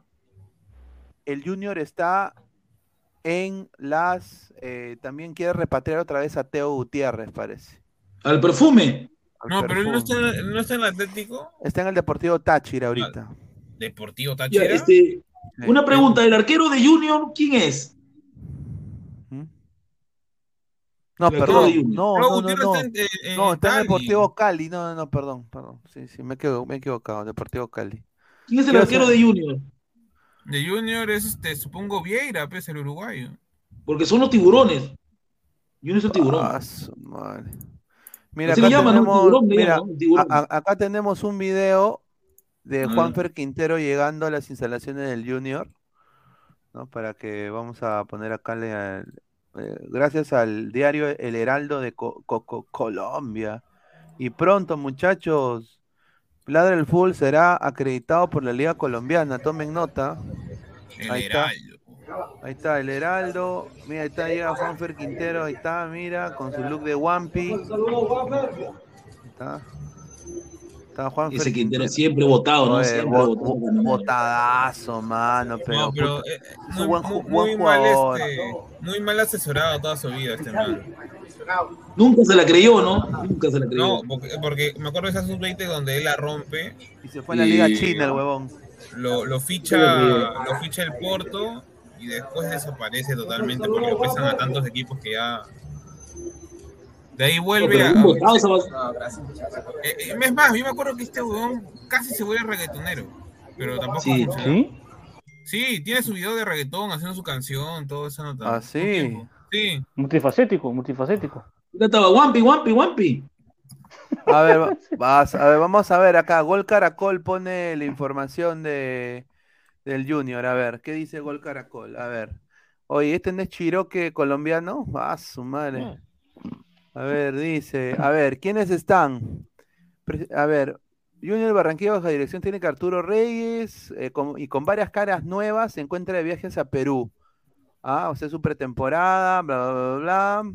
el Junior está en las. eh, también quiere repatriar otra vez a Teo Gutiérrez, parece. Al perfume. al No, pero él no perfume. está, no está en el Atlético Está en el Deportivo Táchira ahorita. Deportivo Ya, Táchira. este. Una pregunta, ¿el arquero de Junior quién es? ¿Mm? No, Pero perdón. No, No, no, no, está en- en- No, en está en Cali. Deportivo Cali. No, no, no, perdón, perdón. Sí, sí, me he equivocado, me he equivocado. Deportivo Cali. ¿Quién es el ¿Qué arquero de Junior? De Junior es, este, supongo, Vieira, pues, el uruguayo. Porque son los tiburones. Junior es el tiburón. Ah, su madre. Mira, acá tenemos un video de. Juanfer Quintero llegando a las instalaciones del Junior, ¿no? Para que vamos a poner acá, le- eh, gracias al diario El Heraldo de Co- Co- Co- Colombia. Y pronto, muchachos, Ladra el Fútbol será acreditado por la Liga Colombiana, tomen nota. El Ahí está. Heraldo. Ahí está el Heraldo. Mira, ahí está, llega Juanfer Quintero. Ahí está, mira, con su look de Wampi. Ahí Está. Ese Quintero siempre votado, ¿no? Oye, Siempre bo- votado. bo- botadazo, mano. Pero, No, pero eh, es muy, buen, buen mal, este, muy mal asesorado toda su vida este man. Nunca se la creyó, ¿no? Nunca se la creyó. No, porque, porque me acuerdo de esa sub-20 donde él la rompe. Y se fue a la Liga China, el huevón. Lo, lo ficha, lo ficha el Porto y después desaparece totalmente porque lo pesan a tantos equipos que ya. De ahí vuelve a. un botado, a- esa Eh, eh, es más, yo me acuerdo que este huevón casi se vuelve reggaetonero. Pero tampoco. Sí. mucho. ¿Sí? Sí, tiene su video de reggaetón haciendo su canción, todo eso. nota. Ah, sí. Sí. Multifacético, multifacético. Ya estaba Wampi, Wampi, Wampi. A ver, va- [LAUGHS] vas- a ver, vamos a ver acá. Gol Caracol pone la información de, del Junior. A ver, ¿qué dice Gol Caracol? A ver. Oye, ¿este no es Chiroque colombiano? Ah, su madre. A ver, dice. A ver, ¿quiénes están? A ver, Junior Barranquilla bajo dirección tiene que Arturo Reyes eh, y con varias caras nuevas se encuentra de viajes a Perú. Ah, o sea, su pretemporada, bla, bla, bla, bla.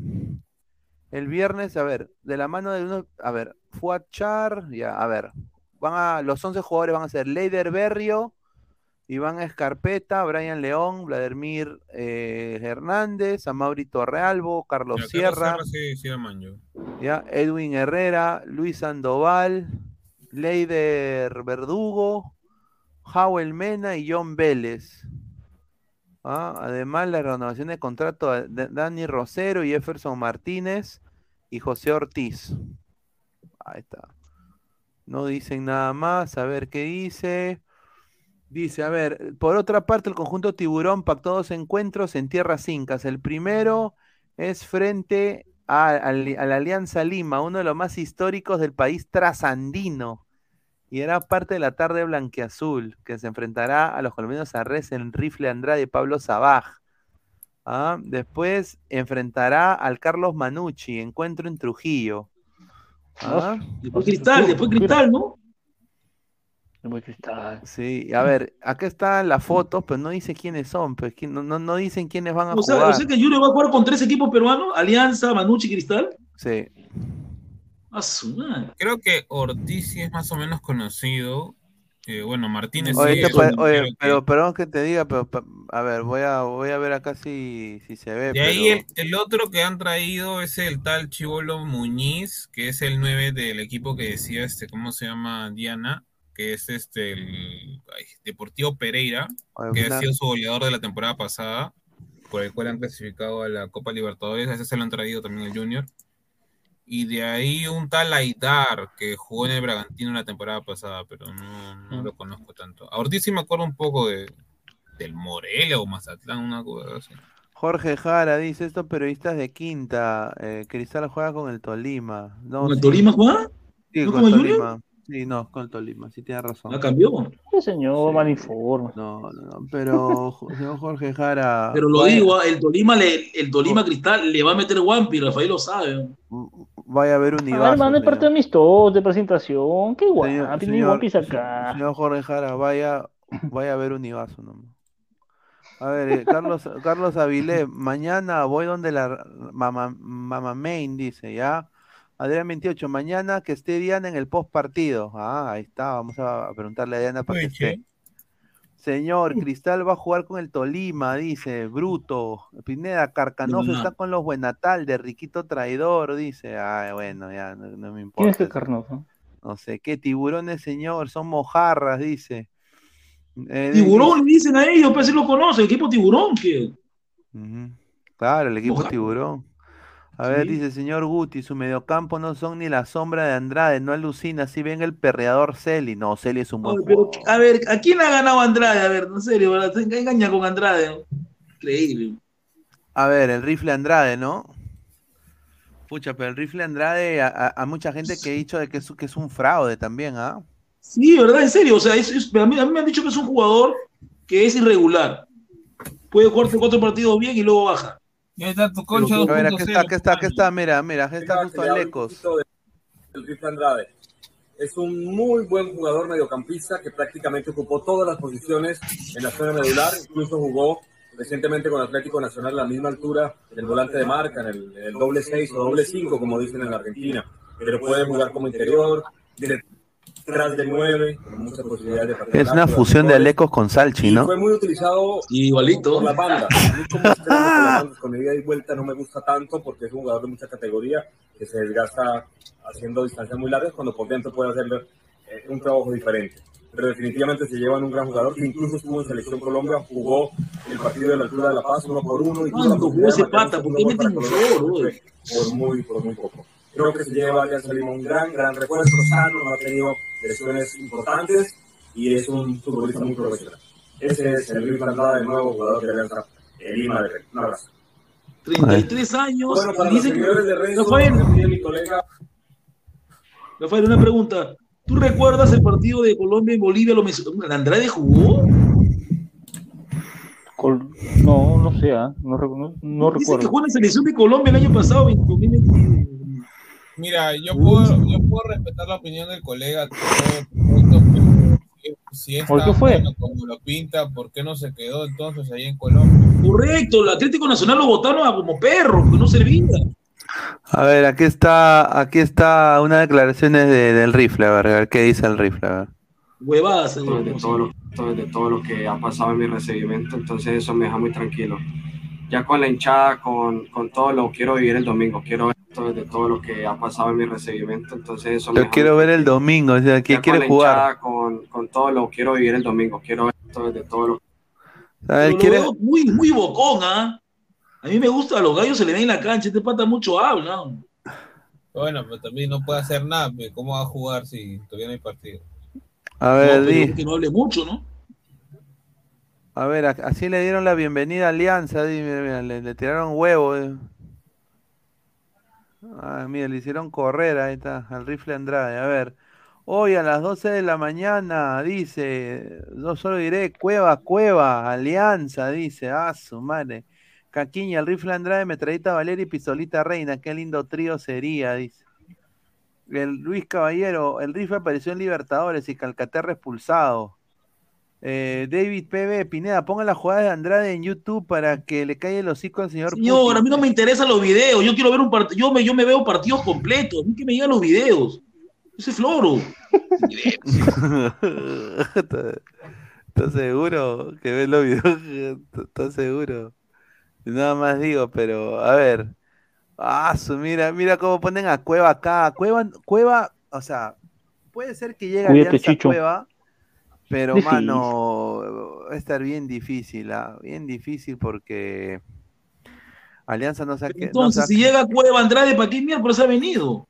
El viernes, a ver, de la mano de uno, a ver, Fuad Char, ya, a ver, van a, los 11 jugadores van a ser Leider Berrio, Iván Escarpeta, Brian León, Vladimir eh, Hernández, Amaury Torrealbo, Carlos Ya, Carlos Sierra, Sí, sí, la manjo. ya, Edwin Herrera, Luis Sandoval, Leider Verdugo, Howell Mena y John Vélez. Ah, además, la renovación de contrato de de Dani Rosero y Jefferson Martínez y José Ortiz. Ahí está. No dicen nada más. A ver qué dice. Dice, a ver, por otra parte, el conjunto Tiburón pactó dos encuentros en tierras incas. El primero es frente a, la Alianza Lima, uno de los más históricos del país trasandino. Y era parte de la tarde blanqueazul, que se enfrentará a los colombianos Arres en Rifle Andrade y Pablo Sabaj. Ah, Después enfrentará al Carlos Manucci, encuentro en Trujillo. Ah, Después Cristal, después Cristal, ¿no? Cristal. Sí, a ver, acá están las fotos, pero no dice quiénes son, pues no, no, no dicen quiénes van a O sea, jugar. o sea que Junior va a jugar con tres equipos peruanos, Alianza, Manucci y Cristal. Sí. A su madre. Creo que Ortiz es más o menos conocido. Eh, bueno, Martínez Oye, sí. te es pa- un- oye, que- pero perdón que te diga, pero pa- a ver, voy a, voy a ver acá si, si se ve. De ahí el otro que han traído es el tal Chivolo Muñiz, que es el 9 del equipo que decía, este, ¿cómo se llama? Diana, que es este el ay, Deportivo Pereira, que ha sido su goleador de la temporada pasada, por el cual han clasificado a la Copa Libertadores, a ese se lo han traído también el Junior. Y de ahí un tal Aidar, que jugó en el Bragantino la temporada pasada, pero no, no lo conozco tanto. A Ortiz sí me acuerdo un poco de del Morelia o Mazatlán, una cosa así. Jorge Jara dice, estos periodistas de Quinta, eh, Cristal juega con el Tolima. No, ¿Con el sí. Tolima juega? Sí, ¿No con el el Junior? Sí, no, con el Tolima, sí tiene razón. ¿La cambió? Sí, señor, mal informe. No, no, no, pero señor Jorge Jara. Pero lo vaya- digo, el Tolima, le, el Tolima Cristal le va a meter Wampi, Rafael lo sabe. Vaya a ver un A ver, Ibazo, mano, es parte amistoso, de presentación. Qué Señor, ni señor- guapis acá. señor Jorge Jara, vaya, vaya a ver un Ibazo nomás. A ver, eh, Carlos, Carlos Avilés, mañana voy donde la mamá, mamá Main dice, ¿ya? Adrián 28, mañana que esté Diana en el post partido. Ah, ahí está, vamos a preguntarle a Diana para que esté. Señor, Cristal va a jugar con el Tolima, dice, bruto. Pineda, Carcanoff No. está con los Buenatal, de Riquito Traidor, dice. Ay, bueno, ya, no, no me ¿Quién importa. es que Carnoso? No sé, ¿qué tiburones, señor? Son mojarras, dice. Eh, Tiburón, le dicen a ellos, pues si lo conocen, equipo Tiburón, que. Claro, el equipo Mojarra. tiburón. A ver, Sí. dice señor Guti, su mediocampo no son ni la sombra de Andrade, no alucina, si ven el perreador Celi. No, Celi es un buen Oye, pero, jugador. a ver, ¿a quién ha ganado Andrade? A ver, en serio, ¿verdad? Se engaña con Andrade. ¿no? Increíble. A ver, el rifle Andrade, ¿no? Pucha, pero el rifle Andrade, a, a- a mucha gente que ha dicho de que es, que es un fraude también, ¿ah? Sí, ¿verdad? En serio, o sea, es- es- a, mí, a mí me han dicho que es un jugador que es irregular. Puede jugar cuatro partidos bien y luego baja. Y ahí está tu A ver, aquí está, aquí está, aquí está, mira, mira, aquí está justo Alecos. El Andrade. Es un muy buen jugador mediocampista que prácticamente ocupó todas las posiciones en la zona medular, incluso jugó recientemente con Atlético Nacional a la misma altura en el volante de marca, en el, en el doble 6 o doble 5, como dicen en la Argentina. Pero puede jugar como interior, detrás de 9, con muchas posibilidades de Es una fusión de. Alecos con Salchi, Y ¿no? fue muy utilizado Igualito. por la banda. A mí como extremo por las bandas con ida y vuelta no me gusta tanto porque es un jugador de mucha categoría que se desgasta haciendo distancias muy largas cuando por dentro puede hacer eh, un trabajo diferente. Pero definitivamente se llevan un gran jugador que incluso estuvo en Selección Colombia, jugó el partido de la altura de La Paz uno por uno y ¿Cuánto jugó ese pata? ¿Por qué un por muy, por muy poco. Creo que se lleva Alianza Lima un gran, gran refuerzo sano, no ha tenido lesiones importantes y es un futbolista muy profesional. Ese es el Luis Andrade, el nuevo jugador de Alianza eh, Lima de Rey. Un abrazo. 33 años. Bueno, para los dice que- seguidores de como decía mi colega, Rafael, una pregunta. ¿Tú recuerdas el partido de Colombia y Bolivia? ¿Lo? ¿Andrade jugó? Col- No, no sé, ah, no, no, no Dice que recuerdo. jugó en la selección de Colombia el año pasado, 2021. Mira, yo puedo, yo puedo respetar la opinión del colega, si- es ¿Por qué fue? bueno como lo pinta, ¿por qué no se quedó entonces ahí en Colombia? Correcto, el Atlético Nacional lo votaron como perro, que no servía. A ver, aquí está, aquí está una declaraciones de- del rifle, a ver, a ver qué dice el rifle, a ver. Huevadas. Todo de todo, lo, de todo lo que ha pasado en mi recibimiento, entonces eso me deja muy tranquilo. Ya con la hinchada, con, con todo lo quiero vivir el domingo, quiero ver de todo lo que ha pasado en mi recibimiento, entonces eso Yo quiero ver el domingo, o sea, ¿quién ya quiere jugar? con, con todo lo quiero vivir el domingo, quiero ver todo de todo lo A ver, Pero ¿quiere- lo veo muy, muy bocón, ¿ah? A mí me gusta, a los gallos se le ven en la cancha, este pata mucho habla. Bueno, pero también no puede hacer nada, pues, ¿cómo va a jugar si todavía no hay partido? A ver, No, di. que no hable mucho, ¿no? A ver, así le dieron la bienvenida a Alianza, di, mira, mira, le, le tiraron huevo. eh. Ah, mira, le hicieron correr, ahí está, al rifle Andrade. A ver, hoy a las 12 de la mañana, dice, no solo diré, Cueva, Cueva, Alianza, dice, ah, su madre. Caquiña, el rifle Andrade, metralleta Valeria y pistolita Reina, qué lindo trío sería, dice. El Luis Caballero, el rifle apareció en Libertadores y Calcaterra expulsado. Eh, David PB, Pineda, ponga la jugada de Andrade en YouTube para que le caiga el hocico al señor Señor, Putin. a mí no me interesan los videos, yo quiero ver un partido, yo me, yo me veo partidos completos, a mí que me llegan los videos. Ese floro. [LAUGHS] ¿Estás seguro que ves los videos? [LAUGHS] ¿Estás seguro? Nada más digo, pero a ver. Ah, su, mira, mira cómo ponen a Cueva acá. Cueva, Cueva, o sea, puede ser que llegue Cuídate, Chicho. Cueva, pero Difícil. mano, va a estar bien difícil, ah, bien difícil porque Alianza no saque. Entonces, si llega Cueva Andrade, ¿para qué miércoles ha venido?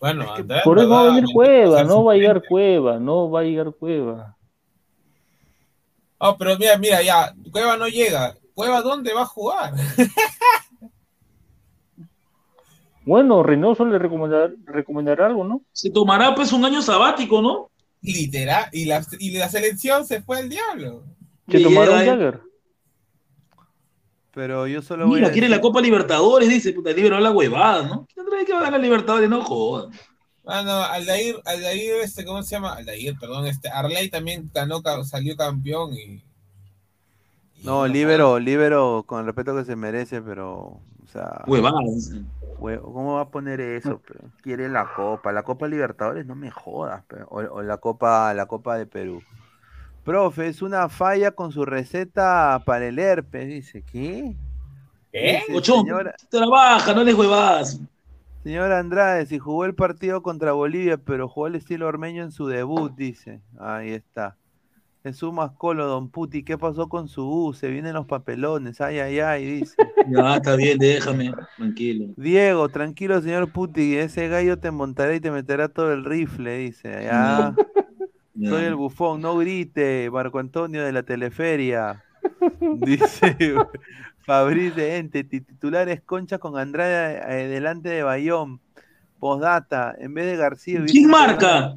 Bueno, Andrade, Por eso no va a venir Cueva, no va a llegar Cueva, no va a llegar Cueva. Ah, pero mira, mira, ya, Cueva no llega. ¿Cueva dónde va a jugar? [LAUGHS] Bueno, Reynoso le recomendar, recomendará algo, ¿no? Se tomará pues un año sabático, ¿no? Literal, y la, y la selección se fue al diablo. Un llega, eh. Jagger. Pero yo solo voy Mira, a quiere decir- la Copa Libertadores, dice, puta, liberó la huevada, ¿no? ¿Quién Andrade que va a ganar Libertadores? No jodan. Ah, no, Aldair, Aldair, este, ¿cómo se llama? Aldair, perdón, este, Arley también ganó, salió campeón y No, Libero, Libero, con el respeto que se merece, pero, o sea. Huevadas. Hue- ¿Cómo va a poner eso? [LAUGHS] pe? Quiere la Copa, la Copa Libertadores, no me jodas, pe. O, o la Copa, la Copa de Perú. Profe, es una falla con su receta para el herpes, dice. ¿Qué? Dice, Ochón, señora- trabaja, no les huevadas. Señor Andrade, si jugó el partido contra Bolivia, pero jugó el estilo ormeño en su debut, dice. Ahí está. Jesús Mascolo, Don Puti, ¿qué pasó con su U? Se vienen los papelones, ay, ay, ay, dice. Ya, está bien, déjame, tranquilo. Diego, tranquilo, señor Puti, ese gallo te montará y te meterá todo el rifle, dice. Ya. Ya. Soy el bufón, no grite, Marco Antonio de la Teleferia. [LAUGHS] Dice Fabrice Ente, ti- titulares concha con Andrade eh, delante de Bayón. Postdata, en vez de García. ¿Quién marca?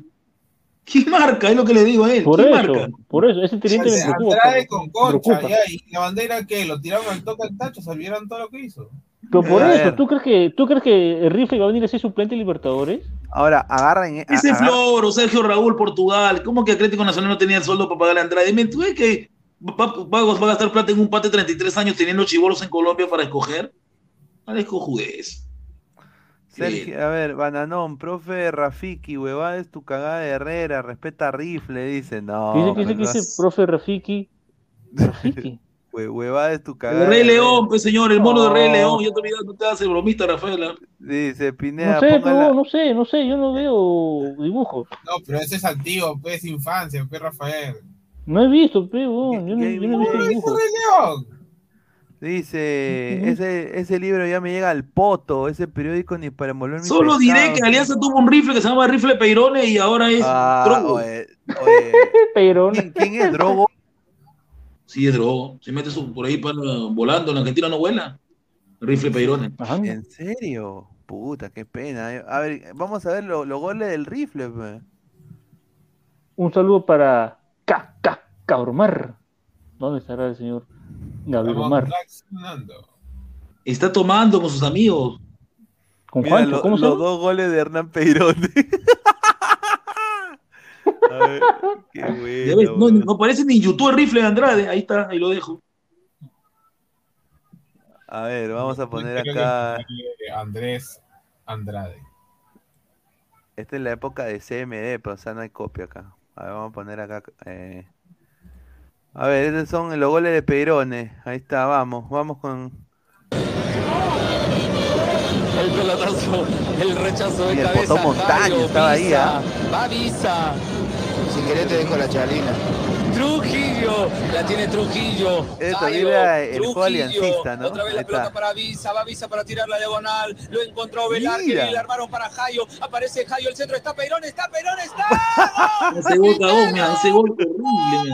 ¿Quién marca? Es lo que le digo a él. Por ¿Quién eso, marca? por eso, ese teniente me preocupa. Andrade con Concha, ya, y la bandera que lo tiraron al toque al tacho, se olvidaron todo lo que hizo. Pero por A eso, ver. ¿tú crees que, tú crees que el rifle va a venir a ser suplente de Libertadores? Ahora, agarren. a- Ese agar- Floro, Sergio Raúl, Portugal. ¿Cómo que Atlético Nacional no tenía el sueldo para pagarle a Andrade? Dime, ¿tú ves que va, va- va a gastar plata en un pate de 33 años teniendo chibolos en Colombia para escoger? Parezco jugués. Sergio, a ver, Bananón, profe Rafiki, huevada es tu cagada de Herrera, respeta a Rifle, dice. No, ¿Qué dice, qué dice, pues qué no dice, es- profe Rafiki? Rafiki. [LAUGHS] hue- huevada es tu cagada. El Rey León, pues señor, el mono de Rey No. León. Ya te olvidas, no te haces bromista, Rafaela. Herrera. Dice No Pineda, sé, póngala- pero no sé, no sé, yo no veo dibujos. No, pero ese es antiguo, pues infancia, pues Rafael. No he visto, pero yo, no, yo no he visto ¿Qué dibujos. Rey León? Dice, ese, ese libro ya me llega al poto, ese periódico ni para envolver mi Solo diré que Alianza tuvo un rifle que se llama rifle Peirone y ahora es Ah, Drogo. oye, [LAUGHS] ¿quién, quién es Drogo? Sí, es Drogo. Se mete su- por ahí para, volando. En Argentina no vuela. Rifle Peirone. ¿En serio? Puta, qué pena. A ver, vamos a ver lo- los goles del rifle. pues. Un saludo para K, K, Cabromar. ¿Dónde estará el señor Gabriel Omar? Está tomando con sus amigos. Con Mira, Juancho, lo- ¿cómo se los dos goles de Hernán Peirone. [LAUGHS] A ver, qué Ya bueno. ves, no, parece ni YouTube el rifle de Andrade. Ahí está, ahí lo dejo. A ver, vamos a poner acá. Andrés Andrade. Esta es la época de CMD, pero o sea, no hay copia acá. A ver, vamos a poner acá. eh. A ver, estos son los goles de Peirone. Ahí está, vamos, vamos con. El pelotazo, el rechazo de Y el cabeza. Montaño estaba ahí, ¿ah? Va Visa. Si querés te dejo la chalina. Trujillo, la tiene Trujillo. Esto era el juego Trujillo. aliancista, ¿no? Otra vez Ahí la pelota está. para Visa, va Visa para tirar la diagonal. Lo encontró Velarque Mira. y le armaron para Jairo. Aparece Jairo, el centro está Perón, está Perón, está. Ese [LAUGHS] gol mira, ese gol horrible,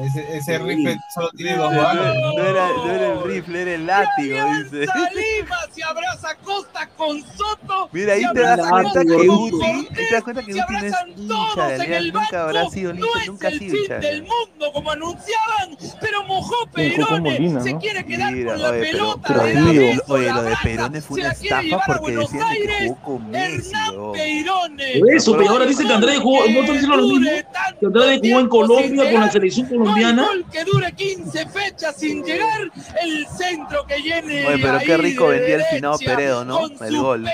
Ese, ese Sí. rifle solo tiene dos No, balas. no era, no era el rifle, era el látigo, dice. Se abraza Costa con Soto. Mira, ahí se te das cuenta que con Guti, ahí Cortés, te das cuenta que se Guti no es abrazan hincha todos de en Alianza, el nunca habrá sido No hincha, es nunca ha el sido hincha del mundo como anunciaban, pero mojó. Molina, se quiere quedar Mira, con la oye, pelota. pero de Lorenzo, oye, lo de Perone fue se una la quiere estafa llevar a porque Buenos decían que jugó con Messi, eso, pero ahora dicen que Andrade jugó, no están diciendo lo mismo. Que jugó en Colombia con la selección colombiana. Gol que dure 15 fechas sin llegar. El centro que llene. Oye, pero qué rico de vendía el finado Peredo, ¿no? con El gol.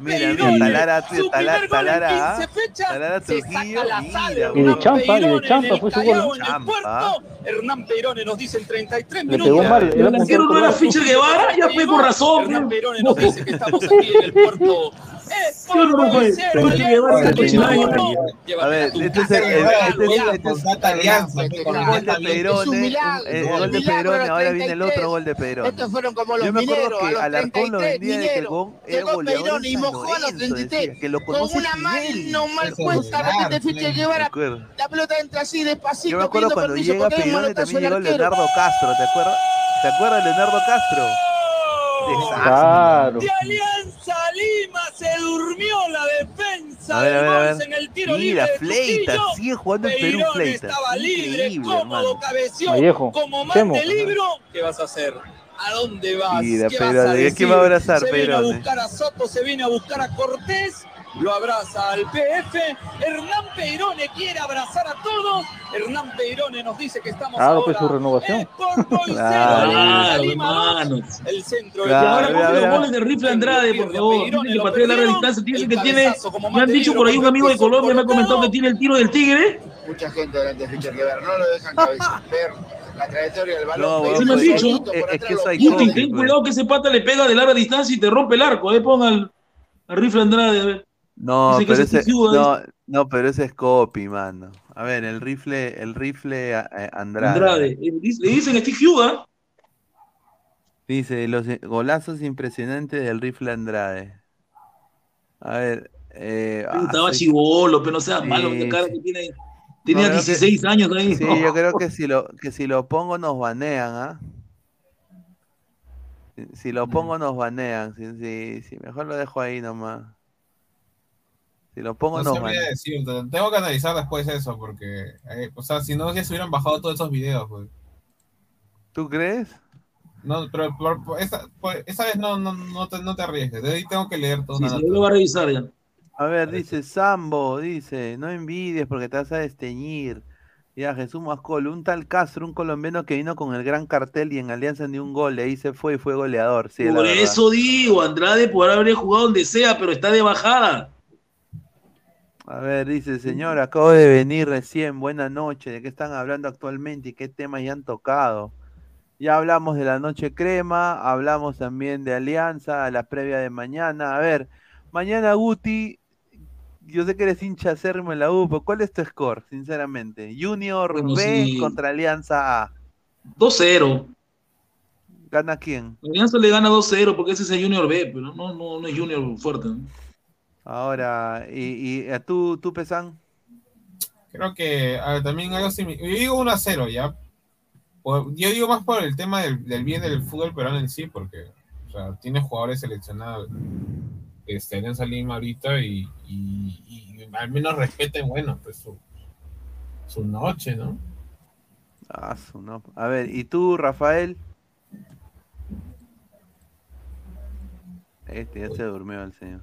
Mira, mira. Talara, Su Talara, primer gol en Talara. 15 fechas, Talara se Trujillo, saca la sal, mira, Y de weón. Champa, y de Peirone en Champa el fue su Callao, gol. en el Champa. puerto. Hernán Peirone nos dice en 33 Le minutos. pegó mal, era El arquero no era Fischer Guevara, ya fue con razón. Hernán Peirone nos dice que estamos aquí en el puerto. Es. Lima. A ver, este es el, gol de contrata Alianza. Peirone, Es un milagro, el gol de los ahora viene el 33. otro gol de Peirone. Estos fueron como los Yo me acuerdo mineros, que los Alarcón lo 33 vendía de que Llegó Peirone y mojó a los Lorenzo, 33. decía, que lo Con una mano mal Ese puesta, es Betete Fischer Me Guevara. acuerdo. La pelota entra así despacito. Yo me acuerdo cuando llega manotazo también llegó. Leonardo Castro, ¿te acuerdas? ¿Te acuerdas de Leonardo Castro? Claro. De Alianza Lima se durmió la defensa A ver, a del ver, a Boys ver. en el tiro Mira, libre de Fleitas, Trujillo. sigue jugando en Perú Fleitas. estaba libre, Increíble, cómodo, hermano. cabeció Vallejo, como Chemo. de libro. ¿Qué vas a hacer? ¿A dónde vas? Mira, ¿Qué Peirone, vas a ¿quién decir? va a abrazar, Se viene a Peirone? buscar a Soto, se viene a buscar a Cortés. Lo abraza al PF. Hernán Peirone quiere abrazar a todos. Hernán Peirone nos dice que estamos Claro, ahora pues su renovación. Cero, Claro. Hermano. El centro Claro, ahora ver, los a goles de rifle Andrade, por favor. Que patea de larga distancia. Dicen que tiene. Me han dicho por ahí un amigo de Colombia, me ha comentado que tiene el tiro del tigre. Mucha gente delante de Fischer Guevara. No lo dejan cabeza. [LAUGHS] ver la trayectoria del balón. No, me han dicho. por Es- es que. Putin, cómic, ten cuidado que ese pata le pega de larga distancia y te rompe el arco. Eh, ponga al, al rifle Andrade, a ver. No, pero ese no, no, pero ese es copy, mano. A ver, el rifle, el rifle eh, Andrade. Andrade. Eh, Le dicen Steve Fiuda. Dice, los golazos impresionantes del rifle Andrade. A ver, eh, ah, Estaba chivolo, pero no sea Sí, malo, que cara que tiene. Tenía No, creo que- 16 años ahí. Sí, yo creo que si lo, que si lo pongo nos banean, ¿ah? Si, si lo pongo nos banean, sí, sí, sí, mejor lo dejo ahí nomás. Si lo pongo No banean. decirte. Tengo que analizar después eso, porque, eh, o sea, si no, ya se hubieran bajado todos esos videos, pues. ¿Tú crees? No, pero por- por esta, por- esta vez no, no, no, te, no te arriesgues. De ahí tengo que leer todo. Sí, sí, yo lo voy a revisar ya. A ver, dice Sambo, dice, no envidies porque te vas a desteñir. Ya, Jesús Mascol, un tal Castro, un colombiano que vino con el gran cartel y en Alianza ni un gol, ahí se fue y fue goleador. Sí, Por eso digo, Andrade podrá haber jugado donde sea, pero está de bajada. A ver, dice, señor, acabo de venir recién, buena noche, ¿de qué están hablando actualmente y qué temas ya han tocado? Ya hablamos de la noche crema, hablamos también de Alianza, la previa de mañana. A ver, mañana Guti, yo sé que eres hincha acérrimo en la U, pero ¿cuál es tu score, sinceramente? Junior Bueno, B sí. contra Alianza A. 2-0. ¿Gana quién? Alianza le gana 2-0 porque ese es el Junior B, pero no, no, no es Junior fuerte. ¿no? Ahora, ¿y, y a tú, tú, Pesan? Creo que a ver, también algo similar. Yo digo 1 a 0 ya. Yo digo más por el tema del, del bien del fútbol peruano en sí, porque o sea, tiene jugadores seleccionados este, Alianza Lima ahorita y, y- y al menos respeten, bueno, pues su, su noche, ¿no? Ah, su no. A ver, ¿y tú, Rafael? Este ya se durmió el señor.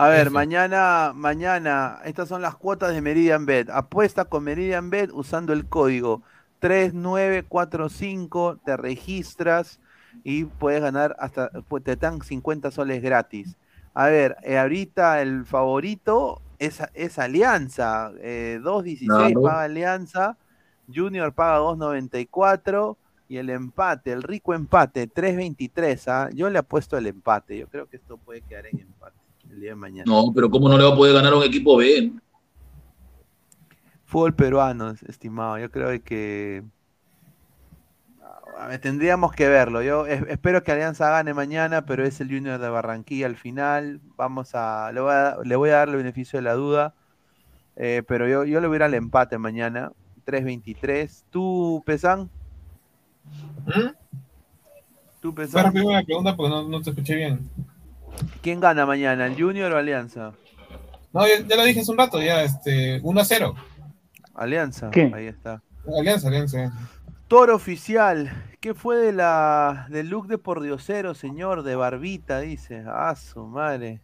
A ver, mañana, mañana, estas son las cuotas de Meridian Bet. Apuesta con Meridian Bet usando el código 3945, te registras y puedes ganar hasta, pues te dan 50 soles gratis. A ver, eh, ahorita el favorito es, es Alianza, eh, 2.16 Claro. paga Alianza, Junior paga 2.94 y el empate, el rico empate, 3.23. ¿ah? Yo le apuesto el empate, yo creo que esto puede quedar en empate el día de mañana. No, pero ¿cómo no le va a poder ganar a un equipo B? Fútbol peruano, estimado. Yo creo que a ver, tendríamos que verlo. Yo es- espero que Alianza gane mañana, pero es el Junior de Barranquilla al final. Vamos a le voy a, le voy a dar el beneficio de la duda, eh, pero yo, yo le voy a ir al empate mañana, 3-23. ¿Tú, Pesan? ¿Tú, Fue Pesan? rápido la pregunta porque no, no te escuché bien. ¿Quién gana mañana, el Junior o Alianza? No, ya, ya lo dije hace un rato, ya, este, 1 a 0. Alianza, ¿Qué? ahí está. Alianza, Alianza. Toro oficial, ¿qué fue de la del look de pordiosero, señor? De barbita, dice. Ah, su madre.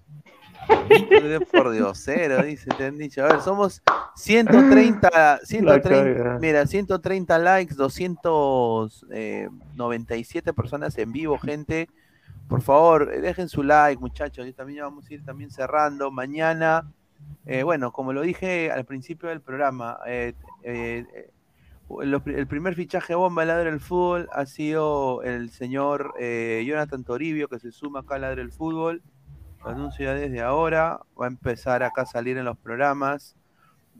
De pordiosero, dice, te han dicho. A ver, somos 130, 130, cagada. mira, 130 likes, 297 personas en vivo, gente. Por favor, eh, dejen su like, muchachos. Y también vamos a ir también cerrando. Mañana, eh, bueno, como lo dije al principio del programa, eh, el primer fichaje bomba de Ladre el Fútbol ha sido el señor Jonathan Toribio, que se suma acá a Ladre el Fútbol. Lo anuncio ya desde ahora. Va a empezar acá a salir en los programas.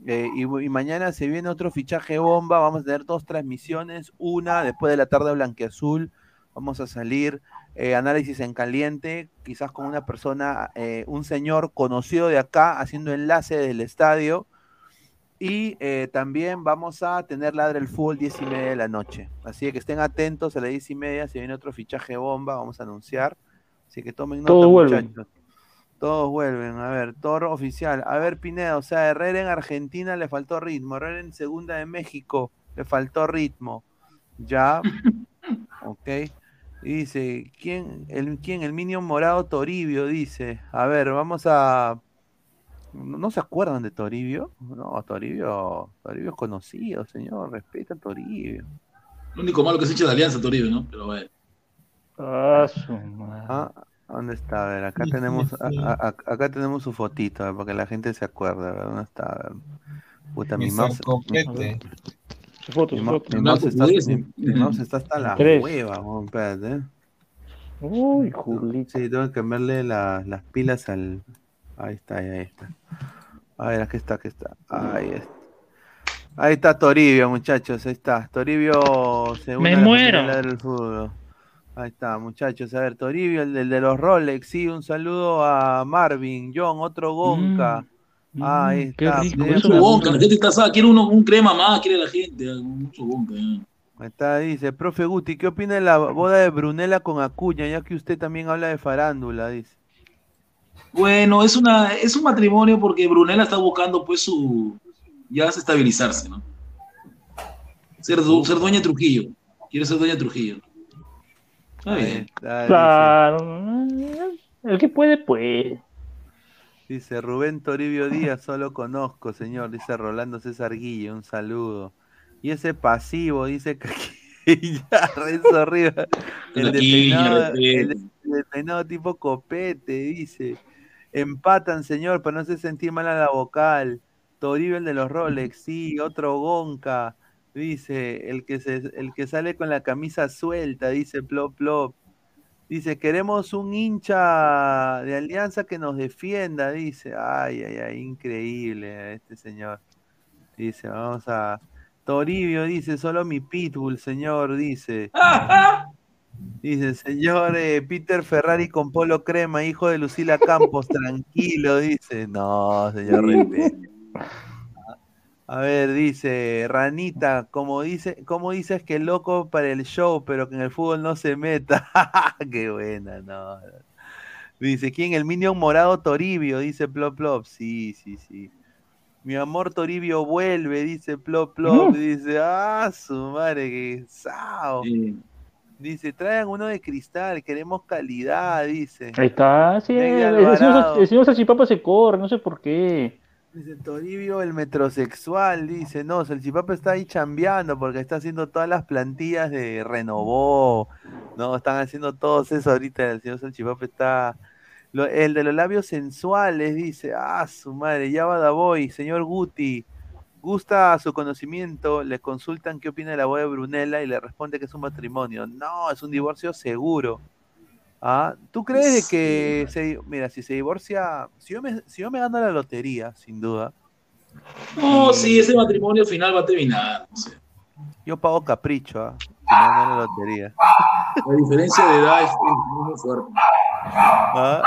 Y, y mañana se viene otro fichaje bomba. Vamos a tener dos transmisiones. Una después de la tarde blanqueazul. Vamos a salir eh, análisis en caliente, quizás con una persona, eh, un señor conocido de acá, haciendo enlace del estadio. Y eh, también vamos a tener Ladre el Fútbol 10 y media de la noche. Así que estén atentos a las 10 y media. Si viene otro fichaje bomba, vamos a anunciar. Así que tomen nota, Todos vuelven. muchachos. Todos vuelven. A ver, Toro oficial. A ver, Pineda, o sea, Herrera en Argentina le faltó ritmo. Herrera en segunda de México le faltó ritmo. Ya. [LAUGHS] ok. Y dice, ¿quién? El, ¿quién? El Minion Morado Toribio, dice. A ver, vamos a. ¿No, no se acuerdan de Toribio? No, Toribio, Toribio es conocido, señor. Respeta a Toribio. Lo único malo que se echa de Alianza Toribio, ¿no? Pero bueno. Ah, su madre. Ah, ¿Dónde está? A ver, acá tenemos, a- a- a- acá tenemos su fotito, a ver, para que la gente se acuerde, a ver, ¿dónde está? A ver. Puta, mi mouse. Su foto, mi, su mo- foto. mi mouse está, portugués, mi- ¿no? mi mouse está hasta la Tres. hueva, espérate. ¿eh? Uy, Julito. Sí, tengo que cambiarle la- las pilas al, Ahí está, ahí está. A ver, aquí está, aquí está. Ahí está. Ahí está Toribio, muchachos. Ahí está. Toribio se Me une a la muero. del fútbol. Ahí está, muchachos. A ver, Toribio, el, del de los Rolex. Sí, un saludo a Marvin, John, otro Gonca. Ah, ahí Mm, qué está. rico. Mira, Mucho bonca, la gente está asada, quiere uno, un crema más, quiere la gente, ah, mucho bonca. ya. Ahí está, dice, profe Guti, ¿qué opina de la boda de Brunella con Acuña? Ya que usted también habla de farándula, dice. Bueno, es una, es un matrimonio porque Brunella está buscando pues su ya se estabilizarse, ¿no? Ser, du- ser dueña de Trujillo. Quiere ser dueña de Trujillo. Está bien. Claro. El que puede, pues. Dice Rubén Toribio Díaz, solo conozco, señor. Dice Rolando César Guille, un saludo. Y ese pasivo, dice ya, Renzo Rivas. El de Caquilla, el tipo copete, dice. Empatan, señor, para no se sentir mal a la vocal. Toribio el de los Rolex, sí, otro Gonca. Dice, el que, se, el que sale con la camisa suelta, dice Plop Plop. Dice, queremos un hincha de alianza que nos defienda, dice. Ay, ay, ay, increíble este señor. Dice, vamos a... Toribio dice, solo mi pitbull, señor, dice. Dice, señor eh, Peter Ferrari con polo crema, hijo de Lucila Campos, tranquilo, dice. No, señor, respete. [LAUGHS] A ver, dice Ranita, como dice, ¿cómo dices que loco para el show, pero que en el fútbol no se meta? [LAUGHS] Qué buena, no. Dice, ¿quién? El Minion Morado Toribio, dice Plop Plop. Sí, sí, sí. Mi amor Toribio vuelve, dice Plop Plop. Dice, ah, su madre, que sao. Dice, traigan uno de cristal, queremos calidad, dice. Ahí está. Sí, el, señor, Alvarado. el señor Salchipapa se corre, no sé por qué. Dice Toribio el metrosexual, dice, no, Salchipapa está ahí chambeando porque está haciendo todas las plantillas de Renovó, no, están haciendo todos eso ahorita, el señor Salchipapa está, lo- el de los labios sensuales, dice, ah, su madre, ya va Davoy, señor Guti, gusta su conocimiento, le consultan qué opina la boda de Brunella y le responde que es un matrimonio, no, es un divorcio seguro. Ah, ¿tú crees de que se, mira, si se divorcia, si yo me, si yo me gano la lotería, sin duda, No, sí, ese matrimonio al final va a terminar. no sé. yo pago capricho, ¿ah? Si me gano la lotería. La diferencia de edad es, muy fuerte. ¿Ah?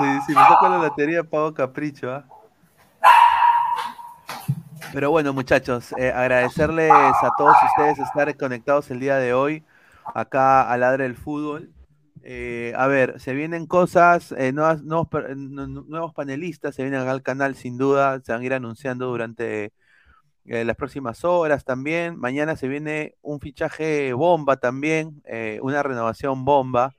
Si, si me saco la lotería, pago capricho, ¿ah? Pero bueno, muchachos, eh, agradecerles a todos ustedes estar conectados el día de hoy acá a Ladre del Fútbol. Eh, a ver, se vienen cosas, eh, nuevas- nuevos, nuevos panelistas se vienen acá al canal sin duda, se van a ir anunciando durante eh, las próximas horas también. Mañana se viene un fichaje bomba también, eh, una renovación bomba,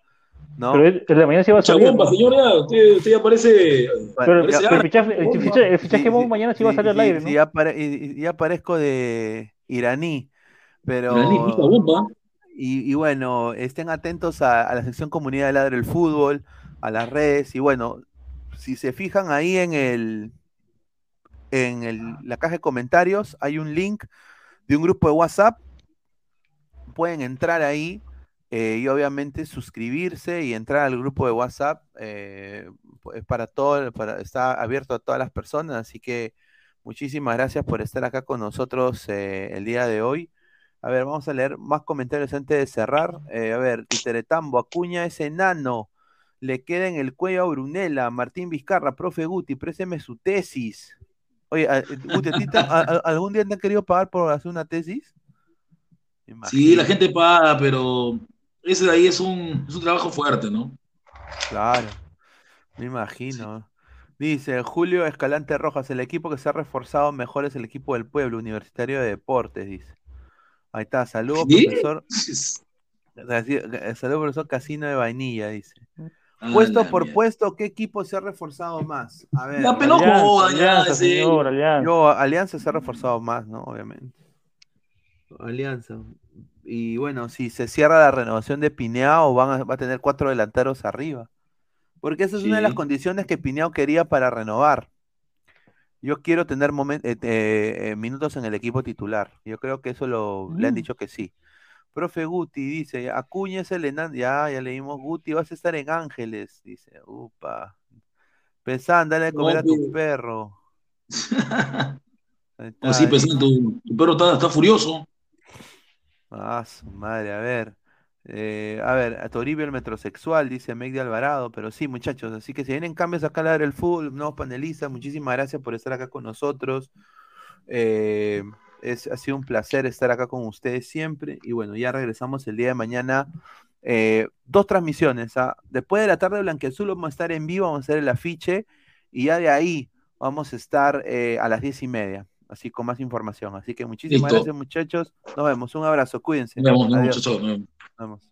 ¿no? Pero el, el de mañana sí va a salir. Chabomba, señor, ya, usted, usted ya parece. Pero, el fichaje, el fichaje, el fichaje bomba mañana sí, va a salir al aire, ¿no? sí, ya, pare- y- ya parezco de iraní, pero... Iraní, bomba. Y, bueno, estén atentos a, la sección comunidad de Ladre el Fútbol, a las redes, y bueno, si se fijan ahí en el en el- la caja de comentarios hay un link de un grupo de WhatsApp, pueden entrar ahí eh, y obviamente suscribirse y entrar al grupo de WhatsApp, eh, es para todo, para, está abierto a todas las personas, así que muchísimas gracias por estar acá con nosotros eh, el día de hoy. A ver, vamos a leer más comentarios antes de cerrar. Eh, a ver, Titeretambo, Acuña es enano. Le queda en el cuello a Brunella. Martín Vizcarra, profe Guti, présteme su tesis. Oye, a- Guti, ¿a ti te- a- a- [LAUGHS] ¿algún día te han querido pagar por hacer una tesis? Sí, la gente paga, pero ese de ahí es un, es un trabajo fuerte, ¿no? Claro, me imagino. Dice Julio Escalante Rojas, el equipo que se ha reforzado mejor es el equipo del pueblo, Universitario de Deportes, dice. Ahí está, saludos, ¿Sí? profesor. [LAUGHS] Eh, Saludos, profesor Casino de Vainilla, dice. Ah, Puesto la por puesto, ¿qué equipo se ha reforzado más? A ver. Ya, pero no Alianza, jodan, ya, Alianza, ese- señor, Alianza. Yo, Alianza se ha reforzado más, ¿no? Obviamente. Alianza. Y bueno, si se cierra la renovación de Pineao, van a, va a tener cuatro delanteros arriba. Porque esa es una de las Sí. condiciones que Pineao quería para renovar. Yo quiero tener eh, eh, minutos en el equipo titular. Yo creo que eso lo, le han Mm. dicho que sí. Profe Guti dice, Acuña es el enano. Ya, ya leímos. Guti, vas a estar en Ángeles. Dice, upa. Pesán, dale de comer a tu perro. [LAUGHS] Ahí está, No, sí, ahí. Pesán, tu, tu perro está, está furioso. Ah, su madre, a ver. Eh, a ver, a Toribio el metrosexual, dice Meg de Alvarado, pero sí, muchachos, así que si vienen cambios acá a la del fútbol, nuevos panelistas, muchísimas gracias por estar acá con nosotros. Eh, es, ha sido un placer estar acá con ustedes siempre. Y bueno, ya regresamos el día de mañana. Eh, dos transmisiones. ¿ah? Después de la tarde Blanqueazul vamos a estar en vivo, vamos a hacer el afiche. Y ya de ahí vamos a estar eh, a las diez y media. Así con más información. Así que muchísimas Listo. gracias, muchachos. Nos vemos. Un abrazo. Cuídense. Nos vemos, nos vemos.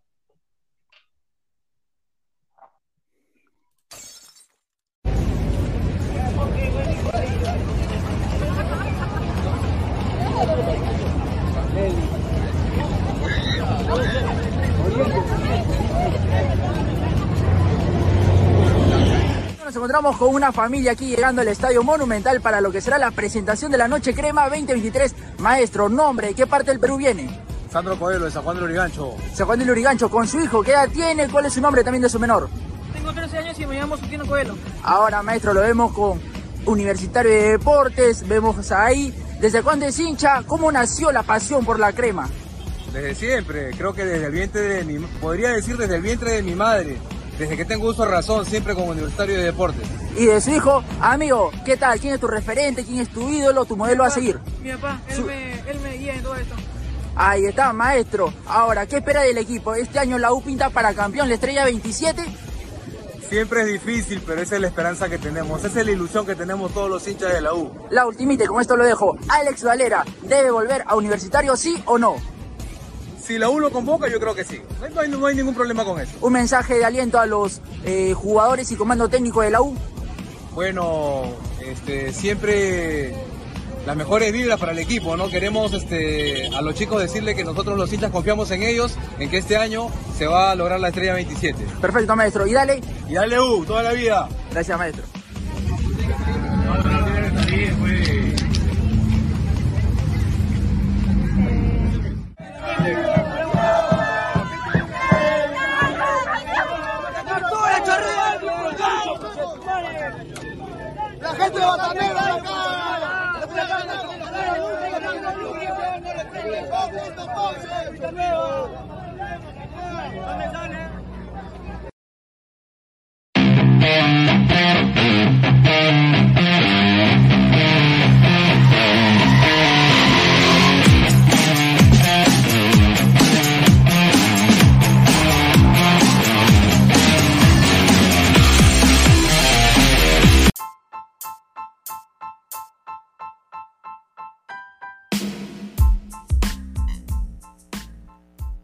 Nos encontramos con una familia aquí llegando al Estadio Monumental para lo que será la presentación de la Noche Crema 2023. Maestro, nombre, ¿de qué parte del Perú viene? Sandro Coelho de San Juan del Urigancho. San Juan del Urigancho, con su hijo, ¿qué edad tiene? ¿Cuál es su nombre también de su menor? Tengo 13 años y me llamo Sutino Coelho. Ahora, maestro, lo vemos con Universitario de Deportes, vemos ahí. ¿Desde cuándo es hincha? ¿Cómo nació la pasión por la crema? Desde siempre, creo que desde el vientre de mi, podría decir desde el vientre de mi madre, desde que tengo uso de razón, siempre como universitario de deportes. Y de su hijo, amigo, ¿qué tal? ¿Quién es tu referente? ¿Quién es tu ídolo, tu modelo a seguir? Mi papá, él, Su- me, él me guía en todo esto. Ahí está, maestro. Ahora, ¿qué espera del equipo? Este año la U pinta para campeón, la estrella 27. Siempre es difícil, pero esa es la esperanza que tenemos, esa es la ilusión que tenemos todos los hinchas de la U. La ultimite, con esto lo dejo. Alex Valera, ¿debe volver a Universitario sí o no? Si la U lo convoca, yo creo que sí. No hay- No ningún problema con eso. Un mensaje de aliento a los eh, jugadores y comando técnico de la U. Bueno, este, siempre las mejores vibras para el equipo, ¿no? Queremos este, a los chicos decirle que nosotros los hinchas confiamos en ellos, en que este año se va a lograr la estrella 27. Perfecto, maestro. Y dale. Y dale U, toda la vida. Gracias, maestro. La gente de Botanera acá.